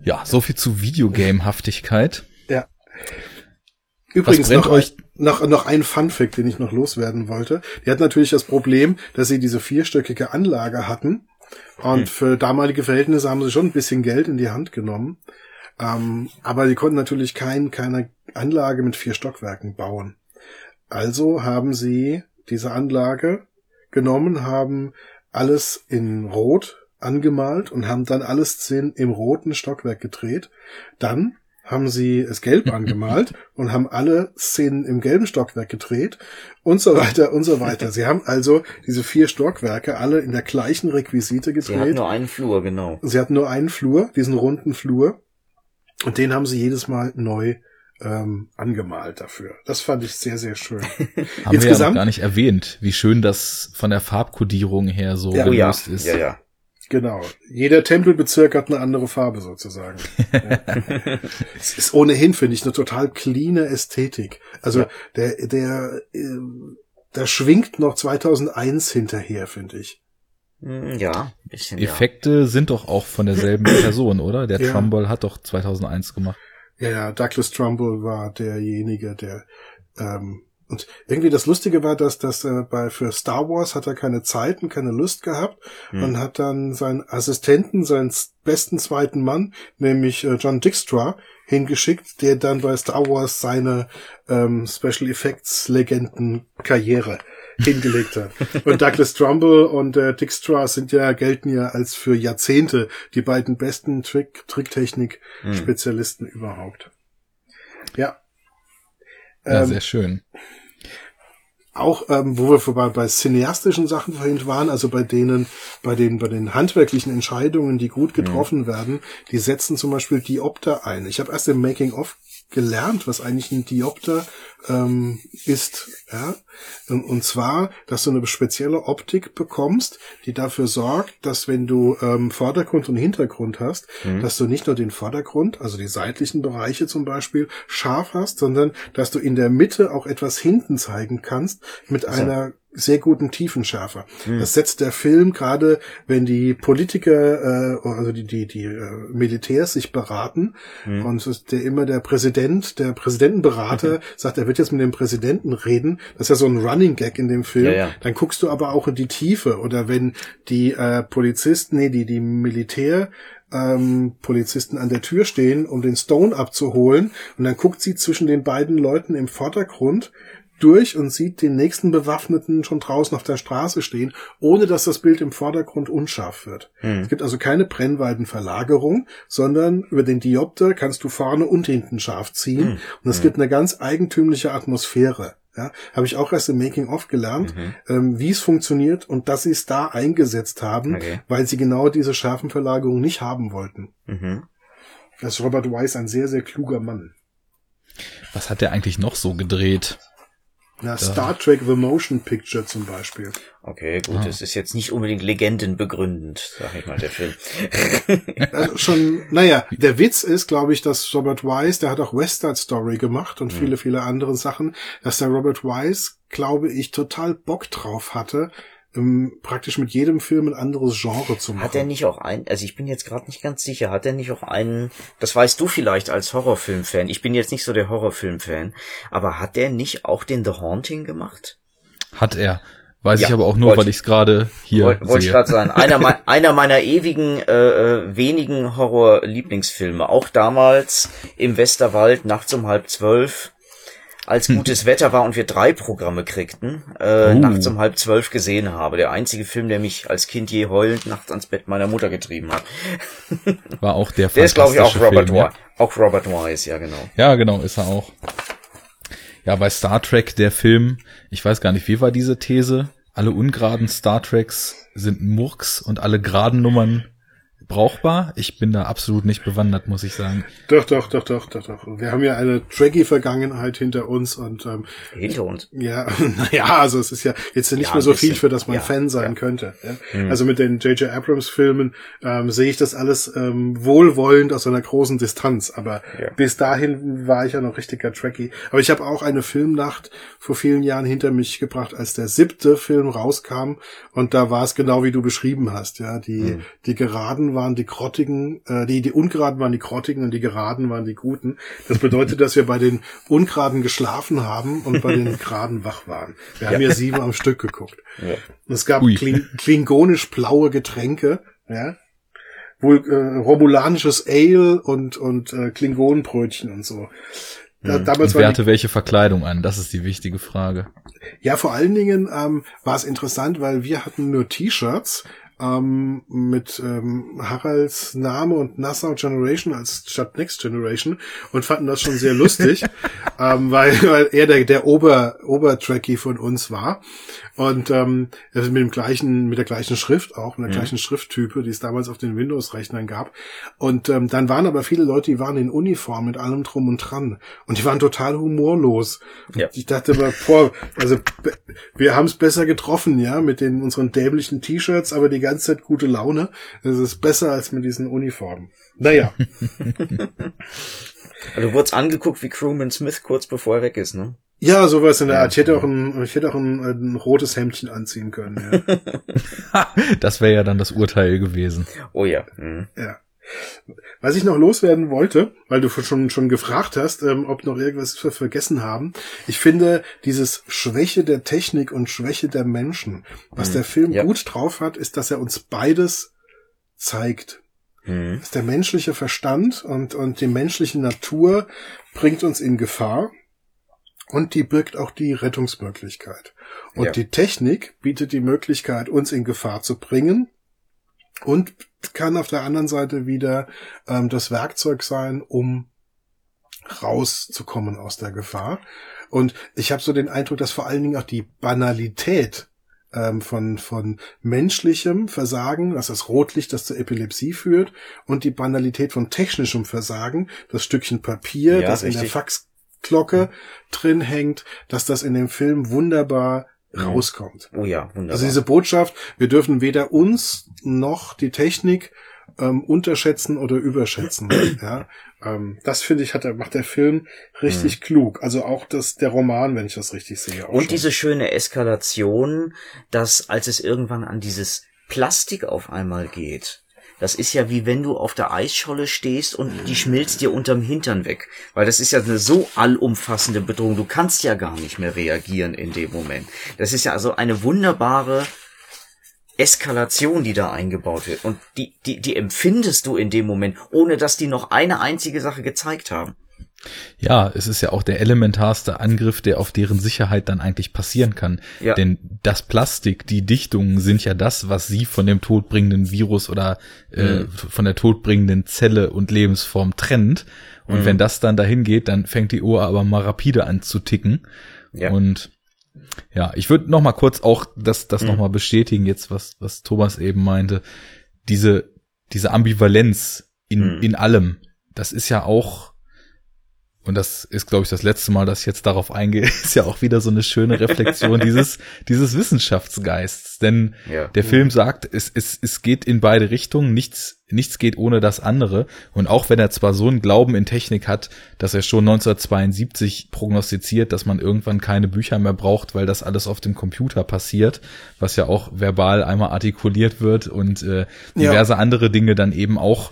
Ja, so viel zu Videogame-Haftigkeit. Ja. Übrigens noch, euch noch, noch ein Funfact, den ich noch loswerden wollte. Die hat natürlich das Problem, dass sie diese vierstöckige Anlage hatten und hm. für damalige Verhältnisse haben sie schon ein bisschen Geld in die Hand genommen. Ähm, aber sie konnten natürlich kein, keine Anlage mit vier Stockwerken bauen. Also haben sie diese Anlage genommen, haben alles in Rot angemalt und haben dann alle Szenen im roten Stockwerk gedreht. Dann haben sie es gelb (laughs) angemalt und haben alle Szenen im gelben Stockwerk gedreht und so weiter und so weiter. Sie haben also diese vier Stockwerke alle in der gleichen Requisite gedreht. Sie hatten nur einen Flur, genau. Sie hatten nur einen Flur, diesen runden Flur. Und den haben sie jedes Mal neu ähm, angemalt dafür. Das fand ich sehr, sehr schön. (laughs) haben Insgesamt, wir ja gar nicht erwähnt, wie schön das von der Farbkodierung her so ja, gelöst oh ja. ist. Ja, ja. Genau. Jeder Tempelbezirk hat eine andere Farbe sozusagen. (laughs) es ist ohnehin, finde ich, eine total cleane Ästhetik. Also ja. der, der, äh, da schwingt noch 2001 hinterher, finde ich. Hm, ja, ein bisschen. Effekte ja. sind doch auch von derselben (coughs) Person, oder? Der ja. Trumbull hat doch 2001 gemacht. Ja, ja, Douglas Trumbull war derjenige, der ähm, und irgendwie das Lustige war, dass das äh, bei für Star Wars hat er keine Zeit und keine Lust gehabt hm. und hat dann seinen Assistenten, seinen besten zweiten Mann, nämlich äh, John Dykstra, hingeschickt, der dann bei Star Wars seine ähm, Special Effects Legenden Karriere hingelegt hat. (laughs) Und Douglas Trumbull und äh, Dijkstra sind ja, gelten ja als für Jahrzehnte die beiden besten Trick, Tricktechnik-Spezialisten hm. überhaupt. Ja. Ja, ähm, sehr schön. Auch, ähm, wo wir vorbei bei cineastischen Sachen vorhin waren, also bei denen, bei den, bei den handwerklichen Entscheidungen, die gut getroffen mhm. werden, die setzen zum Beispiel Diopter ein. Ich habe erst im Making of gelernt, was eigentlich ein Diopter ähm, ist. Ja? Und, und zwar, dass du eine spezielle Optik bekommst, die dafür sorgt, dass wenn du ähm, Vordergrund und Hintergrund hast, mhm. dass du nicht nur den Vordergrund, also die seitlichen Bereiche zum Beispiel, scharf hast, sondern dass du in der Mitte auch etwas hinten zeigen kannst mit also. einer sehr guten Tiefenschärfer. Hm. Das setzt der Film gerade, wenn die Politiker, äh, also die die die äh, Militärs sich beraten hm. und es ist der immer der Präsident, der Präsidentenberater (laughs) sagt, er wird jetzt mit dem Präsidenten reden. Das ist ja so ein Running Gag in dem Film. Ja, ja. Dann guckst du aber auch in die Tiefe oder wenn die äh, Polizisten, nee, die die Militär ähm, Polizisten an der Tür stehen, um den Stone abzuholen. Und dann guckt sie zwischen den beiden Leuten im Vordergrund durch und sieht den nächsten Bewaffneten schon draußen auf der Straße stehen, ohne dass das Bild im Vordergrund unscharf wird. Hm. Es gibt also keine Brennweitenverlagerung, sondern über den Diopter kannst du vorne und hinten scharf ziehen. Hm. Und es hm. gibt eine ganz eigentümliche Atmosphäre. Ja, habe ich auch erst im Making of gelernt, mhm. ähm, wie es funktioniert und dass sie es da eingesetzt haben, okay. weil sie genau diese scharfen Verlagerungen nicht haben wollten. Mhm. Das ist Robert Weiss ein sehr, sehr kluger Mann. Was hat der eigentlich noch so gedreht? Na, Star Trek The Motion Picture zum Beispiel. Okay, gut, ah. es ist jetzt nicht unbedingt legendenbegründend, sag ich mal, der Film. (laughs) also schon, naja, der Witz ist, glaube ich, dass Robert Wise, der hat auch West Side Story gemacht und mhm. viele, viele andere Sachen, dass der Robert Wise, glaube ich, total Bock drauf hatte, ähm, praktisch mit jedem Film ein anderes Genre zu machen. Hat er nicht auch ein, also ich bin jetzt gerade nicht ganz sicher, hat er nicht auch einen, das weißt du vielleicht als Horrorfilm-Fan, ich bin jetzt nicht so der Horrorfilm-Fan, aber hat der nicht auch den The Haunting gemacht? Hat er. Weiß ja, ich aber auch nur, wollt, weil ich es gerade hier wollte wollt ich gerade sagen. Einer, me (laughs) einer meiner ewigen, äh, äh, wenigen Horror-Lieblingsfilme. Auch damals im Westerwald, nachts um halb zwölf als hm. gutes Wetter war und wir drei Programme kriegten, äh, uh. nachts um halb zwölf gesehen habe. Der einzige Film, der mich als Kind je heulend nachts ans Bett meiner Mutter getrieben hat. (laughs) War auch der Der ist, glaube ich, auch Robert Film, ja? Auch Robert Wise, ja, genau. Ja, genau, ist er auch. Ja, bei Star Trek, der Film, ich weiß gar nicht, wie war diese These? Alle ungeraden Star Treks sind Murks und alle geraden Nummern brauchbar. Ich bin da absolut nicht bewandert, muss ich sagen. Doch, doch, doch, doch, doch, doch. Wir haben ja eine Trekkie-Vergangenheit hinter uns und ähm, hinter uns. Ja, (laughs) naja, also es ist ja jetzt nicht ja, mehr so viel, für das man ja, Fan sein ja. könnte. Ja? Mhm. Also mit den J.J. Abrams-Filmen ähm, sehe ich das alles ähm, wohlwollend aus einer großen Distanz. Aber bis dahin war ich ja noch richtiger Trekkie. Aber ich habe auch eine Filmnacht vor vielen Jahren hinter mich gebracht, als der siebte Film rauskam und da war es genau wie du beschrieben hast. Ja, die mhm. die geraden waren die grottigen, äh, die, die ungeraden waren die grottigen und die geraden waren die guten. Das bedeutet, dass wir bei den ungeraden geschlafen haben und bei den (laughs) geraden wach waren. Wir haben ja, ja sieben am Stück geguckt. Ja. Es gab Kling, klingonisch blaue Getränke, ja, wohl äh, romulanisches Ale und und äh, Klingonenbrötchen und so. Da, hm. damals und wer hatte welche Verkleidung an? Das ist die wichtige Frage. Ja, vor allen Dingen ähm, war es interessant, weil wir hatten nur T-Shirts ähm, mit ähm, Haralds Name und Nassau Generation als statt Next Generation und fanden das schon sehr lustig, (laughs) ähm, weil, weil er der, der Ober, Obertracky von uns war. Und ähm, mit dem gleichen, mit der gleichen Schrift auch, mit der mhm. gleichen Schrifttype, die es damals auf den Windows-Rechnern gab. Und ähm, dann waren aber viele Leute, die waren in Uniform mit allem drum und dran. Und die waren total humorlos. Ja. Ich dachte aber, boah, also wir haben es besser getroffen, ja, mit den unseren dämlichen T-Shirts, aber die ganze Zeit gute Laune. Das ist besser als mit diesen Uniformen. Naja. (laughs) also du wurdest angeguckt wie Crewman Smith kurz bevor er weg ist, ne? Ja, sowas in der Art. Ich hätte auch ein, ich hätte auch ein, ein rotes Hemdchen anziehen können. Ja. (laughs) das wäre ja dann das Urteil gewesen. Oh ja. Mhm. Ja. Was ich noch loswerden wollte, weil du schon, schon gefragt hast, ähm, ob noch irgendwas wir vergessen haben. Ich finde, dieses Schwäche der Technik und Schwäche der Menschen, was mhm. der Film ja. gut drauf hat, ist, dass er uns beides zeigt. Mhm. Dass der menschliche Verstand und, und die menschliche Natur bringt uns in Gefahr und die birgt auch die Rettungsmöglichkeit. Und ja. die Technik bietet die Möglichkeit, uns in Gefahr zu bringen und kann auf der anderen Seite wieder ähm, das Werkzeug sein, um rauszukommen aus der Gefahr. Und ich habe so den Eindruck, dass vor allen Dingen auch die Banalität ähm, von, von menschlichem Versagen, das das Rotlicht, das zur Epilepsie führt, und die Banalität von technischem Versagen, das Stückchen Papier, ja, das richtig. in der Faxglocke drin hängt, dass das in dem Film wunderbar rauskommt. Oh ja, wunderbar. Also diese Botschaft, wir dürfen weder uns noch die Technik ähm, unterschätzen oder überschätzen. (clears throat) ja, ähm, das finde ich, hat er, macht der Film richtig mhm. klug. Also auch das, der Roman, wenn ich das richtig sehe. Und schon. diese schöne Eskalation, dass als es irgendwann an dieses Plastik auf einmal geht, das ist ja wie wenn du auf der Eisscholle stehst und die schmilzt dir unterm Hintern weg. Weil das ist ja eine so allumfassende Bedrohung. Du kannst ja gar nicht mehr reagieren in dem Moment. Das ist ja also eine wunderbare Eskalation, die da eingebaut wird. Und die, die, die empfindest du in dem Moment, ohne dass die noch eine einzige Sache gezeigt haben. Ja, es ist ja auch der elementarste Angriff, der auf deren Sicherheit dann eigentlich passieren kann. Ja. Denn das Plastik, die Dichtungen sind ja das, was sie von dem todbringenden Virus oder äh, mhm. von der todbringenden Zelle und Lebensform trennt. Und mhm. wenn das dann dahin geht, dann fängt die Uhr aber mal rapide an zu ticken. Ja. Und ja, ich würde noch mal kurz auch das, das mhm. noch mal bestätigen jetzt, was, was Thomas eben meinte. Diese, diese Ambivalenz in, mhm. in allem, das ist ja auch und das ist, glaube ich, das letzte Mal, dass ich jetzt darauf eingehe, (laughs) ist ja auch wieder so eine schöne Reflexion dieses, (laughs) dieses Wissenschaftsgeists. Denn ja. der Film sagt, es, es, es geht in beide Richtungen, nichts, nichts geht ohne das andere. Und auch wenn er zwar so einen Glauben in Technik hat, dass er schon 1972 prognostiziert, dass man irgendwann keine Bücher mehr braucht, weil das alles auf dem Computer passiert, was ja auch verbal einmal artikuliert wird und äh, diverse ja. andere Dinge dann eben auch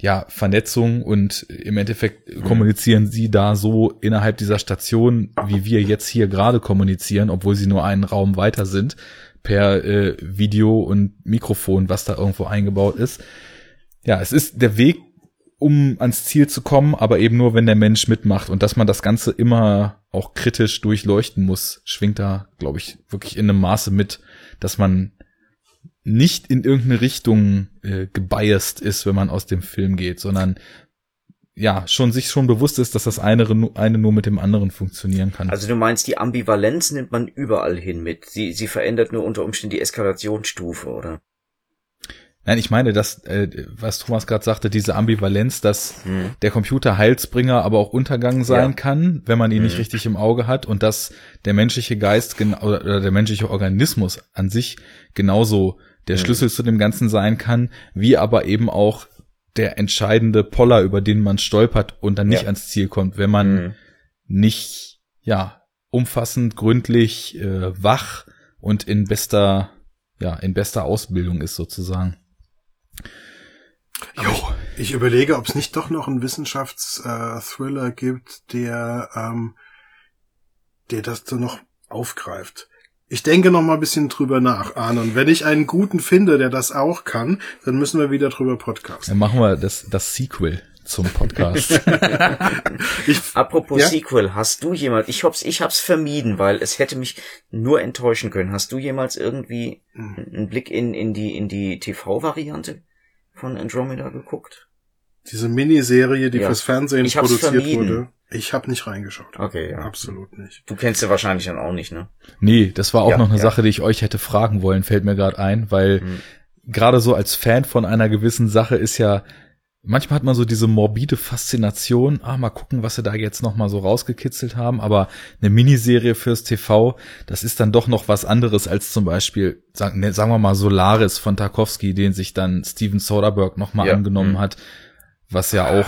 ja, Vernetzung und im Endeffekt kommunizieren sie da so innerhalb dieser Station, wie wir jetzt hier gerade kommunizieren, obwohl sie nur einen Raum weiter sind, per äh, Video und Mikrofon, was da irgendwo eingebaut ist. Ja, es ist der Weg, um ans Ziel zu kommen, aber eben nur, wenn der Mensch mitmacht und dass man das Ganze immer auch kritisch durchleuchten muss, schwingt da, glaube ich, wirklich in einem Maße mit, dass man nicht in irgendeine Richtung äh, gebiased ist, wenn man aus dem Film geht, sondern ja, schon sich schon bewusst ist, dass das eine, eine nur mit dem anderen funktionieren kann. Also du meinst, die Ambivalenz nimmt man überall hin mit. Sie, sie verändert nur unter Umständen die Eskalationsstufe, oder? Nein, ich meine, dass, äh, was Thomas gerade sagte, diese Ambivalenz, dass hm. der Computer Heilsbringer, aber auch Untergang sein ja. kann, wenn man ihn hm. nicht richtig im Auge hat und dass der menschliche Geist oder der menschliche Organismus an sich genauso der mhm. Schlüssel zu dem Ganzen sein kann, wie aber eben auch der entscheidende Poller, über den man stolpert und dann nicht ja. ans Ziel kommt, wenn man mhm. nicht, ja, umfassend, gründlich, äh, wach und in bester, ja, in bester Ausbildung ist sozusagen. Jo, ich, ich überlege, ob es nicht doch noch einen Wissenschaftsthriller äh, gibt, der, ähm, der das so noch aufgreift. Ich denke noch mal ein bisschen drüber nach, Arne. Und wenn ich einen guten finde, der das auch kann, dann müssen wir wieder drüber podcasten. Dann machen wir das, das Sequel zum Podcast. (laughs) ich, Apropos ja? Sequel, hast du jemals, ich hab's, ich hab's vermieden, weil es hätte mich nur enttäuschen können. Hast du jemals irgendwie hm. einen Blick in, in die, in die TV-Variante von Andromeda geguckt? Diese Miniserie, die ja. fürs Fernsehen produziert vermieden. wurde. Ich habe nicht reingeschaut. Okay, ja. Absolut nicht. Du kennst ja wahrscheinlich dann auch nicht, ne? Nee, das war auch ja, noch eine ja. Sache, die ich euch hätte fragen wollen, fällt mir gerade ein, weil mhm. gerade so als Fan von einer gewissen Sache ist ja manchmal hat man so diese morbide Faszination, ah, mal gucken, was sie da jetzt noch mal so rausgekitzelt haben, aber eine Miniserie fürs TV, das ist dann doch noch was anderes als zum Beispiel, sagen, ne, sagen wir mal Solaris von Tarkovsky, den sich dann Steven Soderbergh noch mal ja. angenommen mhm. hat, was ja auch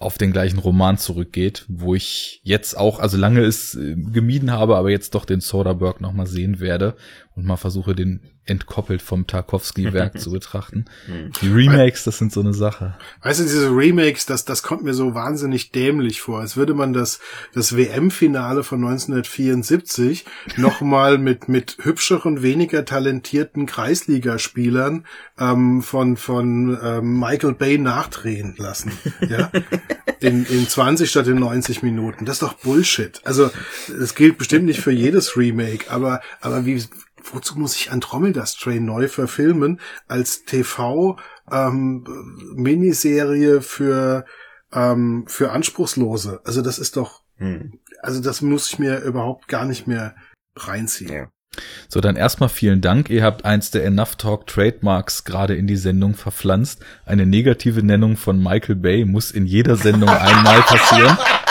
auf den gleichen Roman zurückgeht, wo ich jetzt auch, also lange es äh, gemieden habe, aber jetzt doch den Soderbergh nochmal sehen werde und mal versuche, den entkoppelt vom Tarkovsky-Werk (laughs) zu betrachten. Hm. Die Remakes, das sind so eine Sache. Weißt du, diese Remakes, das, das kommt mir so wahnsinnig dämlich vor, als würde man das, das WM-Finale von 1974 nochmal mit, mit hübscheren, weniger talentierten Kreisligaspielern ähm, von, von ähm, Michael Bay nachdrehen lassen. Ja? (laughs) In, in 20 statt in 90 Minuten. Das ist doch Bullshit. Also, das gilt bestimmt nicht für jedes Remake, aber, aber wie, wozu muss ich Andromeda Strain neu verfilmen als TV ähm, Miniserie für ähm, für Anspruchslose? Also das ist doch, hm. also das muss ich mir überhaupt gar nicht mehr reinziehen. Ja. So, dann erstmal vielen Dank. Ihr habt eins der Enough Talk Trademarks gerade in die Sendung verpflanzt. Eine negative Nennung von Michael Bay muss in jeder Sendung einmal passieren. (laughs)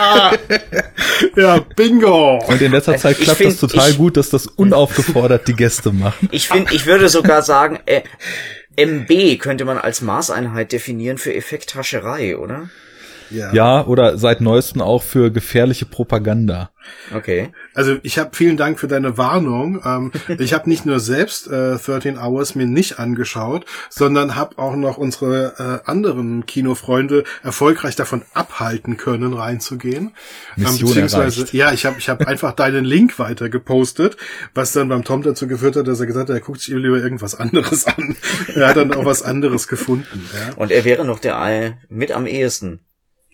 (laughs) ja, bingo. Und in letzter Zeit klappt find, das total ich, gut, dass das unaufgefordert die Gäste machen. Ich finde, ich würde sogar sagen, äh, MB könnte man als Maßeinheit definieren für Effekthascherei, oder? Ja. ja, oder seit neuestem auch für gefährliche Propaganda. Okay. Also ich habe vielen Dank für deine Warnung. Ähm, (laughs) ich habe nicht nur selbst äh, 13 Hours mir nicht angeschaut, sondern habe auch noch unsere äh, anderen Kinofreunde erfolgreich davon abhalten können, reinzugehen. Mission ähm, beziehungsweise, erreicht. ja, ich habe ich hab einfach deinen Link weiter gepostet, was dann beim Tom dazu geführt hat, dass er gesagt hat, er guckt sich lieber irgendwas anderes an. (laughs) er hat dann auch was anderes gefunden. Ja. Und er wäre noch der mit am ehesten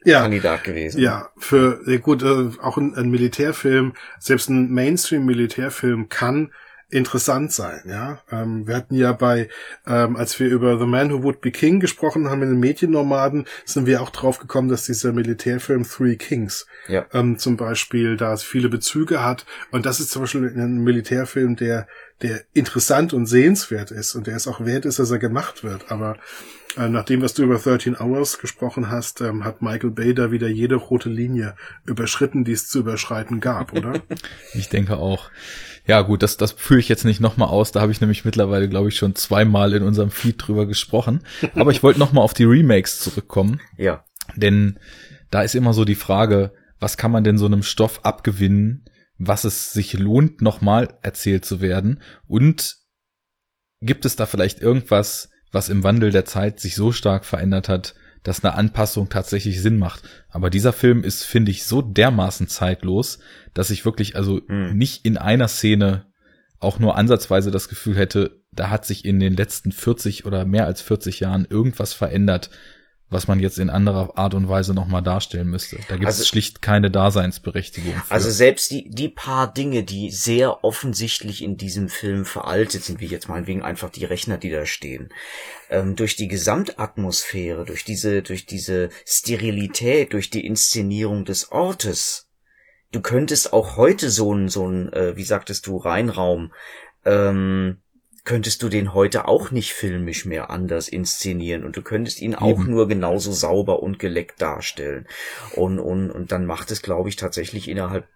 ja, Kandidat gewesen. Ja, für gut, äh, auch ein, ein Militärfilm, selbst ein Mainstream-Militärfilm kann interessant sein, ja. Ähm, wir hatten ja bei, ähm, als wir über The Man Who Would Be King gesprochen haben in den Mediennomaden, sind wir auch drauf gekommen, dass dieser Militärfilm Three Kings ja. ähm, zum Beispiel da viele Bezüge hat. Und das ist zum Beispiel ein Militärfilm, der, der interessant und sehenswert ist und der es auch wert ist, dass er gemacht wird. Aber äh, nach dem, was du über 13 Hours gesprochen hast, ähm, hat Michael Bay da wieder jede rote Linie überschritten, die es zu überschreiten gab, oder? (laughs) ich denke auch. Ja, gut, das, das führe ich jetzt nicht nochmal aus. Da habe ich nämlich mittlerweile, glaube ich, schon zweimal in unserem Feed drüber gesprochen. Aber ich wollte nochmal auf die Remakes zurückkommen. Ja. Denn da ist immer so die Frage, was kann man denn so einem Stoff abgewinnen, was es sich lohnt, nochmal erzählt zu werden? Und gibt es da vielleicht irgendwas, was im Wandel der Zeit sich so stark verändert hat, dass eine Anpassung tatsächlich Sinn macht. Aber dieser Film ist, finde ich, so dermaßen zeitlos, dass ich wirklich also hm. nicht in einer Szene auch nur ansatzweise das Gefühl hätte, da hat sich in den letzten 40 oder mehr als 40 Jahren irgendwas verändert, was man jetzt in anderer Art und Weise nochmal darstellen müsste. Da gibt es also, schlicht keine Daseinsberechtigung. Für. Also selbst die, die paar Dinge, die sehr offensichtlich in diesem Film veraltet sind, wie jetzt meinetwegen einfach die Rechner, die da stehen, ähm, durch die Gesamtatmosphäre, durch diese, durch diese Sterilität, durch die Inszenierung des Ortes, du könntest auch heute so ein, so ein, äh, wie sagtest du, Reinraum, ähm, könntest du den heute auch nicht filmisch mehr anders inszenieren und du könntest ihn auch Eben. nur genauso sauber und geleckt darstellen. Und, und, und dann macht es, glaube ich, tatsächlich innerhalb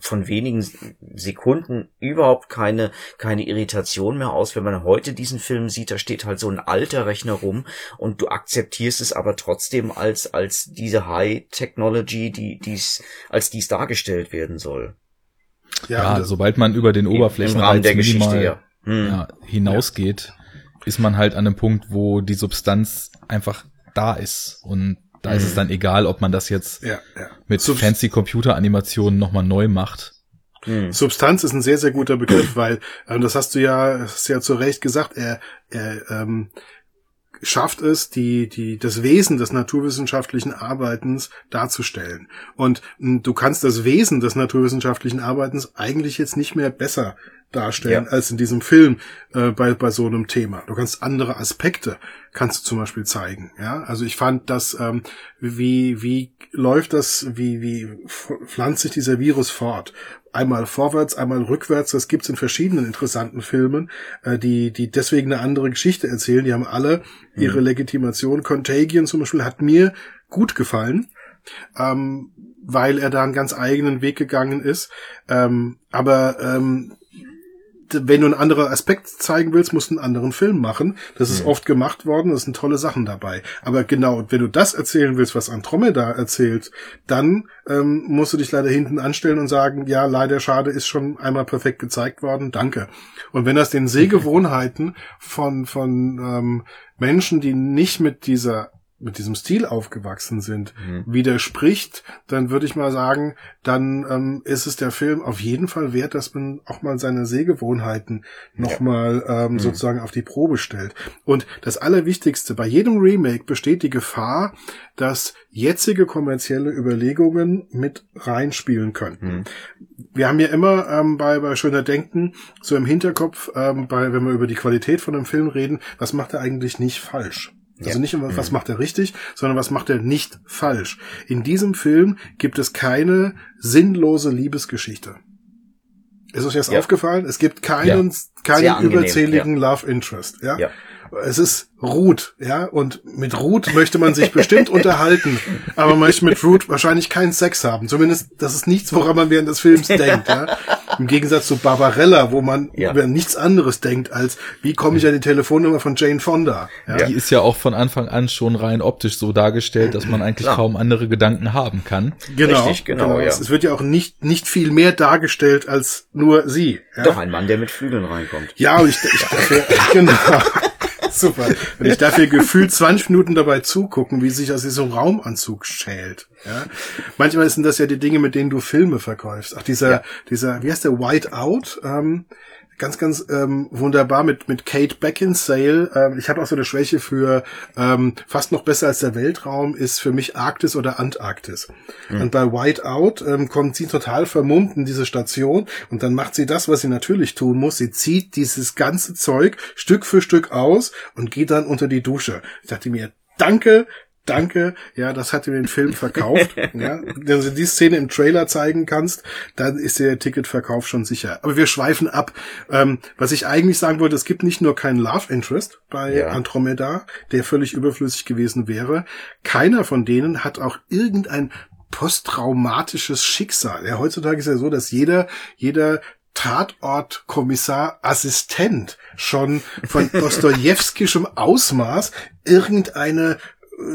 von wenigen Sekunden überhaupt keine, keine Irritation mehr aus. Wenn man heute diesen Film sieht, da steht halt so ein alter Rechner rum und du akzeptierst es aber trotzdem als, als diese High Technology, die, dies, als dies dargestellt werden soll. Ja, ja sobald man über den Oberflächenreiz der Geschichte, ja hm. ja, hinausgeht, ja. ist man halt an einem Punkt, wo die Substanz einfach da ist. Und da mhm. ist es hm. dann egal, ob man das jetzt ja, ja. mit Subst fancy Computeranimationen nochmal neu macht. Mhm. Substanz ist ein sehr, sehr guter Begriff, weil, ähm, das hast du ja, hast ja zu Recht gesagt, er, er ähm, schafft es, die, die, das Wesen des naturwissenschaftlichen Arbeitens darzustellen. Und m, du kannst das Wesen des naturwissenschaftlichen Arbeitens eigentlich jetzt nicht mehr besser darstellen ja. als in diesem Film äh, bei, bei so einem Thema. Du kannst andere Aspekte, kannst du zum Beispiel zeigen. Ja, also ich fand das, ähm, wie, wie läuft das, wie, wie pflanzt sich dieser Virus fort? Einmal vorwärts, einmal rückwärts. Das gibt's in verschiedenen interessanten Filmen, äh, die, die deswegen eine andere Geschichte erzählen. Die haben alle ihre mhm. Legitimation. Contagion zum Beispiel hat mir gut gefallen. Ähm, weil er da einen ganz eigenen Weg gegangen ist. Ähm, aber ähm, wenn du einen anderen Aspekt zeigen willst, musst du einen anderen Film machen. Das ist mhm. oft gemacht worden, es sind tolle Sachen dabei. Aber genau, wenn du das erzählen willst, was Andromeda erzählt, dann ähm, musst du dich leider hinten anstellen und sagen, ja, leider schade, ist schon einmal perfekt gezeigt worden, danke. Und wenn das den Sehgewohnheiten (laughs) von, von ähm, Menschen, die nicht mit dieser mit diesem Stil aufgewachsen sind, mhm. widerspricht, dann würde ich mal sagen, dann ähm, ist es der Film auf jeden Fall wert, dass man auch mal seine Sehgewohnheiten nochmal ähm, mhm. sozusagen auf die Probe stellt. Und das Allerwichtigste, bei jedem Remake besteht die Gefahr, dass jetzige kommerzielle Überlegungen mit reinspielen könnten. Mhm. Wir haben ja immer ähm, bei, bei Schöner Denken so im Hinterkopf, ähm, bei, wenn wir über die Qualität von einem Film reden, was macht er eigentlich nicht falsch? Also ja. nicht immer, was mhm. macht er richtig, sondern was macht er nicht falsch. In diesem Film gibt es keine sinnlose Liebesgeschichte. Ist euch das ja. aufgefallen? Es gibt keinen, ja. keinen überzähligen Love Interest. Ja? Es ist Ruth, ja, und mit Ruth möchte man sich bestimmt (laughs) unterhalten, aber man möchte mit Ruth wahrscheinlich keinen Sex haben. Zumindest, das ist nichts, woran man während des Films denkt, ja. Im Gegensatz zu Barbarella, wo man ja. über nichts anderes denkt, als wie komme ich an die Telefonnummer von Jane Fonda. Ja? Die ist ja auch von Anfang an schon rein optisch so dargestellt, dass man eigentlich Klar. kaum andere Gedanken haben kann. Genau, Richtig, genau. genau. Ja. Es wird ja auch nicht, nicht viel mehr dargestellt als nur sie. Ja? Doch, ein Mann, der mit Flügeln reinkommt. Ja, ich, ich dafür, (laughs) genau. Super. Und ich darf hier gefühlt 20 Minuten dabei zugucken, wie sich aus diesem Raumanzug schält. Ja? Manchmal sind das ja die Dinge, mit denen du Filme verkaufst. Ach, dieser, ja. dieser, wie heißt der, White Out? Ähm, ganz, ganz ähm, wunderbar mit mit Kate Beckinsale. Ähm, ich habe auch so eine Schwäche für ähm, fast noch besser als der Weltraum ist für mich Arktis oder Antarktis. Mhm. Und bei Whiteout ähm, kommt sie total vermummt in diese Station und dann macht sie das, was sie natürlich tun muss. Sie zieht dieses ganze Zeug Stück für Stück aus und geht dann unter die Dusche. Ich dachte mir, danke, danke, ja, das hat dir den Film verkauft. (laughs) ja, wenn du die Szene im Trailer zeigen kannst, dann ist der Ticketverkauf schon sicher. Aber wir schweifen ab. Ähm, was ich eigentlich sagen wollte, es gibt nicht nur keinen Love Interest bei ja. Andromeda, der völlig überflüssig gewesen wäre. Keiner von denen hat auch irgendein posttraumatisches Schicksal. Ja, heutzutage ist ja so, dass jeder, jeder Tatortkommissar Assistent schon von (laughs) Dostojewskischem Ausmaß irgendeine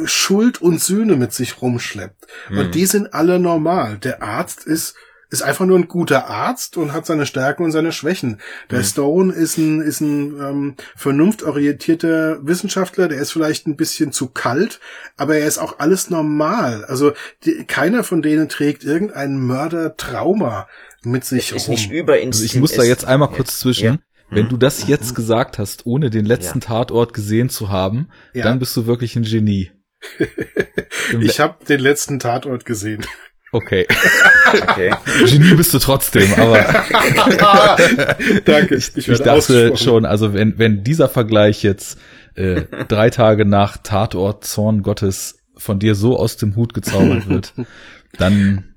Schuld und Sühne mit sich rumschleppt. Mhm. Und hm. die sind alle normal. Der Arzt ist ist einfach nur ein guter Arzt und hat seine Stärken und seine Schwächen. Der mhm. Stone ist ein, ist ein ähm, vernunftorientierter Wissenschaftler, der ist vielleicht ein bisschen zu kalt, aber er ist auch alles normal. Also die, keiner von denen trägt irgendein Mördertrauma mit sich es ist rum. Nicht also ich muss da jetzt einmal kurz zwischen. Ja. Wenn du das jetzt gesagt hast, ohne den letzten ja. Tatort gesehen zu haben, ja. dann bist du wirklich ein Genie. (laughs) ich habe den letzten Tatort gesehen. Okay. (laughs) okay. Genie bist du trotzdem, aber. (laughs) Danke. Ich, ich, ich dachte schon, also wenn, wenn dieser Vergleich jetzt äh, drei Tage nach Tatort Zorn Gottes von dir so aus dem Hut gezaubert wird, dann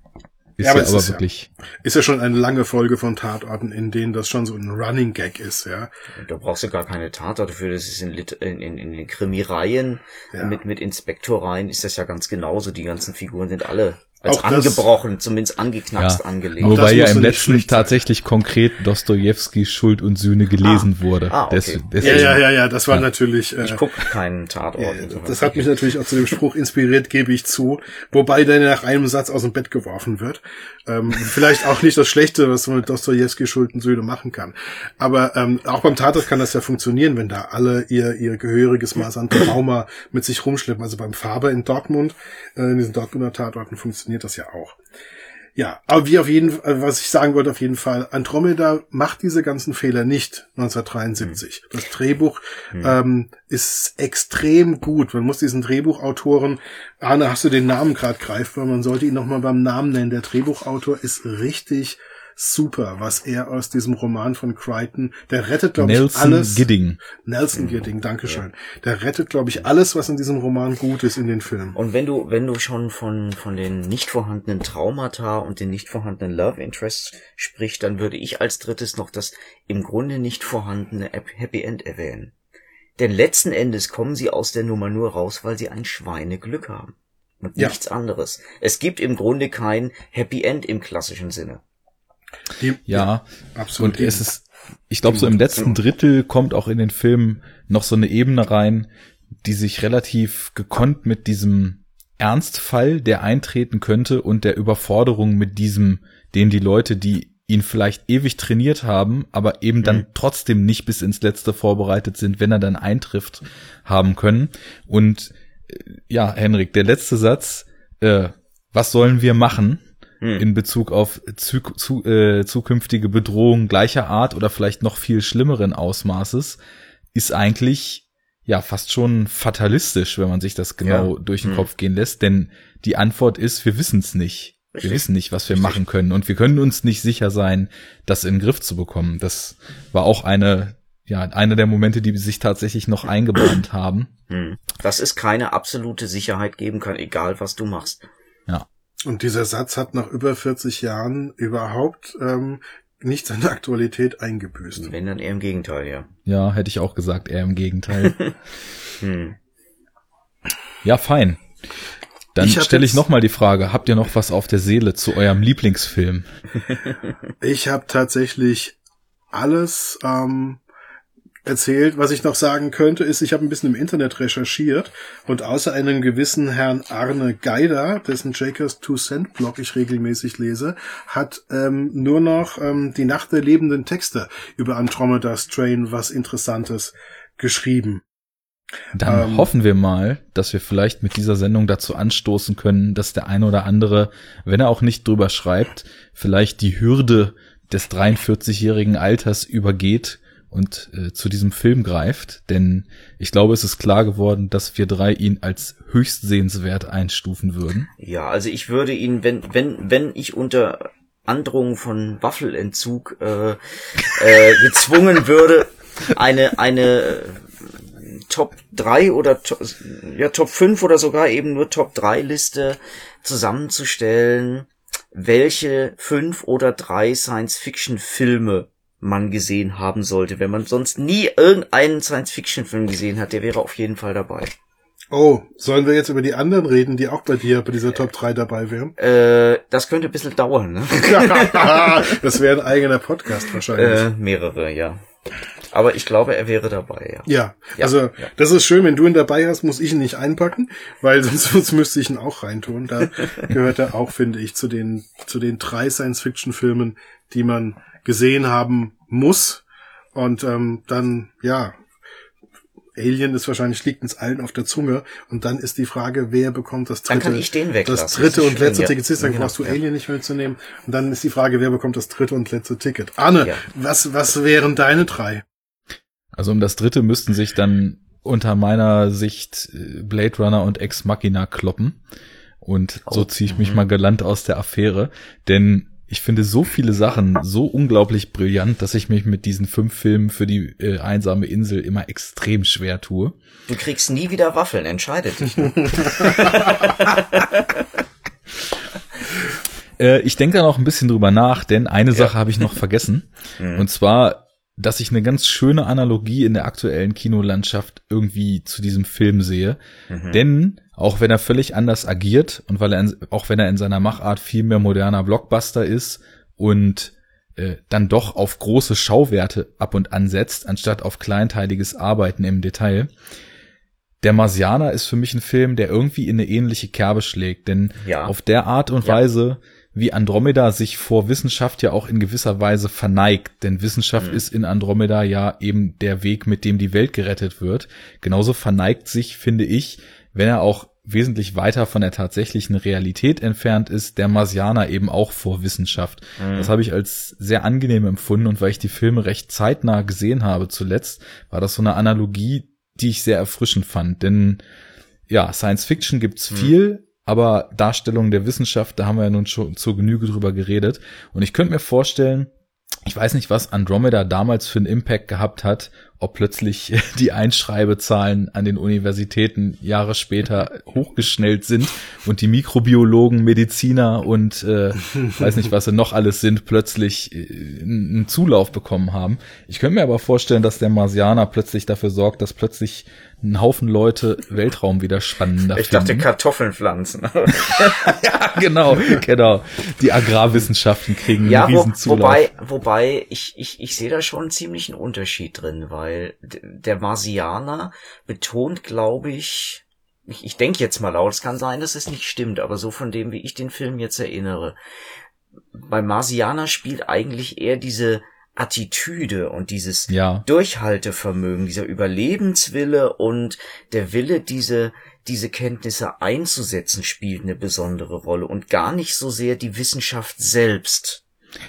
ist ja, aber, ja aber wirklich. Ja, ist ja schon eine lange Folge von Tatorten, in denen das schon so ein Running Gag ist, ja. Da brauchst du gar keine Tatorte für, das ist in, in, in, in den Krimireihen ja. mit, mit Inspektoreien ist das ja ganz genauso. Die ganzen Figuren sind alle als auch angebrochen, das, zumindest angeknackst ja, angelegt. Wobei ja im letzten tatsächlich konkret Dostojewski Schuld und Sühne gelesen ah, wurde. Ah, okay. Des, deswegen, ja, ja, ja, ja, das war ja. natürlich. Äh, ich guck keinen Tatort. Ja, das hat mich natürlich auch zu dem Spruch inspiriert, gebe ich zu. Wobei der nach einem Satz aus dem Bett geworfen wird. Ähm, vielleicht auch nicht das Schlechte, was man mit Dostojewski Schuld und Sühne machen kann. Aber ähm, auch beim Tatort kann das ja funktionieren, wenn da alle ihr ihr gehöriges Maß an Trauma mit sich rumschleppen. Also beim Faber in Dortmund, äh, in diesen Dortmunder Tatorten funktioniert funktioniert das ja auch. Ja, aber wie auf jeden Fall, was ich sagen wollte, auf jeden Fall, Andromeda macht diese ganzen Fehler nicht 1973. Mhm. Das Drehbuch mhm. ähm, ist extrem gut. Man muss diesen Drehbuchautoren, Arne, hast du den Namen gerade greifbar, man sollte ihn nochmal beim Namen nennen. Der Drehbuchautor ist richtig super, was er aus diesem Roman von Crichton, der rettet, glaube ich, alles. Gidding. Nelson Gidding, Dankeschön. Ja. Der rettet, glaube ich, alles, was in diesem Roman gut ist in den Film. Und wenn du, wenn du schon von, von den nicht vorhandenen Traumata und den nicht vorhandenen Love Interests sprichst, dann würde ich als drittes noch das im Grunde nicht vorhandene Happy End erwähnen. Denn letzten Endes kommen sie aus der Nummer nur raus, weil sie ein Schweineglück haben. Und ja. nichts anderes. Es gibt im Grunde kein Happy End im klassischen Sinne. Die, ja, absolut. Und es ist, ich glaube, so im letzten Drittel kommt auch in den Film noch so eine Ebene rein, die sich relativ gekonnt mit diesem Ernstfall, der eintreten könnte und der Überforderung mit diesem, den die Leute, die ihn vielleicht ewig trainiert haben, aber eben dann mhm. trotzdem nicht bis ins Letzte vorbereitet sind, wenn er dann eintrifft, haben können. Und äh, ja, Henrik, der letzte Satz, äh, was sollen wir machen? Hm. in Bezug auf zu, zu, äh, zukünftige Bedrohungen gleicher Art oder vielleicht noch viel schlimmeren Ausmaßes, ist eigentlich ja fast schon fatalistisch, wenn man sich das genau ja. durch den hm. Kopf gehen lässt. Denn die Antwort ist, wir wissen es nicht. Richtig. Wir wissen nicht, was wir Richtig. machen können und wir können uns nicht sicher sein, das in den Griff zu bekommen. Das war auch eine ja, einer der Momente, die sich tatsächlich noch eingebrannt haben. Hm. Dass es keine absolute Sicherheit geben kann, egal was du machst. Ja. Und dieser Satz hat nach über 40 Jahren überhaupt ähm, nicht seine Aktualität eingebüßt. Wenn dann eher im Gegenteil, ja. Ja, hätte ich auch gesagt, eher im Gegenteil. (laughs) hm. Ja, fein. Dann stelle ich noch mal die Frage, habt ihr noch was auf der Seele zu eurem Lieblingsfilm? ich habe tatsächlich alles ähm, erzählt. Was ich noch sagen könnte, ist, ich habe ein bisschen im Internet recherchiert und außer einem gewissen Herrn Arne Geider, dessen Jakers Two Cent Blog ich regelmäßig lese, hat ähm, nur noch ähm, die Nacht der lebenden Texte über Andromeda Strain was Interessantes geschrieben. Dann ähm, hoffen wir mal, dass wir vielleicht mit dieser Sendung dazu anstoßen können, dass der eine oder andere, wenn er auch nicht drüber schreibt, vielleicht die Hürde des 43-jährigen Alters übergeht, und äh, zu diesem Film greift, denn ich glaube, es ist klar geworden, dass wir drei ihn als höchst sehenswert einstufen würden. Ja, also ich würde ihn, wenn wenn wenn ich unter Androhung von Waffelentzug äh, äh, (laughs) gezwungen würde, eine eine äh, Top 3 oder ja Top 5 oder sogar eben nur Top 3 Liste zusammenzustellen, welche fünf oder drei Science Fiction Filme man gesehen haben sollte. Wenn man sonst nie irgendeinen Science-Fiction-Film gesehen hat, der wäre auf jeden Fall dabei. Oh, sollen wir jetzt über die anderen reden, die auch bei dir bei dieser Top 3 dabei wären? Äh, das könnte ein bisschen dauern, ne? (laughs) (laughs) das wäre ein eigener Podcast wahrscheinlich. Äh, mehrere, ja. Aber ich glaube, er wäre dabei, ja. Ja, ja also ja. das ist schön, wenn du ihn dabei hast, muss ich ihn nicht einpacken, weil (laughs) sonst, sonst müsste ich ihn auch reintun. Da gehört er auch, finde ich, zu den, zu den drei Science-Fiction-Filmen, die man gesehen haben muss. Und ähm, dann, ja, Alien ist wahrscheinlich liegt uns allen auf der Zunge und dann ist die Frage, wer bekommt das dritte, dann kann ich den das dritte und letzte Ticket. Siehst, dann genau. brauchst du Alien nicht mitzunehmen und dann ist die Frage, wer bekommt das dritte und letzte Ticket. Arne, ja. was was wären deine drei? Also um das dritte müssten sich dann unter meiner Sicht äh, Blade Runner und Ex Machina kloppen und oh. so ziehe ich mich mhm. mal galant aus der Affäre, denn ich finde so viele Sachen so unglaublich brillant, dass ich mich mit diesen fünf Filmen für die äh, einsame Insel immer extrem schwer tue. Du kriegst nie wieder Waffeln, entscheidet dich. (laughs) äh, ich denke da noch ein bisschen drüber nach, denn eine ja. Sache habe ich noch vergessen. Mhm. Und zwar, dass ich eine ganz schöne Analogie in der aktuellen Kinolandschaft irgendwie zu diesem Film sehe. Mhm. Denn auch wenn er völlig anders agiert und weil er, in, auch wenn er in seiner Machart viel mehr moderner Blockbuster ist und äh, dann doch auf große Schauwerte ab und an setzt, anstatt auf kleinteiliges Arbeiten im Detail. Der Marsianer ist für mich ein Film, der irgendwie in eine ähnliche Kerbe schlägt, denn ja. auf der Art und ja. Weise, wie Andromeda sich vor Wissenschaft ja auch in gewisser Weise verneigt, denn Wissenschaft mhm. ist in Andromeda ja eben der Weg, mit dem die Welt gerettet wird. Genauso verneigt sich, finde ich, wenn er auch wesentlich weiter von der tatsächlichen Realität entfernt ist, der Marsianer eben auch vor Wissenschaft. Mhm. Das habe ich als sehr angenehm empfunden und weil ich die Filme recht zeitnah gesehen habe zuletzt, war das so eine Analogie, die ich sehr erfrischend fand. Denn ja, Science Fiction gibt's mhm. viel, aber Darstellung der Wissenschaft, da haben wir ja nun schon zur Genüge drüber geredet. Und ich könnte mir vorstellen, ich weiß nicht, was Andromeda damals für einen Impact gehabt hat, ob plötzlich (laughs) die Einschreibezahlen an den Universitäten Jahre später hochgeschnellt sind und die Mikrobiologen, Mediziner und äh, weiß nicht, was sie noch alles sind, plötzlich äh, einen Zulauf bekommen haben. Ich könnte mir aber vorstellen, dass der Marsianer plötzlich dafür sorgt, dass plötzlich ein Haufen Leute Weltraum wieder spannender Ich dachte Kartoffeln pflanzen. (laughs) ja, genau, genau. Die Agrarwissenschaften kriegen ja, einen riesen Zulauf. Wobei, wobei ich, ich, ich sehe da schon einen ziemlichen Unterschied drin, weil der Marsianer betont, glaube ich, ich, ich denke jetzt mal laut, es kann sein, dass es nicht stimmt, aber so von dem, wie ich den Film jetzt erinnere, bei Marsianer spielt eigentlich eher diese Attitüde und dieses ja. Durchhaltevermögen, dieser Überlebenswille und der Wille, diese, diese Kenntnisse einzusetzen, spielt eine besondere Rolle und gar nicht so sehr die Wissenschaft selbst.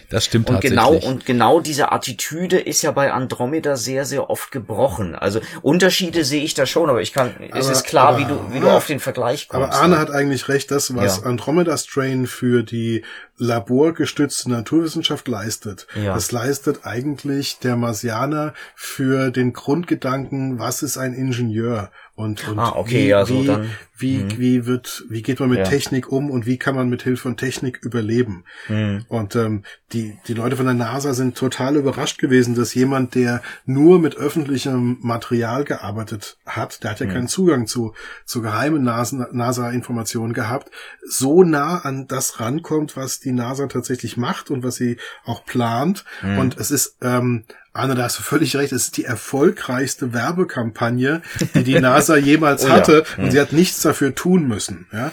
Das stimmt und tatsächlich. genau und genau diese Attitüde ist ja bei Andromeda sehr sehr oft gebrochen. Also Unterschiede sehe ich da schon, aber ich kann aber, es ist klar, aber, wie du wie du auf den Vergleich kommst. Aber Arne hat eigentlich recht, das was ja. Andromeda Strain für die laborgestützte Naturwissenschaft leistet. Ja. Das leistet eigentlich der Marsianer für den Grundgedanken, was ist ein Ingenieur und, und ah, okay, wie, ja, so wie, dann, wie, mh. wie wird, wie geht man mit Ja. Technik um und wie kann man mit Hilfe von Technik überleben? Mhm. Und ähm, die, die Leute von der NASA sind total überrascht gewesen, dass jemand, der nur mit öffentlichem Material gearbeitet hat, der hat ja keinen Zugang zu, zu geheimen NASA- NASA-Informationen gehabt, so nah an das rankommt, was die NASA tatsächlich macht und was sie auch plant. Und es ist, ähm, Anne, da hast du völlig recht, es ist die erfolgreichste Werbekampagne, die die (laughs) NASA jemals Oh ja. hatte und sie hat nichts dafür tun müssen. Ja?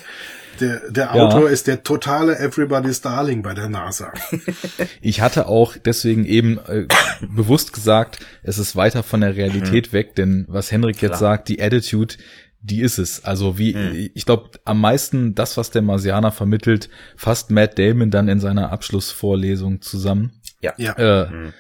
Der, der Ja. Autor ist der totale Everybody's Darling bei der NASA. (laughs) Ich hatte auch deswegen eben äh, bewusst gesagt, es ist weiter von der Realität weg, denn was Henrik jetzt Klar. sagt, die Attitude, die ist es. Also wie, ich glaube, am meisten das, was der Marsianer vermittelt, fasst Matt Damon dann in seiner Abschlussvorlesung zusammen. Ja. Ja. Äh,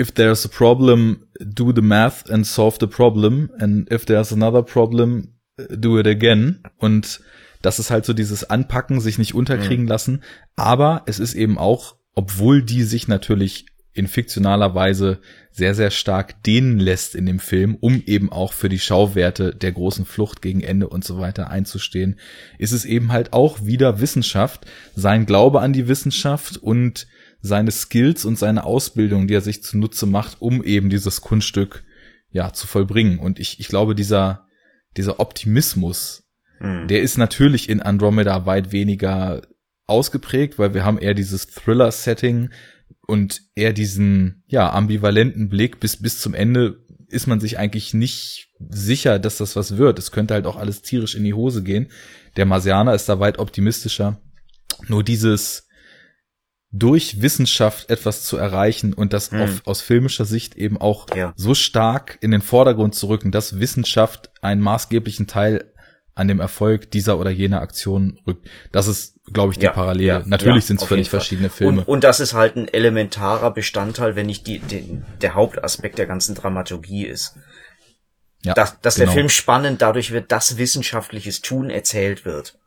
If there's a problem, do the math and solve the problem. And if there's another problem, do it again. Und das ist halt so dieses Anpacken, sich nicht unterkriegen lassen. Aber es ist eben auch, obwohl die sich natürlich in fiktionaler Weise sehr, sehr stark dehnen lässt in dem Film, um eben auch für die Schauwerte der großen Flucht gegen Ende und so weiter einzustehen, ist es eben halt auch wieder Wissenschaft, sein Glaube an die Wissenschaft und seine Skills und seine Ausbildung, die er sich zunutze macht, um eben dieses Kunststück ja zu vollbringen. Und ich, ich glaube, dieser, dieser Optimismus, Mhm. der ist natürlich in Andromeda weit weniger ausgeprägt, weil wir haben eher dieses Thriller-Setting und eher diesen, ja, ambivalenten Blick bis, bis zum Ende ist man sich eigentlich nicht sicher, dass das was wird. Es könnte halt auch alles tierisch in die Hose gehen. Der Marsianer ist da weit optimistischer. Nur dieses durch Wissenschaft etwas zu erreichen und das Hm. auf, aus filmischer Sicht eben auch Ja. so stark in den Vordergrund zu rücken, dass Wissenschaft einen maßgeblichen Teil an dem Erfolg dieser oder jener Aktion rückt. Das ist, glaube ich, die Ja, Parallele. ja, Natürlich ja, sind es völlig verschiedene Filme. Und, und das ist halt ein elementarer Bestandteil, wenn nicht die, die, der Hauptaspekt der ganzen Dramaturgie ist. ja, Dass, dass genau, der Film spannend dadurch wird, dass wissenschaftliches Tun erzählt wird.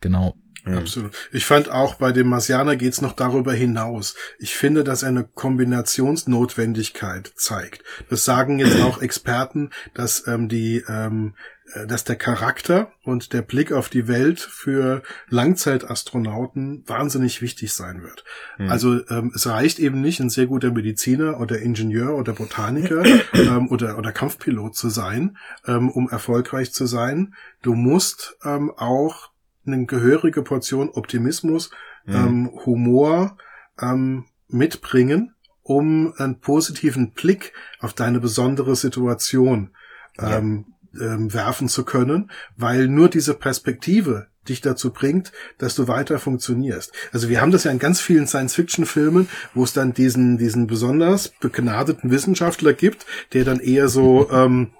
Genau. Absolut. Ich fand auch bei dem Marsianer geht's noch darüber hinaus. Ich finde, dass er eine Kombinationsnotwendigkeit zeigt. Das sagen jetzt auch Experten, dass ähm, die ähm, äh, dass der Charakter und der Blick auf die Welt für Langzeitastronauten wahnsinnig wichtig sein wird. Also ähm, es reicht eben nicht, ein sehr guter Mediziner oder Ingenieur oder Botaniker (laughs) ähm, oder, oder Kampfpilot zu sein, ähm, um erfolgreich zu sein. Du musst ähm, auch eine gehörige Portion Optimismus, ähm, Humor ähm, mitbringen, um einen positiven Blick auf deine besondere Situation ähm, ähm, werfen zu können, weil nur diese Perspektive dich dazu bringt, dass du weiter funktionierst. Also wir haben das ja in ganz vielen Science-Fiction-Filmen, wo es dann diesen, diesen besonders begnadeten Wissenschaftler gibt, der dann eher so, (laughs) ähm,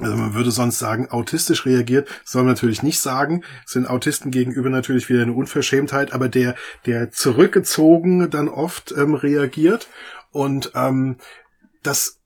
also man würde sonst sagen, autistisch reagiert, soll man natürlich nicht sagen, sind Autisten gegenüber natürlich wieder eine Unverschämtheit, aber der, der zurückgezogen dann oft ähm, reagiert und ähm, das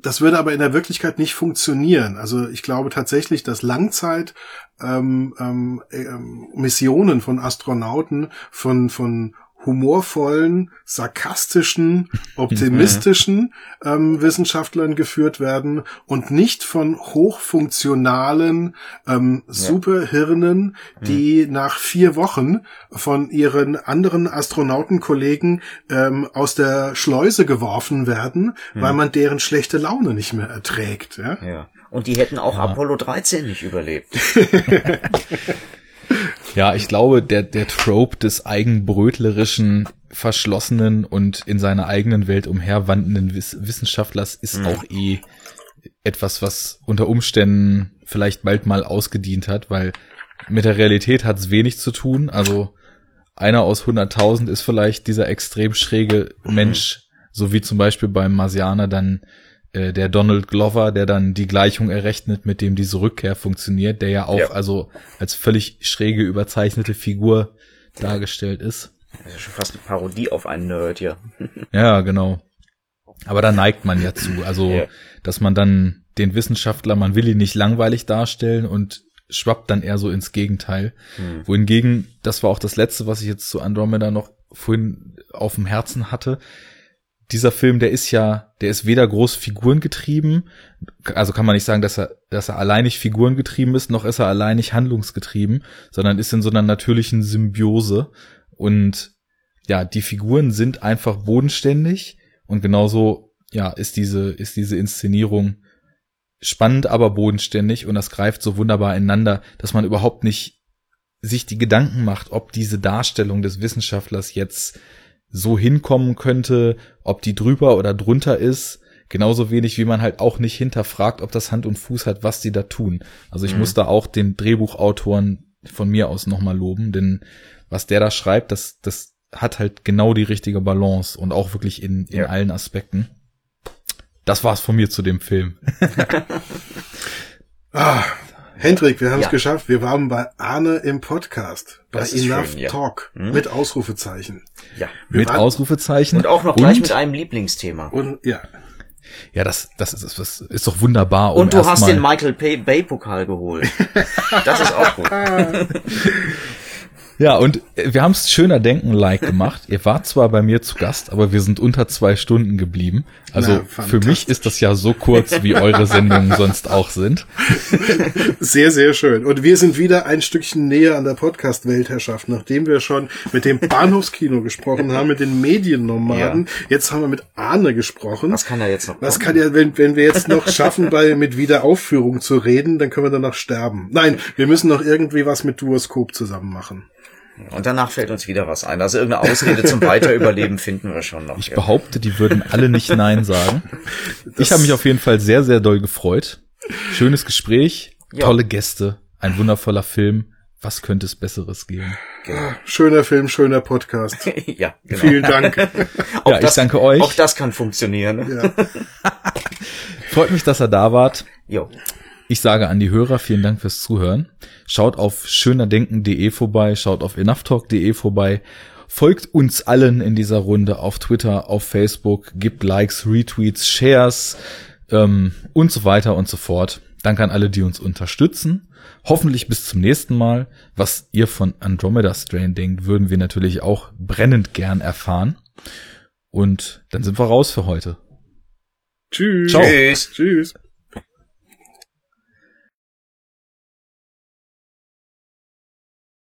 das würde aber in der Wirklichkeit nicht funktionieren. Also ich glaube tatsächlich, dass Langzeit ähm, ähm, ähm, Missionen von Astronauten von von humorvollen, sarkastischen, (laughs) optimistischen ähm, Wissenschaftlern geführt werden und nicht von hochfunktionalen ähm, Superhirnen, die mhm. nach vier Wochen von ihren anderen Astronautenkollegen ähm, aus der Schleuse geworfen werden, mhm. weil man deren schlechte Laune nicht mehr erträgt. Ja. ja. Und die hätten auch ja. Apollo 13 nicht überlebt. (laughs) (laughs) Ja, ich glaube, der, der Trope des eigenbrötlerischen, verschlossenen und in seiner eigenen Welt umherwandenden Wiss Wissenschaftlers ist mhm. auch eh etwas, was unter Umständen vielleicht bald mal ausgedient hat, weil mit der Realität hat es wenig zu tun. Also einer aus 100.000 ist vielleicht dieser extrem schräge mhm. Mensch, so wie zum Beispiel beim Marsianer dann äh, der Donald Glover, der dann die Gleichung errechnet, mit dem diese Rückkehr funktioniert, der ja auch ja. also als völlig schräge, überzeichnete Figur dargestellt ist. Das ist schon fast eine Parodie auf einen Nerd, ja. (laughs) ja, genau. Aber da neigt man ja zu, also ja. dass man dann den Wissenschaftler, man will ihn nicht langweilig darstellen und schwappt dann eher so ins Gegenteil. Hm. Wohingegen, das war auch das letzte, was ich jetzt zu Andromeda noch vorhin auf dem Herzen hatte, dieser Film, der ist ja, der ist weder groß figurengetrieben, also kann man nicht sagen, dass er, dass er alleinig figurengetrieben ist, noch ist er alleinig handlungsgetrieben, sondern ist in so einer natürlichen Symbiose. Und ja, die Figuren sind einfach bodenständig und genauso, ja, ist diese, ist diese Inszenierung spannend, aber bodenständig und das greift so wunderbar ineinander, dass man überhaupt nicht sich die Gedanken macht, ob diese Darstellung des Wissenschaftlers jetzt so hinkommen könnte, ob die drüber oder drunter ist. Genauso wenig wie man halt auch nicht hinterfragt, ob das Hand und Fuß hat, was die da tun. Also ich mhm. muss da auch den Drehbuchautoren von mir aus nochmal loben, denn was der da schreibt, das, das hat halt genau die richtige Balance und auch wirklich in, in ja. allen Aspekten. Das war's von mir zu dem Film. (laughs) ah, Hendrik, wir haben es ja. geschafft. Wir waren bei Arne im Podcast. Bei Enough schön, ja. Talk. Hm? Mit Ausrufezeichen. Ja. Wir mit Ausrufezeichen. Und auch noch gleich und, mit einem Lieblingsthema. Und ja. Ja, das, das, ist, das ist doch wunderbar. Um und du hast den Michael Bay Pokal geholt. (laughs) das ist auch gut. Ja, und wir haben es schöner denken-like gemacht. Ihr wart zwar bei mir zu Gast, aber wir sind unter zwei Stunden geblieben. Also Na, für mich ist das ja so kurz, wie eure Sendungen sonst auch sind. (laughs) Sehr, sehr schön. Und wir sind wieder ein Stückchen näher an der Podcast-Weltherrschaft, nachdem wir schon mit dem Bahnhofskino gesprochen haben, mit den Mediennomaden. Ja. Jetzt haben wir mit Arne gesprochen. Was kann er jetzt noch? Was kann ja, wenn, wenn wir jetzt noch schaffen, bei mit Wiederaufführung zu reden, dann können wir danach sterben. Nein, wir müssen noch irgendwie was mit Duoskop zusammen machen. Und danach fällt uns wieder was ein. Also irgendeine Ausrede zum Weiterüberleben (laughs) finden wir schon noch. Ich behaupte, die würden alle nicht Nein sagen. Das ich habe mich auf jeden Fall sehr, sehr doll gefreut. Schönes Gespräch, ja. tolle Gäste, ein wundervoller Film. Was könnte es Besseres geben? Genau. Schöner Film, schöner Podcast. (laughs) ja, genau. Vielen Dank. (laughs) ja, ich danke euch. Auch das kann funktionieren. Ja. Freut mich, dass ihr da wart. Jo. Ich sage an die Hörer, vielen Dank fürs Zuhören. Schaut auf schönerdenken.de vorbei, schaut auf enoughtalk.de vorbei. Folgt uns allen in dieser Runde auf Twitter, auf Facebook, gibt Likes, Retweets, Shares ähm, und so weiter und so fort. Danke an alle, die uns unterstützen. Hoffentlich bis zum nächsten Mal. Was ihr von Andromeda Strain denkt, würden wir natürlich auch brennend gern erfahren. Und dann sind wir raus für heute. Tschüss. Ciao. Tschüss. Tschüss.